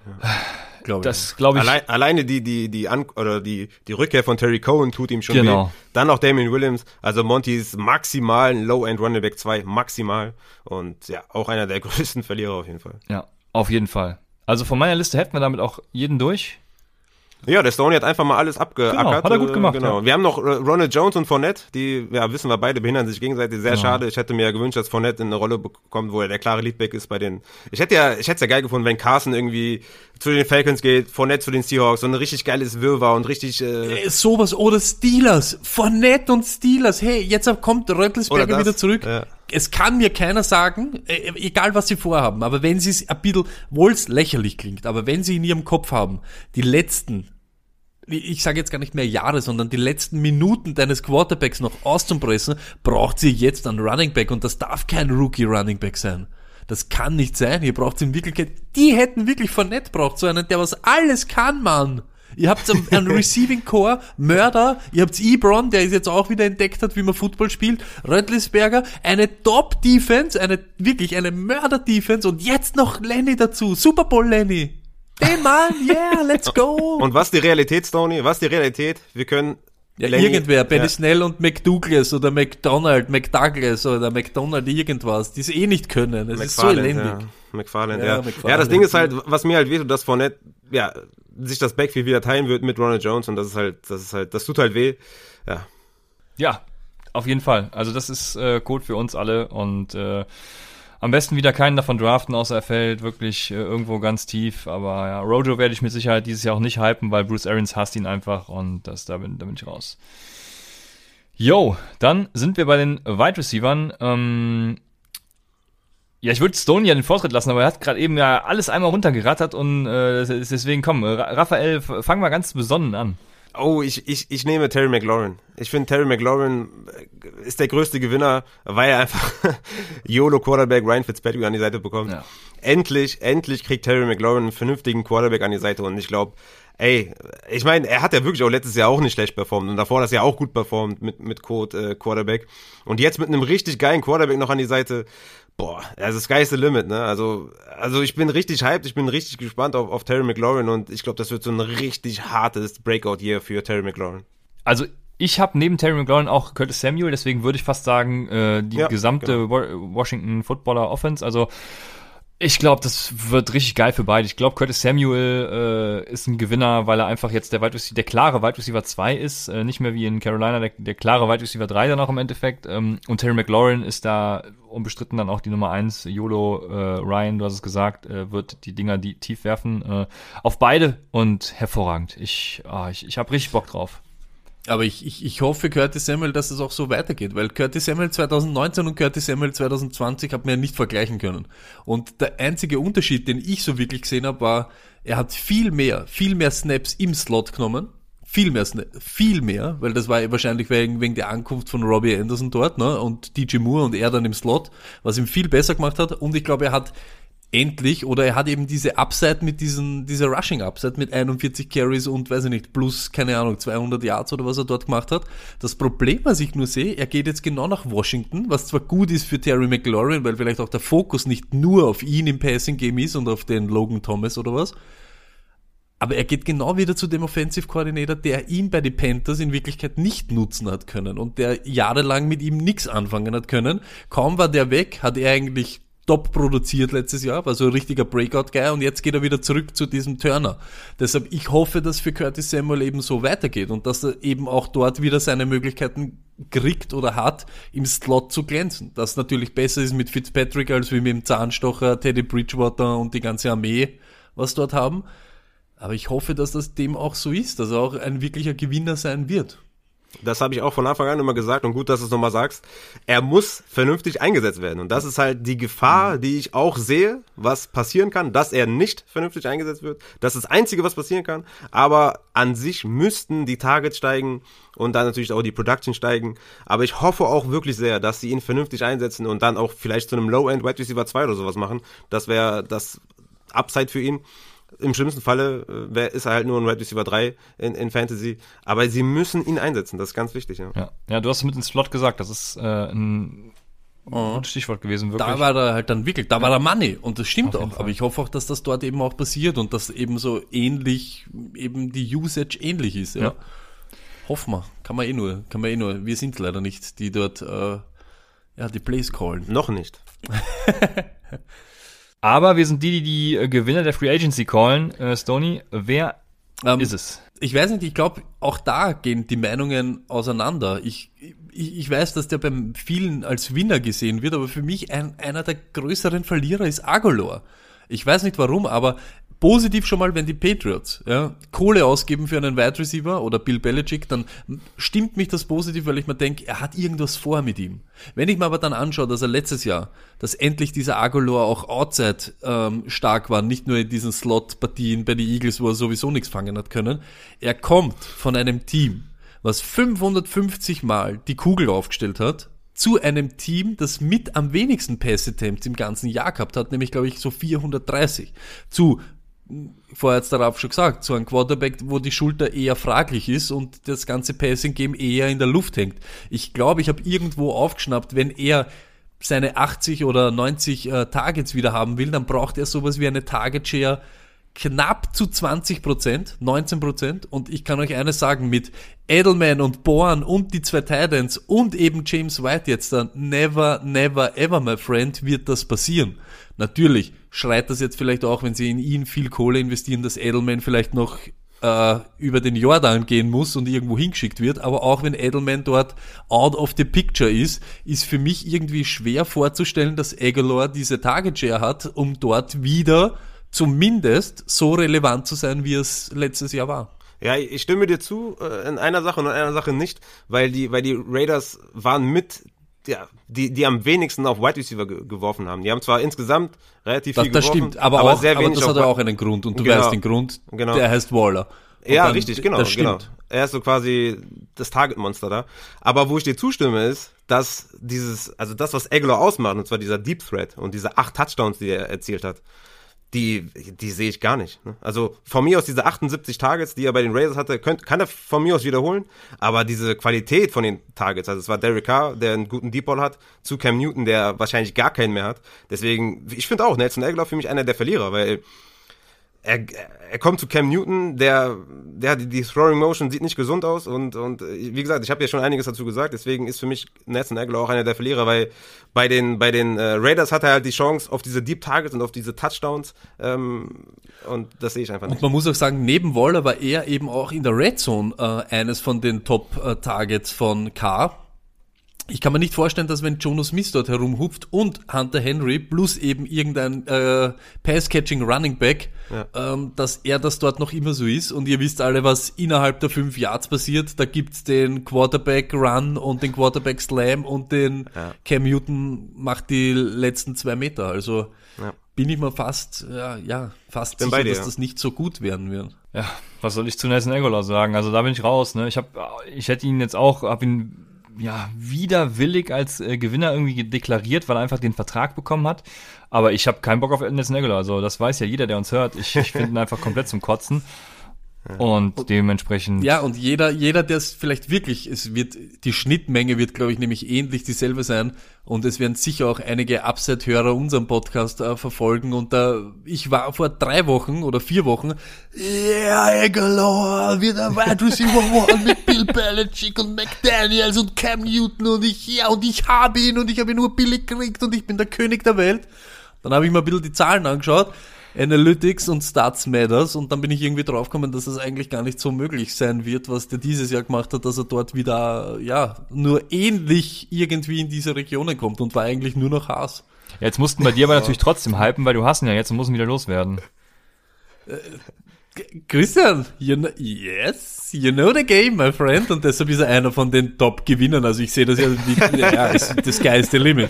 Glaube das glaube ich. Allein, alleine die, die, die, An oder die, die Rückkehr von Terry Cohen tut ihm schon Genau. weh. Dann noch Damian Williams. Also Monty ist maximal ein Low-End Running Back 2, maximal. Und ja, auch einer der größten Verlierer auf jeden Fall. Ja, auf jeden Fall. Also von meiner Liste hätten wir damit auch jeden durch. Ja, der Stoney hat einfach mal alles abgeackert. Genau, hat er gut gemacht, Genau. ja. Wir haben noch äh, Ronald Jones und Fournette, die, ja, wissen wir beide, behindern sich gegenseitig. Sehr Genau. schade. Ich hätte mir ja gewünscht, dass Fournette in eine Rolle bekommt, wo er der klare Leadback ist bei den. Ich hätte ja, ich hätte es ja geil gefunden, wenn Carson irgendwie zu den Falcons geht, Fournette zu den Seahawks, so ein richtig geiles Wirrwarr und richtig. Äh, Äh, Sowas oder Steelers, Fournette und Steelers. Hey, jetzt kommt Röttelsberger wieder zurück. ja. Es kann mir keiner sagen, äh, egal was sie vorhaben, aber wenn sie es ein bisschen, wohl es lächerlich klingt, aber wenn sie in ihrem Kopf haben, die letzten, ich sage jetzt gar nicht mehr Jahre, sondern die letzten Minuten deines Quarterbacks noch auszupressen, braucht sie jetzt einen Running Back und das darf kein Rookie Running Back sein. Das kann nicht sein. Ihr braucht in Wirklichkeit, die hätten wirklich Fournette braucht, so einen, der was alles kann, Mann. Ihr habt einen, einen Receiving Core, Mörder, ihr habt Ebron, der jetzt auch wieder entdeckt hat, wie man Football spielt, Röttlisberger, eine Top Defense, eine, wirklich eine Mörder Defense und jetzt noch Lenny dazu, Super Bowl Lenny. Den Mann, yeah, let's go. und was die Realität, Stoney? Was die Realität? Wir können. Ja, Lenny- irgendwer, Benny ja. Snell und McDouglas oder McDonald, McDouglas oder McDonald irgendwas, die es eh nicht können. Es ist so elendig. Ja. McFarland, Ja, ja. McFarland. Ja, das Ding ist halt, was mir halt wehtut, dass Fournette, ja, sich das Backfield wieder teilen wird mit Ronald Jones und das ist halt, das ist halt, das tut halt weh. Ja. Ja, auf jeden Fall. Also das ist äh, Code für uns alle und äh, am besten wieder keinen davon draften, außer er fällt wirklich äh, irgendwo ganz tief. Aber ja, Rojo werde ich mit Sicherheit dieses Jahr auch nicht hypen, weil Bruce Arians hasst ihn einfach und das, da, bin, da bin ich raus. Yo, dann sind wir bei den Wide Receivern. Ähm, ja, ich würde Stone ja den Vortritt lassen, aber er hat gerade eben ja alles einmal runtergerattert und äh, deswegen komm, Ra- Raphael, fang mal ganz besonnen an. Oh, ich, ich, ich nehme Terry McLaurin. Ich finde, Terry McLaurin ist der größte Gewinner, weil er einfach YOLO Quarterback Ryan Fitzpatrick an die Seite bekommt. Ja. Endlich, endlich kriegt Terry McLaurin einen vernünftigen Quarterback an die Seite und ich glaube, ey, ich meine, er hat ja wirklich auch letztes Jahr auch nicht schlecht performt und davor das Jahr auch gut performt mit, mit Code äh, Quarterback. Und jetzt mit einem richtig geilen Quarterback noch an die Seite, boah, also sky's the limit, ne? Also, also ich bin richtig hyped, ich bin richtig gespannt auf, auf Terry McLaurin und ich glaube, das wird so ein richtig hartes Breakout-Year für Terry McLaurin. Also ich habe neben Terry McLaurin auch Curtis Samuel, deswegen würde ich fast sagen, äh, die ja, gesamte genau. Washington Footballer Offense, also ich glaube, das wird richtig geil für beide. Ich glaube, Curtis Samuel äh, ist ein Gewinner, weil er einfach jetzt der Wide Receiver, der klare Wide Receiver 2 ist, äh, nicht mehr wie in Carolina der, der klare Wide Receiver 3 dann auch im Endeffekt. Ähm, und Terry McLaurin ist da unbestritten dann auch die Nummer 1. YOLO, äh, Ryan, du hast es gesagt, äh, wird die Dinger die tief werfen. Äh, auf beide und hervorragend. Ich, ah, ich, ich habe richtig Bock drauf. Aber ich, ich, ich hoffe, Curtis Samuel, dass es auch so weitergeht, weil Curtis Samuel 2019 und Curtis Samuel 2020 hat man ja nicht vergleichen können. Und der einzige Unterschied, den ich so wirklich gesehen habe, war, er hat viel mehr, viel mehr Snaps im Slot genommen. Viel mehr, viel mehr, weil das war wahrscheinlich wegen, wegen der Ankunft von Robbie Anderson dort, ne, und DJ Moore und er dann im Slot, was ihm viel besser gemacht hat. Und ich glaube, er hat endlich, oder er hat eben diese Upside mit diesen, dieser Rushing Upside mit 41 Carries und weiß ich nicht, plus, keine Ahnung, 200 Yards oder was er dort gemacht hat. Das Problem, was ich nur sehe, er geht jetzt genau nach Washington, was zwar gut ist für Terry McLaurin, weil vielleicht auch der Fokus nicht nur auf ihn im Passing Game ist und auf den Logan Thomas oder was, aber er geht genau wieder zu dem Offensive Coordinator, der ihn bei den Panthers in Wirklichkeit nicht nutzen hat können und der jahrelang mit ihm nichts anfangen hat können. Kaum war der weg, hat er eigentlich top produziert letztes Jahr, war so ein richtiger Breakout-Guy und jetzt geht er wieder zurück zu diesem Turner. Deshalb, ich hoffe, dass für Curtis Samuel eben so weitergeht und dass er eben auch dort wieder seine Möglichkeiten kriegt oder hat, im Slot zu glänzen. Das natürlich besser ist mit Fitzpatrick als wie mit dem Zahnstocher, Teddy Bridgewater und die ganze Armee, was dort haben. Aber ich hoffe, dass das dem auch so ist, dass er auch ein wirklicher Gewinner sein wird. Das habe ich auch von Anfang an immer gesagt und gut, dass du es nochmal sagst. Er muss vernünftig eingesetzt werden. Und das ist halt die Gefahr, mhm. die ich auch sehe, was passieren kann, dass er nicht vernünftig eingesetzt wird. Das ist das Einzige, was passieren kann. Aber an sich müssten die Targets steigen und dann natürlich auch die Production steigen. Aber ich hoffe auch wirklich sehr, dass sie ihn vernünftig einsetzen und dann auch vielleicht zu einem Low-End Wide Receiver 2 oder sowas machen. Das wäre das Upside für ihn. Im schlimmsten Falle äh, ist er halt nur ein Red Receiver 3 in, in Fantasy. Aber sie müssen ihn einsetzen, das ist ganz wichtig. Ja, ja. ja du hast mit ins Slot gesagt, das ist äh, ein Oh. Stichwort gewesen, wirklich. Da war er halt dann wirklich, da war der Money und das stimmt auch. Fall. Aber ich hoffe auch, dass das dort eben auch passiert und dass eben so ähnlich, eben die Usage ähnlich ist. Ja. ja. Hoffen wir, kann man eh nur, kann man eh nur. Wir sind leider nicht, die dort äh, ja die Plays callen. Noch nicht. Aber wir sind die, die die äh, Gewinner der Free Agency callen. Äh, Stony, wer ähm, ist es? Ich weiß nicht, ich glaube, auch da gehen die Meinungen auseinander. Ich, ich, ich weiß, dass der beim vielen als Winner gesehen wird, aber für mich ein, einer der größeren Verlierer ist Agolor. Ich weiß nicht warum, aber positiv schon mal, wenn die Patriots ja, Kohle ausgeben für einen Wide Receiver oder Bill Belichick, dann stimmt mich das positiv, weil ich mir denke, er hat irgendwas vor mit ihm. Wenn ich mir aber dann anschaue, dass er letztes Jahr, dass endlich dieser Agolor auch outside ähm, stark war, nicht nur in diesen Slot-Partien bei den Eagles, wo er sowieso nichts fangen hat können, er kommt von einem Team, was 550 Mal die Kugel aufgestellt hat zu einem Team, das mit am wenigsten Pass-Attempts im ganzen Jahr gehabt hat, nämlich glaube ich so 430. Zu vorher jetzt darauf schon gesagt, so ein Quarterback, wo die Schulter eher fraglich ist und das ganze Passing-Game eher in der Luft hängt. Ich glaube, ich habe irgendwo aufgeschnappt, wenn er seine 80 oder 90 äh, Targets wieder haben will, dann braucht er sowas wie eine Target Share knapp zu 20 Prozent, 19 Prozent. Und ich kann euch eines sagen, mit Edelman und Bourne und die zwei Titans und eben James White jetzt dann, never, never, ever, my friend, wird das passieren. Natürlich schreit das jetzt vielleicht auch, wenn sie in ihn viel Kohle investieren, dass Edelman vielleicht noch äh, über den Jordan gehen muss und irgendwo hingeschickt wird, aber auch wenn Edelman dort out of the picture ist, ist für mich irgendwie schwer vorzustellen, dass Aguilar diese Target Share hat, um dort wieder zumindest so relevant zu sein, wie es letztes Jahr war. Ja, ich stimme dir zu äh, in einer Sache und in einer Sache nicht, weil die, weil die Raiders waren mit ja, die, die am wenigsten auf Wide Receiver ge geworfen haben. Die haben zwar insgesamt relativ das, viel das geworfen. Das stimmt, aber, aber auch, sehr wenig aber das hat ja auch einen Grund und du genau, weißt den Grund, genau. der heißt Waller. Und Ja, dann- richtig, genau, das genau. stimmt. Er ist so quasi das Target-Monster da. Aber wo ich dir zustimme, ist, dass dieses, also das, was Aguilar ausmacht, und zwar dieser Deep Threat und diese acht Touchdowns, die er erzielt hat, die, die sehe ich gar nicht. Ne? Also von mir aus diese 78 Targets, die er bei den Raiders hatte, könnt, kann er von mir aus wiederholen. Aber diese Qualität von den Targets, also es war Derek Carr, der einen guten Deep Ball hat, zu Cam Newton, der wahrscheinlich gar keinen mehr hat. Deswegen, ich finde auch, Nelson Aguilar für mich einer der Verlierer, weil er, er kommt zu Cam Newton, der, der die, die Throwing Motion sieht nicht gesund aus und, und äh, wie gesagt, ich habe ja schon einiges dazu gesagt, deswegen ist für mich Nelson Aguilar auch einer der Verlierer, weil bei den, bei den äh, Raiders hat er halt die Chance auf diese Deep Targets und auf diese Touchdowns ähm, und das sehe ich einfach Und nicht. man muss auch sagen, neben Waller war er eben auch in der Red Zone äh, eines von den Top-Targets von Carr. Ich kann mir nicht vorstellen, dass wenn Jonas Smith dort herumhupft und Hunter Henry plus eben irgendein äh, Pass-Catching Running Back, ähm, dass er das dort noch immer so ist. Und ihr wisst alle, was innerhalb der fünf Yards passiert. Da gibt's den Quarterback Run und den Quarterback Slam und den Ja. Cam Newton macht die letzten zwei Meter. Also Ja. bin ich mir fast, ja, ja fast Bin sicher, bei dir, dass ja. das nicht so gut werden wird. Ja, was soll ich zu Nelson Aguilar sagen? Also da bin ich raus. Ne? Ich habe, ich hätte ihn jetzt auch, habe ihn ja widerwillig als äh, Gewinner irgendwie deklariert, weil er einfach den Vertrag bekommen hat. Aber ich habe keinen Bock auf Nelson Aguilar. Also das weiß ja jeder, der uns hört. Ich, ich finde ihn einfach komplett zum Kotzen. Und dementsprechend. Ja, und jeder, jeder, der es vielleicht wirklich, es wird, die Schnittmenge wird, glaube ich, nämlich ähnlich dieselbe sein. Und es werden sicher auch einige Upside-Hörer unseren Podcast äh, verfolgen. Und da, ich war vor drei Wochen oder vier Wochen, ja, Aguilar wird ein Wide Receiver One mit Bill Belichick und McDaniels und Cam Newton und ich, ja, und ich habe ihn und ich habe ihn nur billig gekriegt und ich bin der König der Welt. Dann habe ich mir ein bisschen die Zahlen angeschaut. Analytics und Stats Matters und dann bin ich irgendwie draufgekommen, dass es eigentlich gar nicht so möglich sein wird, was der dieses Jahr gemacht hat, dass er dort wieder, ja, nur ähnlich irgendwie in diese Regionen kommt und war eigentlich nur noch Haas. Jetzt mussten bei dir aber natürlich trotzdem hypen, weil du hast ihn ja jetzt und musst ihn wieder loswerden. Christian, you know, yes, you know the game, my friend. Und deshalb ist er einer von den Top-Gewinnern. Also ich sehe das ja, wie, ja, es- the sky is the limit.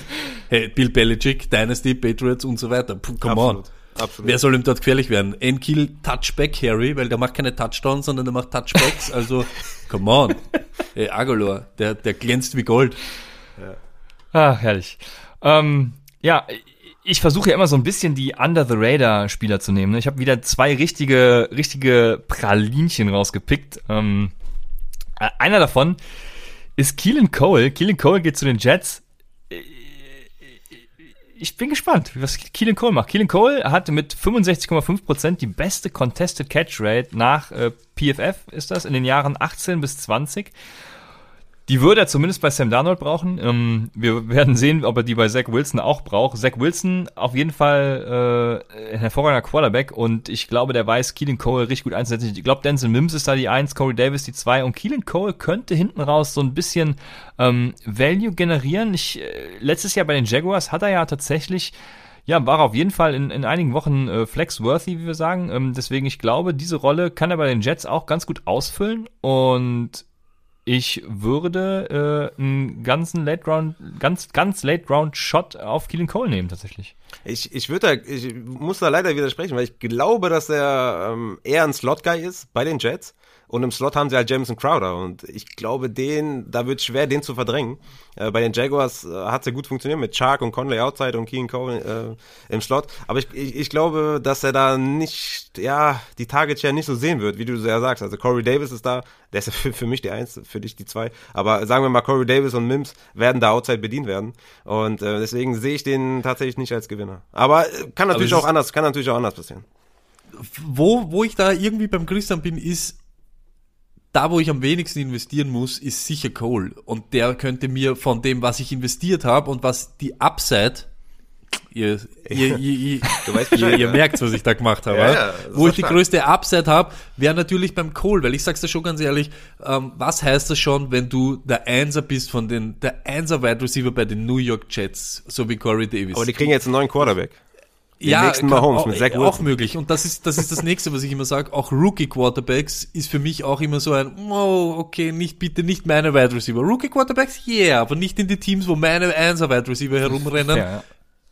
Hey, Bill Belichick, Dynasty, Patriots und so weiter. Puh, come on. Absolut. Wer soll ihm dort gefährlich werden? Enkill Touchback Harry, weil der macht keine Touchdowns, sondern der macht Touchbacks. Also, come on. Hey, Agolor, der, der glänzt wie Gold. Ah, herrlich. Ähm, ja, ich versuche ja immer so ein bisschen die Under-the-Radar-Spieler zu nehmen. ne? Ich habe wieder zwei richtige, richtige Pralinchen rausgepickt. Ähm, äh, einer davon ist Keelan Cole. Keelan Cole geht zu den Jets. Ich bin gespannt, was Keelan Cole macht. Keelan Cole hatte mit 65,5% die beste Contested Catch Rate nach äh, PFF, ist das, in den Jahren 18 bis 20. Die würde er zumindest bei Sam Darnold brauchen. Ähm, wir werden sehen, ob er die bei Zach Wilson auch braucht. Zach Wilson auf jeden Fall äh, ein hervorragender Quarterback und ich glaube, der weiß Keelan Cole richtig gut einzusetzen. Ich glaube, Denzel Mims ist da die Eins, Corey Davis die Zwei und Keelan Cole könnte hinten raus so ein bisschen ähm, Value generieren. Ich, äh, letztes Jahr bei den Jaguars hat er ja tatsächlich ja, war auf jeden Fall in, in einigen Wochen äh, flex-worthy, wie wir sagen. Ähm, deswegen, ich glaube, diese Rolle kann er bei den Jets auch ganz gut ausfüllen. Und ich würde äh, einen ganzen Late Round, ganz, ganz Late Round Shot auf Keelan Cole nehmen, tatsächlich. Ich, ich würde da, ich muss da leider widersprechen, weil ich glaube, dass er ähm, eher ein Slot-Guy ist bei den Jets. Und im Slot haben sie halt Jameson Crowder. Und ich glaube, den, da wird schwer, den zu verdrängen. Äh, bei den Jaguars äh, hat es ja gut funktioniert mit Chark und Conley outside und Keen Cole äh, im Slot. Aber ich, ich, ich glaube, dass er da nicht, ja, die Target Share nicht so sehen wird, wie du ja sagst. Also Corey Davis ist da, der ist ja für, für mich die Eins, für dich die Zwei. Aber sagen wir mal, Corey Davis und Mims werden da outside bedient werden. Und äh, deswegen sehe ich den tatsächlich nicht als Gewinner. Aber äh, kann natürlich es auch anders, kann natürlich auch anders passieren. Wo, wo ich da irgendwie beim Christian bin, ist, da wo ich am wenigsten investieren muss, ist sicher Cole. Und der könnte mir von dem, was ich investiert habe und was die Upside, ihr, ihr, ihr, ihr, Du weißt ihr, ihr ja. merkt, was ich da gemacht habe. Ja, ja? wo ich die stark. größte Upside habe, wäre natürlich beim Cole, weil ich sag's dir schon ganz ehrlich, ähm, was heißt das schon, wenn du der Einser bist von den, der Einser Wide Receiver bei den New York Jets, so wie Corey Davis. Aber die kriegen jetzt einen neuen Quarterback. Den nächsten kann- Mahomes auch, mit Zach auch Wilson. möglich. Und das ist, das ist das nächste, was ich immer sage. Auch Rookie Quarterbacks ist für mich auch immer so ein, oh, okay, nicht, bitte nicht meine Wide Receiver. Rookie Quarterbacks, yeah, aber nicht in die Teams, wo meine Einser Wide Receiver herumrennen. Ja, ja.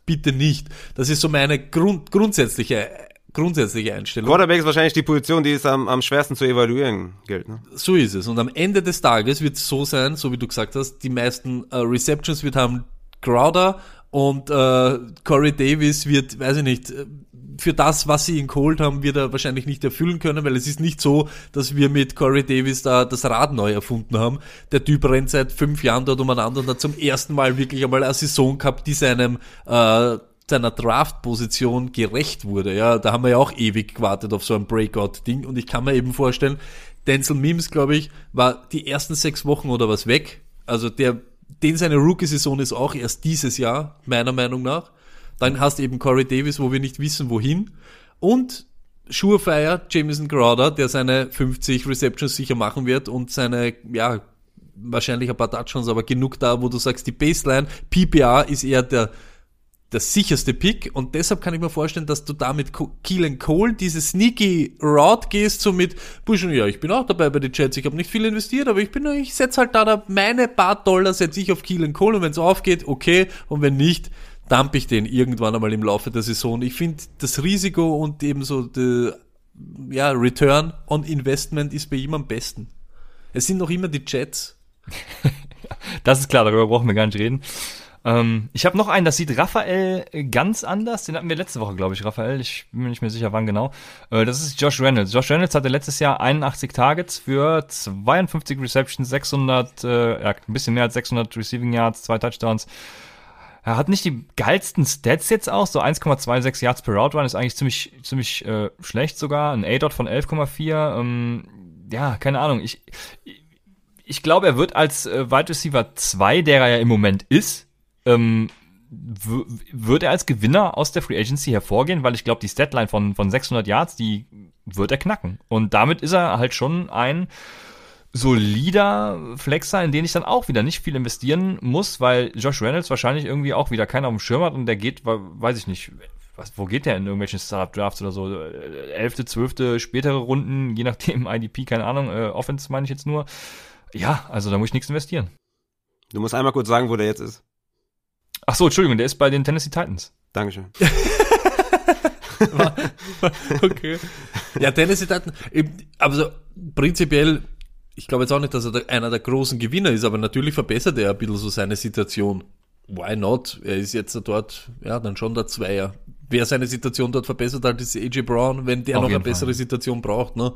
Bitte nicht. Das ist so meine Grund, grundsätzliche grundsätzliche Einstellung. Quarterback ist wahrscheinlich die Position, die es am, am schwersten zu evaluieren gilt. Ne? So ist es. Und am Ende des Tages wird es so sein, so wie du gesagt hast, die meisten äh, Receptions wird haben Crowder und äh, Corey Davis wird, weiß ich nicht, für das, was sie ihn geholt haben, wird er wahrscheinlich nicht erfüllen können, weil es ist nicht so, dass wir mit Corey Davis da das Rad neu erfunden haben. Der Typ rennt seit fünf Jahren dort umeinander und hat zum ersten Mal wirklich einmal eine Saison gehabt, die seinem äh, seiner Draft-Position gerecht wurde. Ja, da haben wir ja auch ewig gewartet auf so ein Breakout-Ding und ich kann mir eben vorstellen, Denzel Mims, glaube ich, war die ersten sechs Wochen oder was weg. Also der, den seine Rookie-Saison ist auch erst dieses Jahr, meiner Meinung nach. Dann hast du eben Corey Davis, wo wir nicht wissen, wohin. Und Surefire, Jameson Crowder, der seine 50 Receptions sicher machen wird und seine, ja, wahrscheinlich ein paar Touchdowns, aber genug da, wo du sagst, die Baseline, PPR ist eher der, der sicherste Pick und deshalb kann ich mir vorstellen, dass du da mit Keelan Cole diese sneaky Route gehst, so mit Buschen, ja, ich bin auch dabei bei den Jets, ich habe nicht viel investiert, aber ich bin, ich setze halt da, da meine paar Dollar setze ich auf Keelan Cole und wenn es aufgeht, okay, und wenn nicht, dump ich den irgendwann einmal im Laufe der Saison. Ich finde, das Risiko und eben so der ja, Return on Investment ist bei ihm am besten. Es sind noch immer die Jets. das ist klar, darüber brauchen wir gar nicht reden. Ähm, ich habe noch einen, das sieht Raphael ganz anders. Den hatten wir letzte Woche, glaube ich, Raphael. Ich bin mir nicht mehr sicher, wann genau. Äh, das ist Josh Reynolds. Josh Reynolds hatte letztes Jahr 81 Targets für 52 Receptions, 600, äh, ja, ein bisschen mehr als 600 Receiving Yards, zwei Touchdowns. Er hat nicht die geilsten Stats jetzt auch, so 1,26 Yards per Route Run ist eigentlich ziemlich, ziemlich äh, schlecht sogar. Ein A-Dot von 11,4. Ähm, ja, keine Ahnung. Ich, ich, ich glaube, er wird als äh, Wide Receiver 2, der er ja im Moment ist, ähm, wird er als Gewinner aus der Free Agency hervorgehen, weil ich glaube, die Statline von, von 600 Yards, die wird er knacken. Und damit ist er halt schon ein solider Flexer, in den ich dann auch wieder nicht viel investieren muss, weil Josh Reynolds wahrscheinlich irgendwie auch wieder keiner auf dem Schirm hat und der geht, weiß ich nicht, was, wo geht der in irgendwelchen Startup-Drafts oder so? Elfte, zwölfte, spätere Runden, je nachdem, IDP, keine Ahnung, äh, Offense meine ich jetzt nur. Ja, also da muss ich nichts investieren. Du musst einmal kurz sagen, wo der jetzt ist. Ach so, Entschuldigung, der ist bei den Tennessee Titans. Dankeschön. okay. Ja, Tennessee Titans, aber so prinzipiell ich glaube jetzt auch nicht, dass er einer der großen Gewinner ist, aber natürlich verbessert er ein bisschen so seine Situation. Why not? Er ist jetzt dort, ja, dann schon der Zweier. Wer seine Situation dort verbessert hat, ist AJ Brown, wenn der Auf noch eine Fall. bessere Situation braucht, ne?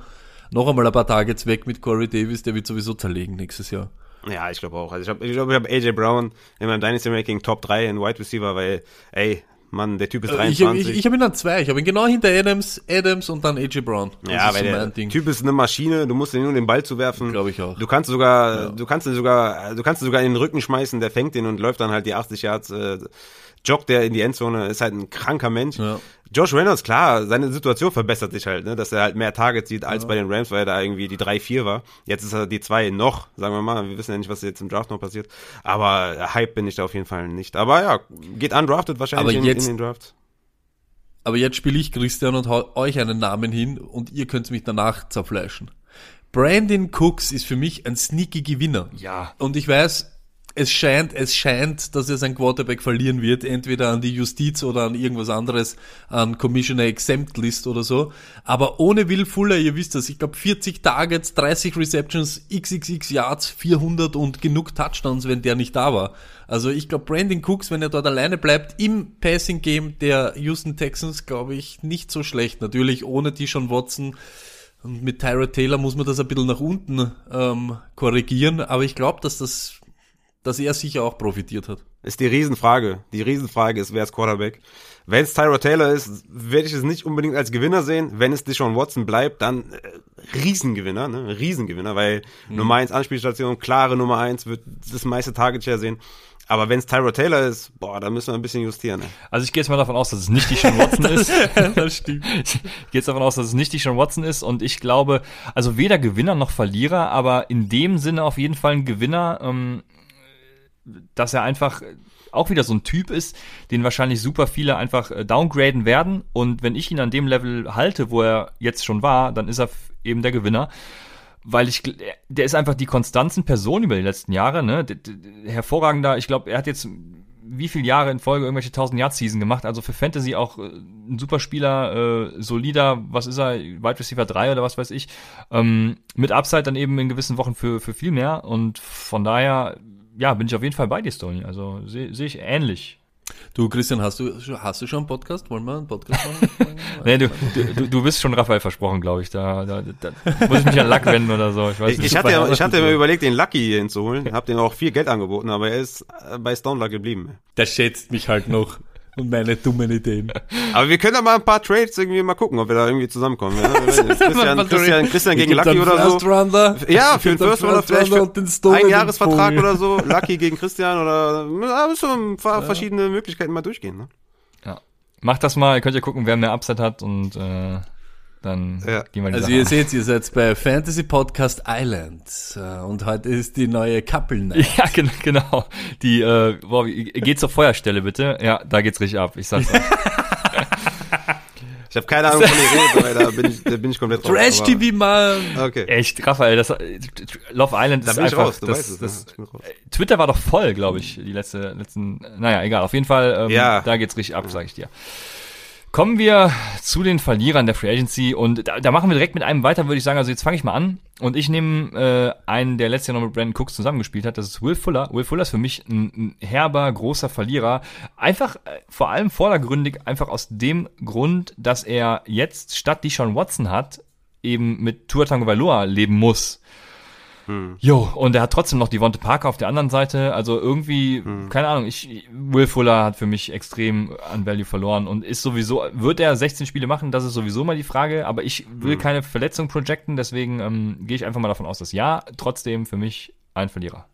Noch einmal ein paar Tage jetzt weg mit Corey Davis, der wird sowieso zerlegen nächstes Jahr. Ja, ich glaube auch. Also ich habe ich glaub, ich hab AJ Brown in meinem Dynasty Ranking Top 3 in Wide Receiver, weil, ey, Mann, der Typ ist 23. Äh, ich, ich, ich habe ihn dann zwei. Ich habe ihn genau hinter Adams, Adams und dann AJ Brown. Das ja, weil so der Ding. Typ ist eine Maschine. Du musst ihn nur den Ball zuwerfen. Glaube ich auch. Du kannst sogar, ja. du kannst ihn sogar, du kannst ihn sogar in den Rücken schmeißen. Der fängt den und läuft dann halt die 80 Yards. Äh, joggt der in die Endzone, ist halt ein kranker Mensch. Ja. Josh Reynolds, klar, seine Situation verbessert sich halt, ne, dass er halt mehr Targets sieht als ja. bei den Rams, weil er da irgendwie die 3-4 war. Jetzt ist er die 2 noch, sagen wir mal. Wir wissen ja nicht, was jetzt im Draft noch passiert. Aber Hype bin ich da auf jeden Fall nicht. Aber ja, geht undrafted wahrscheinlich in, in, den Draft. Aber jetzt spiele ich Christian und hau euch einen Namen hin und ihr könnt mich danach zerfleischen. Brandon Cooks ist für mich ein sneaky Gewinner. Ja. Und ich weiß, es scheint, es scheint, dass er sein Quarterback verlieren wird, entweder an die Justiz oder an irgendwas anderes, an Commissioner Exempt List oder so. Aber ohne Will Fuller, ihr wisst das, ich glaube 40 Targets, 30 Receptions, XXX Yards, 400 und genug Touchdowns, wenn der nicht da war. Also ich glaube, Brandon Cooks, wenn er dort alleine bleibt, im Passing Game der Houston Texans, glaube ich, nicht so schlecht. Natürlich ohne die schon Watson. Und mit Tyrod Taylor muss man das ein bisschen nach unten ähm, korrigieren, aber ich glaube, dass das dass er sicher auch profitiert hat. Ist die Riesenfrage. Die Riesenfrage ist, wer ist Quarterback? Wenn es Tyra Taylor ist, werde ich es nicht unbedingt als Gewinner sehen. Wenn es Deshaun Watson bleibt, dann äh, Riesengewinner, ne? Riesengewinner, weil mhm. Nummer 1 Anspielstation, klare Nummer 1, wird das meiste Target Share sehen. Aber wenn es Tyra Taylor ist, boah, da müssen wir ein bisschen justieren. Ne? Also ich gehe jetzt mal davon aus, dass es nicht die Sean Watson ist. das stimmt. Ich gehe jetzt davon aus, dass es nicht die Sean Watson ist und ich glaube, also weder Gewinner noch Verlierer, aber in dem Sinne auf jeden Fall ein Gewinner. Ähm, dass er einfach auch wieder so ein Typ ist, den wahrscheinlich super viele einfach äh, downgraden werden. Und wenn ich ihn an dem Level halte, wo er jetzt schon war, dann ist er eben der Gewinner. Weil ich, der ist einfach die Konstanzen Person über die letzten Jahre, ne? Hervorragender, ich glaube, er hat jetzt wie viele Jahre in Folge irgendwelche 1000 Yard Season gemacht. Also für Fantasy auch äh, ein super Spieler, äh, solider, was ist er, Wide Receiver 3 oder was weiß ich. Ähm, mit Upside dann eben in gewissen Wochen für, für viel mehr. Und von daher, ja, bin ich auf jeden Fall bei dir, Stoney. Also sehe seh ich ähnlich. Du, Christian, hast du, hast du schon einen Podcast? Wollen wir einen Podcast machen? nee, du, du, du bist schon Raphael versprochen, glaube ich. Da, da, da muss ich mich an Lack wenden oder so. Ich, weiß ich, ich hatte, ja, ich hatte mir überlegt, den Lucky hier hinzuholen. Hab dem auch viel Geld angeboten, aber er ist bei Stone Luck geblieben. Der schätzt mich halt noch und meine dummen Ideen. Aber wir können da mal ein paar Trades irgendwie mal gucken, ob wir da irgendwie zusammenkommen. Ja? Christian, Christian, Christian gegen Lucky oder so. Runner. Ja, für den First Runner vielleicht für ein Jahresvertrag oder so. Lucky gegen Christian oder ja, müssen wir ein paar ja. verschiedene Möglichkeiten mal durchgehen. Ne? Ja. Macht das mal, ihr könnt ja gucken, wer mehr Upside hat und äh, dann ja. gehen wir Also ihr seht, ihr seid bei Fantasy Podcast Island äh, und heute ist die neue Couple Night. Ja, genau, genau. Die, äh, boah, geht zur Feuerstelle bitte. Ja, da geht's richtig ab. Ich sag's euch. Ich habe keine Ahnung von der Rede, da bin ich, da bin ich komplett raus. Trash TV Mann. Okay. Echt, Raphael, das Love Island da ist einfach raus, das, es, das, das Twitter war doch voll, glaube ich, die letzte letzten naja, egal, auf jeden Fall ähm, ja. da geht's richtig ab, sag ich dir. Kommen wir zu den Verlierern der Free Agency und da, da machen wir direkt mit einem weiter, würde ich sagen. Also jetzt fange ich mal an und ich nehme äh, einen, der letztes Jahr noch mit Brandon Cooks zusammengespielt hat. Das ist Will Fuller. Will Fuller ist für mich ein, ein herber, großer Verlierer. Einfach, äh, vor allem vordergründig, einfach aus dem Grund, dass er jetzt statt die Sean Watson hat, eben mit Tua Tango Valoa leben muss. Hm. Jo, und er hat trotzdem noch die Wonte Parker auf der anderen Seite. Also irgendwie, hm. keine Ahnung, ich, Will Fuller hat für mich extrem an Value verloren und ist sowieso, wird er 16 Spiele machen? Das ist sowieso mal die Frage, aber ich will hm. keine Verletzung projecten, deswegen ähm, gehe ich einfach mal davon aus, dass ja, trotzdem für mich ein Verlierer.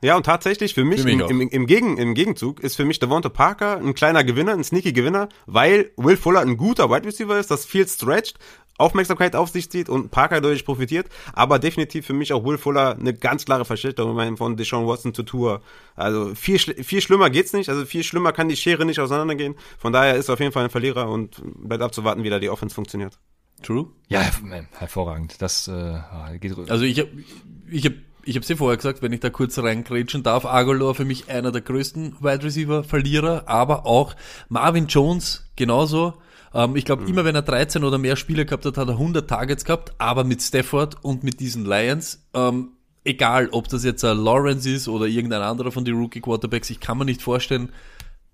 Ja, und tatsächlich für mich, für im, im, im, Gegen, im Gegenzug ist für mich Devonta Parker ein kleiner Gewinner, ein sneaky Gewinner, weil Will Fuller ein guter Wide Receiver ist, das viel stretched, Aufmerksamkeit auf sich zieht und Parker dadurch profitiert, aber definitiv für mich auch Will Fuller eine ganz klare Verschlechterung von Deshaun Watson zur Tour. Also viel, viel schlimmer geht's nicht, also viel schlimmer kann die Schere nicht auseinandergehen. Von daher ist er auf jeden Fall ein Verlierer und bleibt abzuwarten, wie da die Offense funktioniert. True? Ja, hervorragend. Das äh, ah, geht Also ich habe ich hab ich habe sie vorher gesagt, wenn ich da kurz reingrätschen darf, Agolor für mich einer der größten Wide Receiver Verlierer, aber auch Marvin Jones genauso. Ähm, ich glaube, mhm. immer wenn er 13 oder mehr Spiele gehabt hat, hat er 100 Targets gehabt, aber mit Stafford und mit diesen Lions, ähm, egal ob das jetzt ein Lawrence ist oder irgendein anderer von den Rookie Quarterbacks, ich kann mir nicht vorstellen,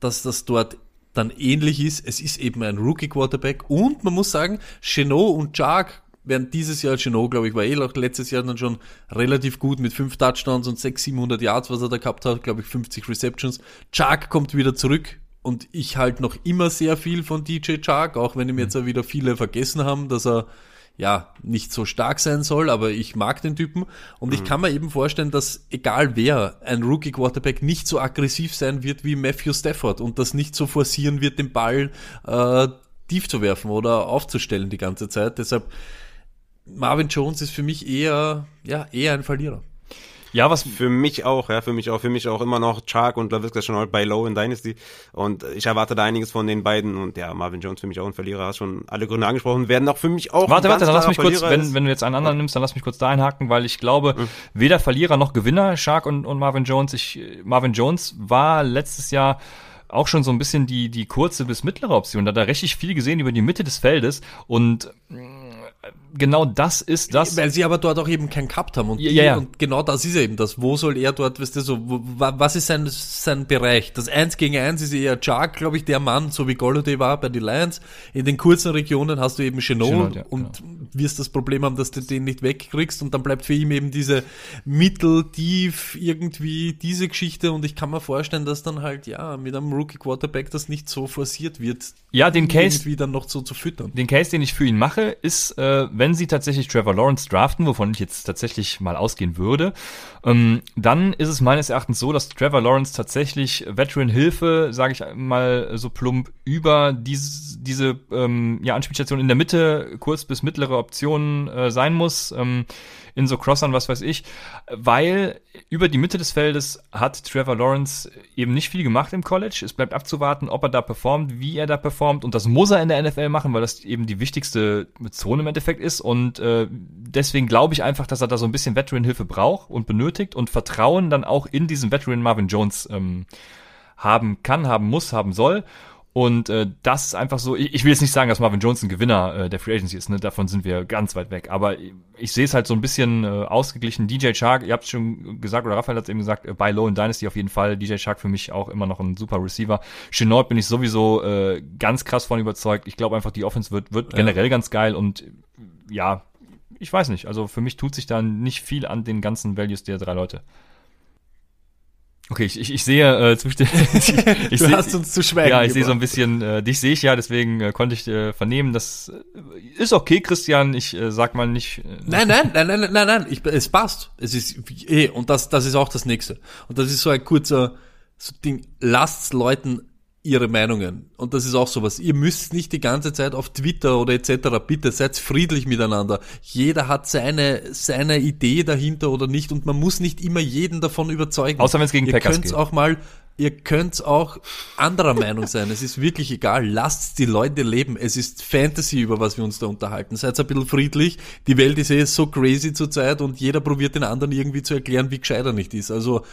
dass das dort dann ähnlich ist. Es ist eben ein Rookie Quarterback und man muss sagen, Chenot und Jark während dieses Jahr Chenot, glaube ich, war eh auch letztes Jahr dann schon relativ gut mit fünf Touchdowns und 600, 700 Yards, was er da gehabt hat, glaube ich, 50 Receptions. Chark kommt wieder zurück, und ich halt noch immer sehr viel von DJ Chark, auch wenn ihm jetzt mhm. wieder viele vergessen haben, dass er ja nicht so stark sein soll, aber ich mag den Typen und mhm. ich kann mir eben vorstellen, dass egal wer ein Rookie Quarterback nicht so aggressiv sein wird wie Matthew Stafford und das nicht so forcieren wird, den Ball äh, tief zu werfen oder aufzustellen die ganze Zeit. Deshalb Marvin Jones ist für mich eher ja eher ein Verlierer. Ja, was für mich auch, ja, für mich auch, für mich auch immer noch Chark und LaVisca schon bei Low in Dynasty. Und ich erwarte da einiges von den beiden. Und ja, Marvin Jones für mich auch ein Verlierer, hast schon alle Gründe angesprochen, werden auch für mich auch Warte, warte, dann lass mich kurz, wenn, wenn du jetzt einen anderen nimmst, dann lass mich kurz da einhaken, weil ich glaube, mhm. weder Verlierer noch Gewinner, Shark und, und Marvin Jones, ich, Marvin Jones war letztes Jahr auch schon so ein bisschen die, die kurze bis mittlere Option. Da hat er richtig viel gesehen über die Mitte des Feldes. Und genau das ist das. Weil sie aber dort auch eben keinen gehabt haben. Und, ja, ja, ja. und genau das ist eben das. Wo soll er dort, weißt du, so, wo, was ist sein, sein Bereich? Das Eins gegen Eins ist eher Jark, glaube ich, der Mann, so wie Golladay war bei den Lions. In den kurzen Regionen hast du eben Chenot, Chenot ja, und genau. wirst das Problem haben, dass du den nicht wegkriegst und dann bleibt für ihn eben diese Mittel, tief, irgendwie diese Geschichte und ich kann mir vorstellen, dass dann halt, ja, mit einem Rookie Quarterback das nicht so forciert wird. Ja, den Case. Irgendwie dann noch so zu füttern. Den Case, den ich für ihn mache, ist, äh, wenn sie tatsächlich Trevor Lawrence draften, wovon ich jetzt tatsächlich mal ausgehen würde, ähm, dann ist es meines Erachtens so, dass Trevor Lawrence tatsächlich Veteran-Hilfe, sage ich mal so plump, über diese, diese ähm, ja, Anspielstation in der Mitte, kurz bis mittlere Optionen äh, sein muss. Ähm, in so Crossern, was weiß ich, weil über die Mitte des Feldes hat Trevor Lawrence eben nicht viel gemacht im College. Es bleibt abzuwarten, ob er da performt, wie er da performt und das muss er in der NFL machen, weil das eben die wichtigste Zone im Endeffekt ist und äh, deswegen glaube ich einfach, dass er da so ein bisschen Veteran-Hilfe braucht und benötigt und Vertrauen dann auch in diesen Veteran Marvin Jones ähm, haben kann, haben muss, haben soll. Und äh, das ist einfach so, ich, ich will jetzt nicht sagen, dass Marvin Jones ein Gewinner äh, der Free Agency ist, ne? davon sind wir ganz weit weg. Aber ich, ich sehe es halt so ein bisschen äh, ausgeglichen. DJ Shark, ihr habt es schon gesagt, oder Raphael hat es eben gesagt, äh, bei Low in Dynasty auf jeden Fall. DJ Shark für mich auch immer noch ein super Receiver. Chenault bin ich sowieso äh, ganz krass von überzeugt. Ich glaube einfach, die Offense wird, wird Ja. generell ganz geil und äh, ja, ich weiß nicht. Also für mich tut sich da nicht viel an den ganzen Values der drei Leute. Okay, ich, ich, ich sehe äh, zwischen ich, ich du seh- hast uns zu schweigen ja, ich sehe so ein bisschen, äh, dich sehe ich ja, deswegen äh, konnte ich äh, vernehmen, das äh, ist okay, Christian, ich äh, sag mal nicht. Äh, Nein, nein, nein, nein, nein, nein, ich, es passt. Es ist, eh, und das, das ist auch das nächste. Und das ist so ein kurzer, so Ding, lasst Leuten ihre Meinungen. Und das ist auch sowas. Ihr müsst nicht die ganze Zeit auf Twitter oder etc. Bitte seid friedlich miteinander. Jeder hat seine, seine Idee dahinter oder nicht und man muss nicht immer jeden davon überzeugen. Außer wenn's gegen Ihr Packers könnt's geht. auch mal, ihr könnt auch anderer Meinung sein. Es ist wirklich egal. Lasst die Leute leben. Es ist Fantasy, über was wir uns da unterhalten. Seid ein bisschen friedlich. Die Welt ist eh so crazy zurzeit und jeder probiert den anderen irgendwie zu erklären, wie gescheit er nicht ist. Also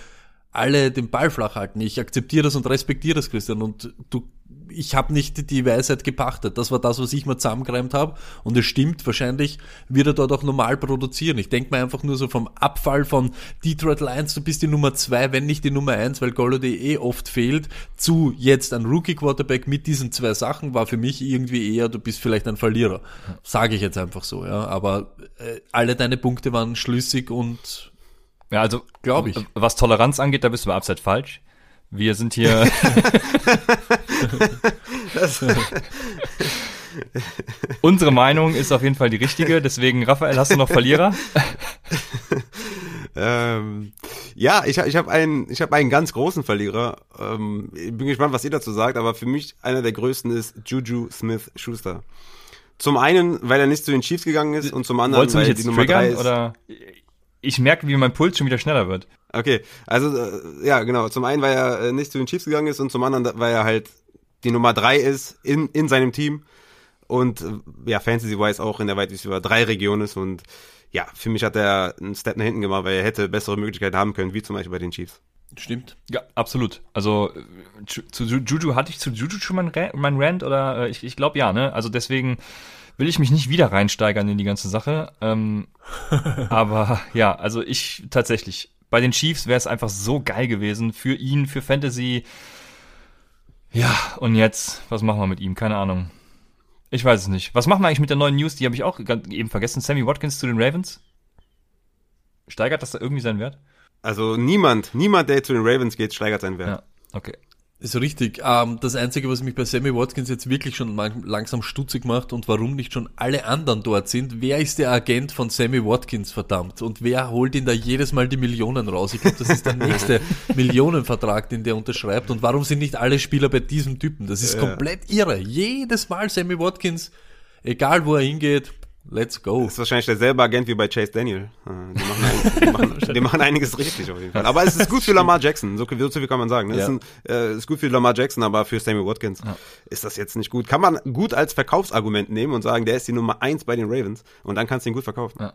alle den Ball flach halten. Ich akzeptiere das und respektiere das, Christian. Und du, ich habe nicht die Weisheit gepachtet. Das war das, was ich mir zusammengereimt habe. Und es stimmt, wahrscheinlich wird er dort auch normal produzieren. Ich denke mir einfach nur so vom Abfall von Detroit Lions, du bist die Nummer zwei, wenn nicht die Nummer eins, weil Golladay eh oft fehlt, zu jetzt ein Rookie-Quarterback mit diesen zwei Sachen war für mich irgendwie eher, du bist vielleicht ein Verlierer. Sage ich jetzt einfach so, ja. Aber äh, alle deine Punkte waren schlüssig und ja, also Glaub ich. Was Toleranz angeht, da bist du bei Upside falsch. Wir sind hier. Unsere Meinung ist auf jeden Fall die richtige. Deswegen, Raphael, hast du noch Verlierer? Ähm, ja, ich, hab- ich habe einen, ich hab einen ganz großen Verlierer. Ähm, ich bin gespannt, was ihr dazu sagt, aber für mich einer der größten ist Juju Smith-Schuster. Zum einen, weil er nicht zu den Chiefs gegangen ist und zum anderen, Wolltest du mich weil jetzt die Nummer drei triggern? ist. Oder ich merke, wie mein Puls schon wieder schneller wird. Okay, also äh, ja, genau. Zum einen, weil er äh, nicht zu den Chiefs gegangen ist und zum anderen, weil er halt die Nummer drei ist in, in seinem Team und äh, ja, Fantasy-wise auch in der weit über drei Region ist und ja, für mich hat er einen Step nach hinten gemacht, weil er hätte bessere Möglichkeiten haben können, wie zum Beispiel bei den Chiefs. stimmt. Ja, absolut. Also äh, zu zu Ju- Juju hatte ich zu Juju schon mein, mein Rant oder äh, ich, ich glaube ja, ne? Also deswegen will ich mich nicht wieder reinsteigern in die ganze Sache. Ähm, aber ja, also ich tatsächlich bei den Chiefs wäre es einfach so geil gewesen für ihn, für Fantasy. Ja, und jetzt, was machen wir mit ihm? Keine Ahnung. Ich weiß es nicht. Was machen wir eigentlich mit der neuen News? Die habe ich auch eben vergessen. Sammy Watkins zu den Ravens. Steigert das da irgendwie seinen Wert? Also niemand, niemand, der zu den Ravens geht, steigert seinen Wert. Ja, okay. Ist richtig. Ähm, das Einzige, was mich bei Sammy Watkins jetzt wirklich schon langsam stutzig macht und warum nicht schon alle anderen dort sind, wer ist der Agent von Sammy Watkins, verdammt? Und wer holt ihn da jedes Mal die Millionen raus? Ich glaube, das ist der nächste Millionenvertrag, den der unterschreibt. Und warum sind nicht alle Spieler bei diesem Typen? Das ist Ja. komplett irre. Jedes Mal Sammy Watkins, egal wo er hingeht, let's go. Das ist wahrscheinlich derselbe Agent wie bei Chase Daniel. Äh, Die machen, ein, die, machen, die machen einiges richtig auf jeden Fall. Aber es ist gut für Lamar Jackson, so, so viel kann man sagen. ne? Es Ja. ist, ein, äh, ist gut für Lamar Jackson, aber für Sammy Watkins ist das jetzt nicht gut. Kann man gut als Verkaufsargument nehmen und sagen, der ist die Nummer eins bei den Ravens und dann kannst du ihn gut verkaufen. Ja.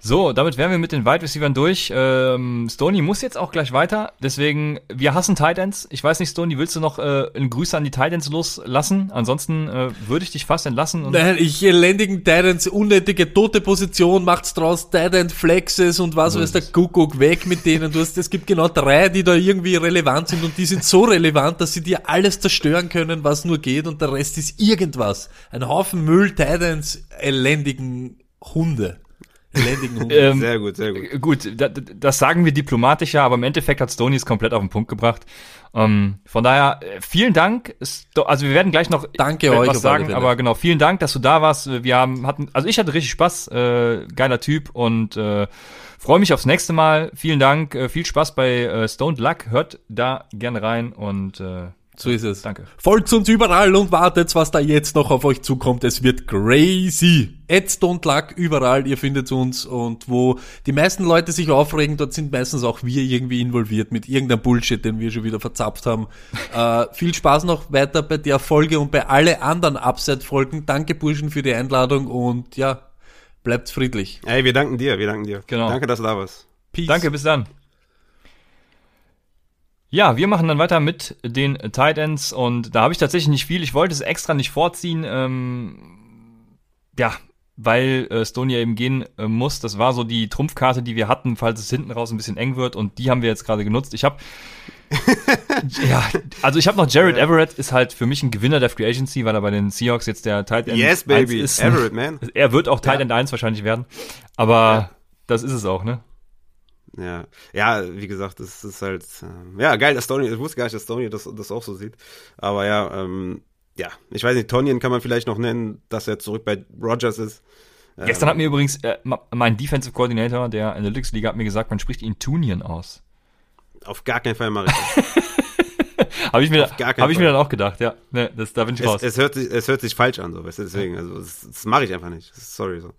So, damit wären wir mit den Wide Receivers durch. Ähm, Stoney muss jetzt auch gleich weiter. Deswegen, wir hassen Titans. Ich weiß nicht, Stoney, willst du noch äh, einen Grüße an die Titans loslassen? Ansonsten äh, würde ich dich fast entlassen. Und Nein, ich elendigen Titans, unnötige tote Position, macht's draus, Titan Flexes und was weiß der Kuckuck, weg mit denen. Du hast, es gibt genau drei, die da irgendwie relevant sind und die sind so relevant, dass sie dir alles zerstören können, was nur geht und der Rest ist irgendwas. Ein Haufen Müll, Titans, elendigen Hunde. Elendigen Hunde. ähm, Sehr gut, sehr gut. Äh, Gut, da, da- das sagen wir diplomatischer, aber im Endeffekt hat Stoney es komplett auf den Punkt gebracht. Ähm, von daher, äh, vielen Dank. Also wir werden gleich noch Danke euch was sagen, aber genau, vielen Dank, dass du da warst. Wir haben, hatten, also ich hatte richtig Spaß, äh, geiler Typ und äh, freue mich aufs nächste Mal. Vielen Dank, äh, viel Spaß bei äh, Stoned Luck. Hört da gerne rein und äh, So ist es. Danke. Folgt uns überall und wartet, was da jetzt noch auf euch zukommt. Es wird crazy. At Don't Luck, überall, ihr findet uns. Und wo die meisten Leute sich aufregen, dort sind meistens auch wir irgendwie involviert mit irgendeinem Bullshit, den wir schon wieder verzapft haben. äh, viel Spaß noch weiter bei der Folge und bei alle anderen Upside-Folgen. Danke, Burschen, für die Einladung und ja, bleibt friedlich. Ey, wir danken dir, wir danken dir. Genau. Danke, dass du da warst. Peace. danke, bis dann. Ja, wir machen dann weiter mit den Tight Ends und da habe ich tatsächlich nicht viel. Ich wollte es extra nicht vorziehen. Ähm, ja, weil äh, Stone ja eben gehen äh, muss. Das war so die Trumpfkarte, die wir hatten, falls es hinten raus ein bisschen eng wird und die haben wir jetzt gerade genutzt. Ich habe ja, also ich habe noch Jared Everett ist halt für mich ein Gewinner der Free Agency, weil er bei den Seahawks jetzt der Tight End Yes, baby. ist. Everett, man. Er wird auch Tight Ja. End 1 wahrscheinlich werden, aber Ja. das ist es auch, ne? Ja, ja, wie gesagt, das ist halt, ähm, ja, geil, dass Stoney, ich wusste gar nicht, dass Stoney das, das auch so sieht. Aber ja, ähm, ja, ich weiß nicht, Tonyan kann man vielleicht noch nennen, dass er zurück bei Rogers ist. Gestern hat mir übrigens äh, mein Defensive Coordinator der Analytics Liga hat mir gesagt, man spricht ihn Tunian aus. Auf gar keinen Fall mache ich das. Habe ich mir, habe ich mir dann auch gedacht, ja. Ne, das, da bin ich raus. es, es, hört sich, es hört sich falsch an, so, weißt du, deswegen, also, das, das mache ich einfach nicht. Sorry, so.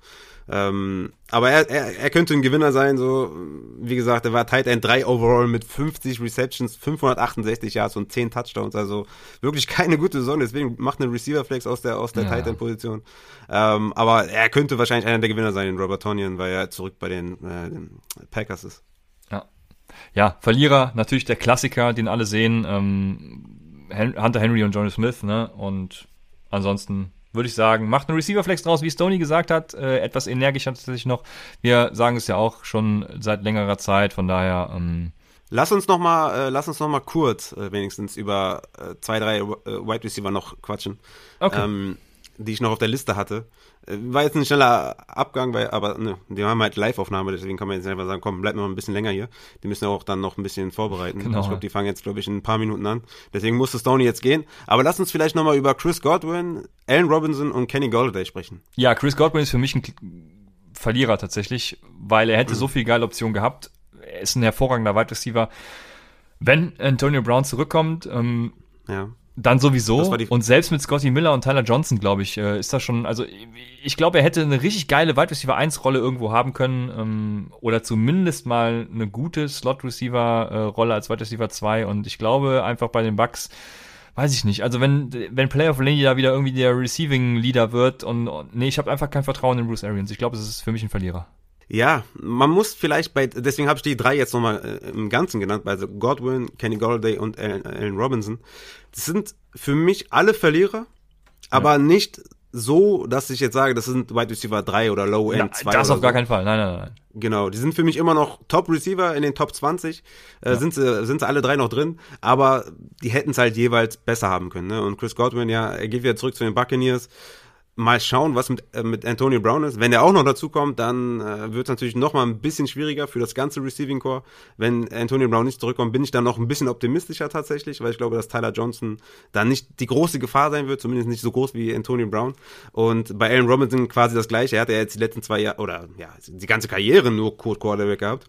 Ähm, aber er, er, er könnte ein Gewinner sein, so, wie gesagt, er war Tight End 3 overall mit 50 Receptions, 568 Yards und 10 Touchdowns, also wirklich keine gute Saison, deswegen macht eine Receiver Flex aus der, aus der Ja. Tight End Position. Ähm, aber er könnte wahrscheinlich einer der Gewinner sein, in Robert Tonyan, weil er zurück bei den, äh, den Packers ist. Ja. ja, Verlierer, natürlich der Klassiker, den alle sehen, ähm, Hunter Henry und Johnny Smith, ne? Und ansonsten würde ich sagen, macht einen Receiver-Flex draus, wie Stoney gesagt hat, äh, etwas energischer tatsächlich noch. Wir sagen es ja auch schon seit längerer Zeit, von daher, ähm, Lass uns noch mal, äh, lass uns noch mal kurz äh, wenigstens über äh, zwei, drei äh, Wide Receiver noch quatschen, Okay. ähm, die ich noch auf der Liste hatte. War jetzt ein schneller Abgang, weil, aber ne, die haben halt Live-Aufnahme, deswegen kann man jetzt einfach sagen, komm, bleib noch ein bisschen länger hier. Die müssen ja auch dann noch ein bisschen vorbereiten. Genau, ich glaube, die fangen jetzt, glaube ich, in ein paar Minuten an. Deswegen musste Stoney jetzt gehen. Aber lass uns vielleicht noch mal über Chris Godwin, Allen Robinson und Kenny Golladay sprechen. Ja, Chris Godwin ist für mich ein Verlierer tatsächlich, weil er hätte Mhm. so viel geile Optionen gehabt. Er ist ein hervorragender Wide Receiver. Wenn Antonio Brown zurückkommt, ähm, Ja. Dann sowieso. Die- Und selbst mit Scotty Miller und Tyler Johnson, glaube ich, äh, ist das schon, also ich glaube, er hätte eine richtig geile Wide Receiver 1 Rolle irgendwo haben können ähm, oder zumindest mal eine gute Slot Receiver äh, Rolle als Wide Receiver 2 und ich glaube einfach bei den Bucks weiß ich nicht. Also wenn wenn Player of Lady da wieder irgendwie der Receiving Leader wird und, und nee, ich habe einfach kein Vertrauen in Bruce Arians. Ich glaube, es ist für mich ein Verlierer. Ja, man muss vielleicht bei, deswegen habe ich die drei jetzt nochmal äh, im Ganzen genannt, also Godwin, Kenny Golladay und Allen Robinson. Das sind für mich alle Verlierer, aber nicht so, dass ich jetzt sage, das sind Wide Receiver 3 oder Low End Ja, 2. das auf gar so. keinen Fall. Nein, nein, nein. Genau, die sind für mich immer noch Top Receiver in den Top 20. Äh, sind, sie, sind sie alle drei noch drin, aber die hätten es halt jeweils besser haben können. Ne? Und Chris Godwin, ja, er geht wieder zurück zu den Buccaneers. Mal schauen, was mit, äh, mit Antonio Brown ist. Wenn der auch noch dazu kommt, dann äh, wird es natürlich noch mal ein bisschen schwieriger für das ganze Receiving Core. Wenn Antonio Brown nicht zurückkommt, bin ich dann noch ein bisschen optimistischer tatsächlich, weil ich glaube, dass Tyler Johnson da nicht die große Gefahr sein wird, zumindest nicht so groß wie Antonio Brown. Und bei Allen Robinson quasi das gleiche. Er hat ja jetzt die letzten zwei Jahre, oder ja, die ganze Karriere nur Code Quarterback gehabt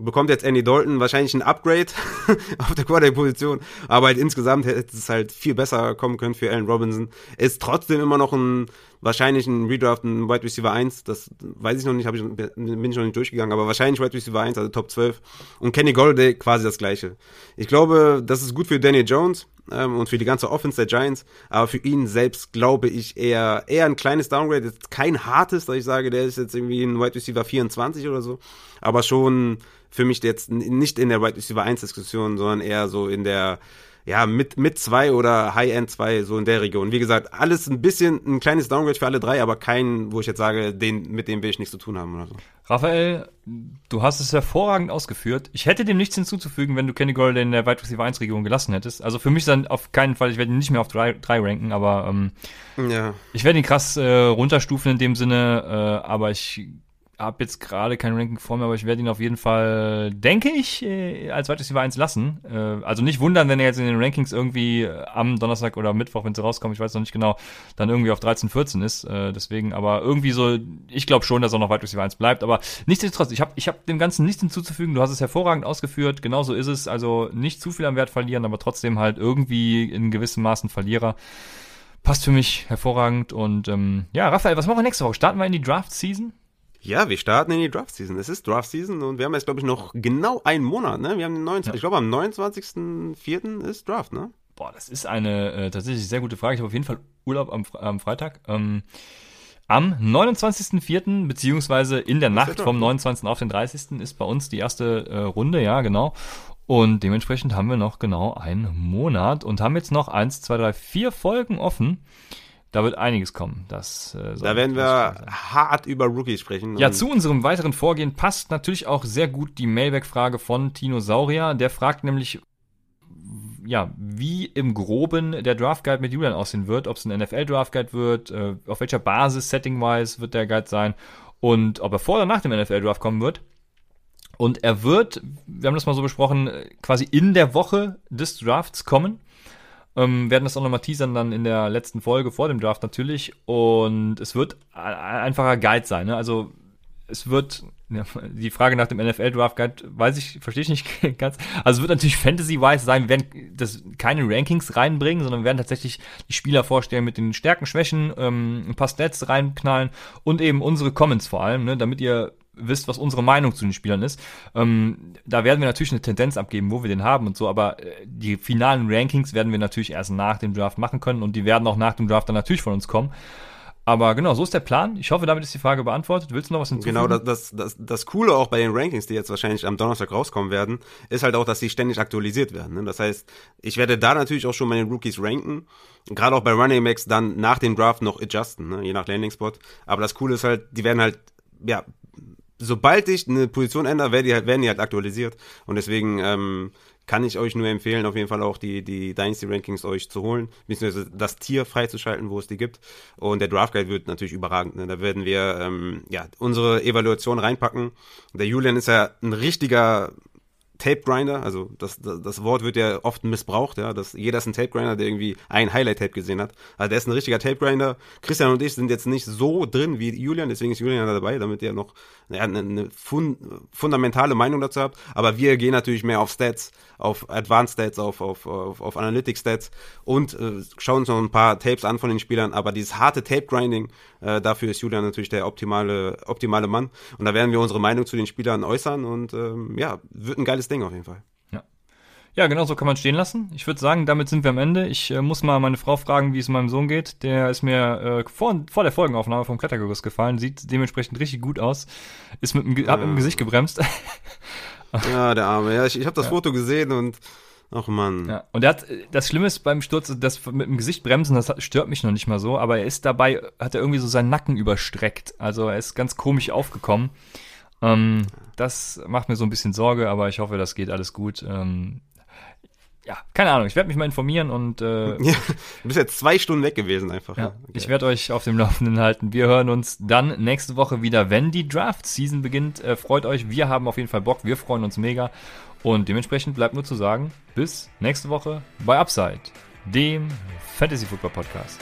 bekommt jetzt Andy Dalton wahrscheinlich ein Upgrade auf der Quarterback-Position, aber halt insgesamt hätte es halt viel besser kommen können für Allen Robinson. Ist trotzdem immer noch ein wahrscheinlich ein Redraft, ein Wide Receiver 1, das weiß ich noch nicht, ich, bin ich noch nicht durchgegangen, aber wahrscheinlich Wide Receiver 1, also Top 12. Und Kenny Golladay quasi das gleiche. Ich glaube, das ist gut für Danny Jones ähm, und für die ganze Offense der Giants, aber für ihn selbst glaube ich eher, eher ein kleines Downgrade, jetzt kein hartes, dass ich sage, der ist jetzt irgendwie ein Wide Receiver 24 oder so, aber schon für mich jetzt nicht in der Wide Receiver 1 Diskussion, sondern eher so in der ja, mit, mit zwei oder High-End zwei, so in der Region. Wie gesagt, alles ein bisschen, ein kleines Downgrade für alle drei, aber kein, wo ich jetzt sage, den, mit dem will ich nichts zu tun haben oder so. Raphael, du hast es hervorragend ausgeführt. Ich hätte dem nichts hinzuzufügen, wenn du Kenny Golladay in der Wide Receiver 1 Region gelassen hättest. Also für mich dann auf keinen Fall, ich werde ihn nicht mehr auf drei, drei ranken, aber ähm, Ja. ich werde ihn krass äh, runterstufen in dem Sinne, äh, aber ich habe jetzt gerade kein Ranking vor mir, aber ich werde ihn auf jeden Fall, denke ich, äh, als Wide Receiver 1 lassen. Äh, also nicht wundern, wenn er jetzt in den Rankings irgendwie äh, am Donnerstag oder Mittwoch, wenn sie rauskommen, ich weiß noch nicht genau, dann irgendwie auf 13, 14 ist. Deswegen, aber irgendwie so, ich glaube schon, dass er noch Wide Receiver 1 bleibt. Aber nichtsdestotrotz, ich habe ich hab dem Ganzen nichts hinzuzufügen. Du hast es hervorragend ausgeführt. Genauso ist es. Also nicht zu viel am Wert verlieren, aber trotzdem halt irgendwie in gewissem Maßen Verlierer. Passt für mich hervorragend. Und ähm, ja, Raphael, was machen wir nächste Woche? Starten wir in die Draft-Season? Ja, wir starten in die Draft Season. Es ist Draft Season und wir haben jetzt, glaube ich, noch genau einen Monat, ne? Wir haben den 29, Ja. ich glaube, am 29.04. ist Draft, ne? Boah, das ist eine äh, tatsächlich sehr gute Frage. Ich habe auf jeden Fall Urlaub am, am Freitag. Ähm, am 29.04. beziehungsweise in der ist Nacht vom ne? 29. auf den 30. ist bei uns die erste äh, Runde, ja, genau. Und dementsprechend haben wir noch genau einen Monat und haben jetzt noch eins, zwei, drei, vier Folgen offen. Da wird einiges kommen. Das, äh, da werden wir hart über Rookies sprechen. Ja, zu unserem weiteren Vorgehen passt natürlich auch sehr gut die Mailback-Frage von Tino Saurier. Der fragt nämlich, ja, wie im Groben der Draft Guide mit Julian aussehen wird, ob es ein NFL Draft Guide wird, äh, auf welcher Basis, setting-wise wird der Guide sein und ob er vor oder nach dem NFL Draft kommen wird. Und er wird, wir haben das mal so besprochen, quasi in der Woche des Drafts kommen. Ähm, werden das auch nochmal teasern dann in der letzten Folge vor dem Draft natürlich. Und es wird ein einfacher Guide sein. Ne? Also es wird, ja, die Frage nach dem NFL Draft Guide, weiß ich, verstehe ich nicht ganz. Also es wird natürlich Fantasy-wise sein, wir werden das keine Rankings reinbringen, sondern wir werden tatsächlich die Spieler vorstellen mit den Stärken, Schwächen, ähm, ein paar Stats reinknallen und eben unsere Comments vor allem, ne, damit ihr wisst, was unsere Meinung zu den Spielern ist. Ähm, da werden wir natürlich eine Tendenz abgeben, wo wir den haben und so, aber äh, die finalen Rankings werden wir natürlich erst nach dem Draft machen können und die werden auch nach dem Draft dann natürlich von uns kommen. Aber genau, so ist der Plan. Ich hoffe, damit ist die Frage beantwortet. Willst du noch was hinzufügen? Genau, das, das, das, Coole auch bei den Rankings, die jetzt wahrscheinlich am Donnerstag rauskommen werden, ist halt auch, dass sie ständig aktualisiert werden. Ne? Das heißt, ich werde da natürlich auch schon meine Rookies ranken. Gerade auch bei Running Backs dann nach dem Draft noch adjusten, ne? je nach Landing Spot. Aber das Coole ist halt, die werden halt, ja, sobald ich eine Position ändere, werden die halt, werden die halt aktualisiert. Und deswegen ähm, kann ich euch nur empfehlen, auf jeden Fall auch die, die Dynasty Rankings euch zu holen, beziehungsweise das Tier freizuschalten, wo es die gibt. Und der Draft Guide wird natürlich überragend. Ne? Da werden wir ähm, ja unsere Evaluation reinpacken. Der Julian ist ja ein richtiger Tape Grinder, also das, das, das Wort wird ja oft missbraucht, ja, dass jeder ist ein Tape Grinder, der irgendwie ein Highlight Tape gesehen hat. Also der ist ein richtiger Tape Grinder. Christian und ich sind jetzt nicht so drin wie Julian, deswegen ist Julian dabei, damit ihr noch ja, eine, eine fun fundamentale Meinung dazu habt. Aber wir gehen natürlich mehr auf Stats, auf Advanced Stats, auf, auf, auf, auf Analytics Stats und äh, schauen uns noch ein paar Tapes an von den Spielern. Aber dieses harte Tape Grinding, äh, dafür ist Julian natürlich der optimale, optimale Mann. Und da werden wir unsere Meinung zu den Spielern äußern und ähm, ja, wird ein geiles Ding auf jeden Fall. Ja. Ja, genau so kann man stehen lassen. Ich würde sagen, damit sind wir am Ende. Ich äh, muss mal meine Frau fragen, wie es meinem Sohn geht. Der ist mir äh, vor, vor der Folgenaufnahme vom Klettergerüst gefallen. Sieht dementsprechend richtig gut aus. Ist mit dem, ja. hat mit dem Gesicht gebremst. ja, der Arme. Ja, ich, ich habe das ja. Foto gesehen und Ach man. Ja. Und er hat, das Schlimme ist beim Sturz, das mit dem Gesicht bremsen, das stört mich noch nicht mal so, aber er ist dabei, hat er irgendwie so seinen Nacken überstreckt. Also er ist ganz komisch aufgekommen. Ähm, das macht mir so ein bisschen Sorge, aber ich hoffe, das geht alles gut. Ähm, ja, keine Ahnung, ich werde mich mal informieren und äh, ja, du bist jetzt zwei Stunden weg gewesen einfach. Ja, okay. Ich werde euch auf dem Laufenden halten. Wir hören uns dann nächste Woche wieder, wenn die Draft-Season beginnt. Äh, freut euch, wir haben auf jeden Fall Bock, wir freuen uns mega. Und dementsprechend bleibt nur zu sagen, bis nächste Woche bei Upside, dem Fantasy Football Podcast.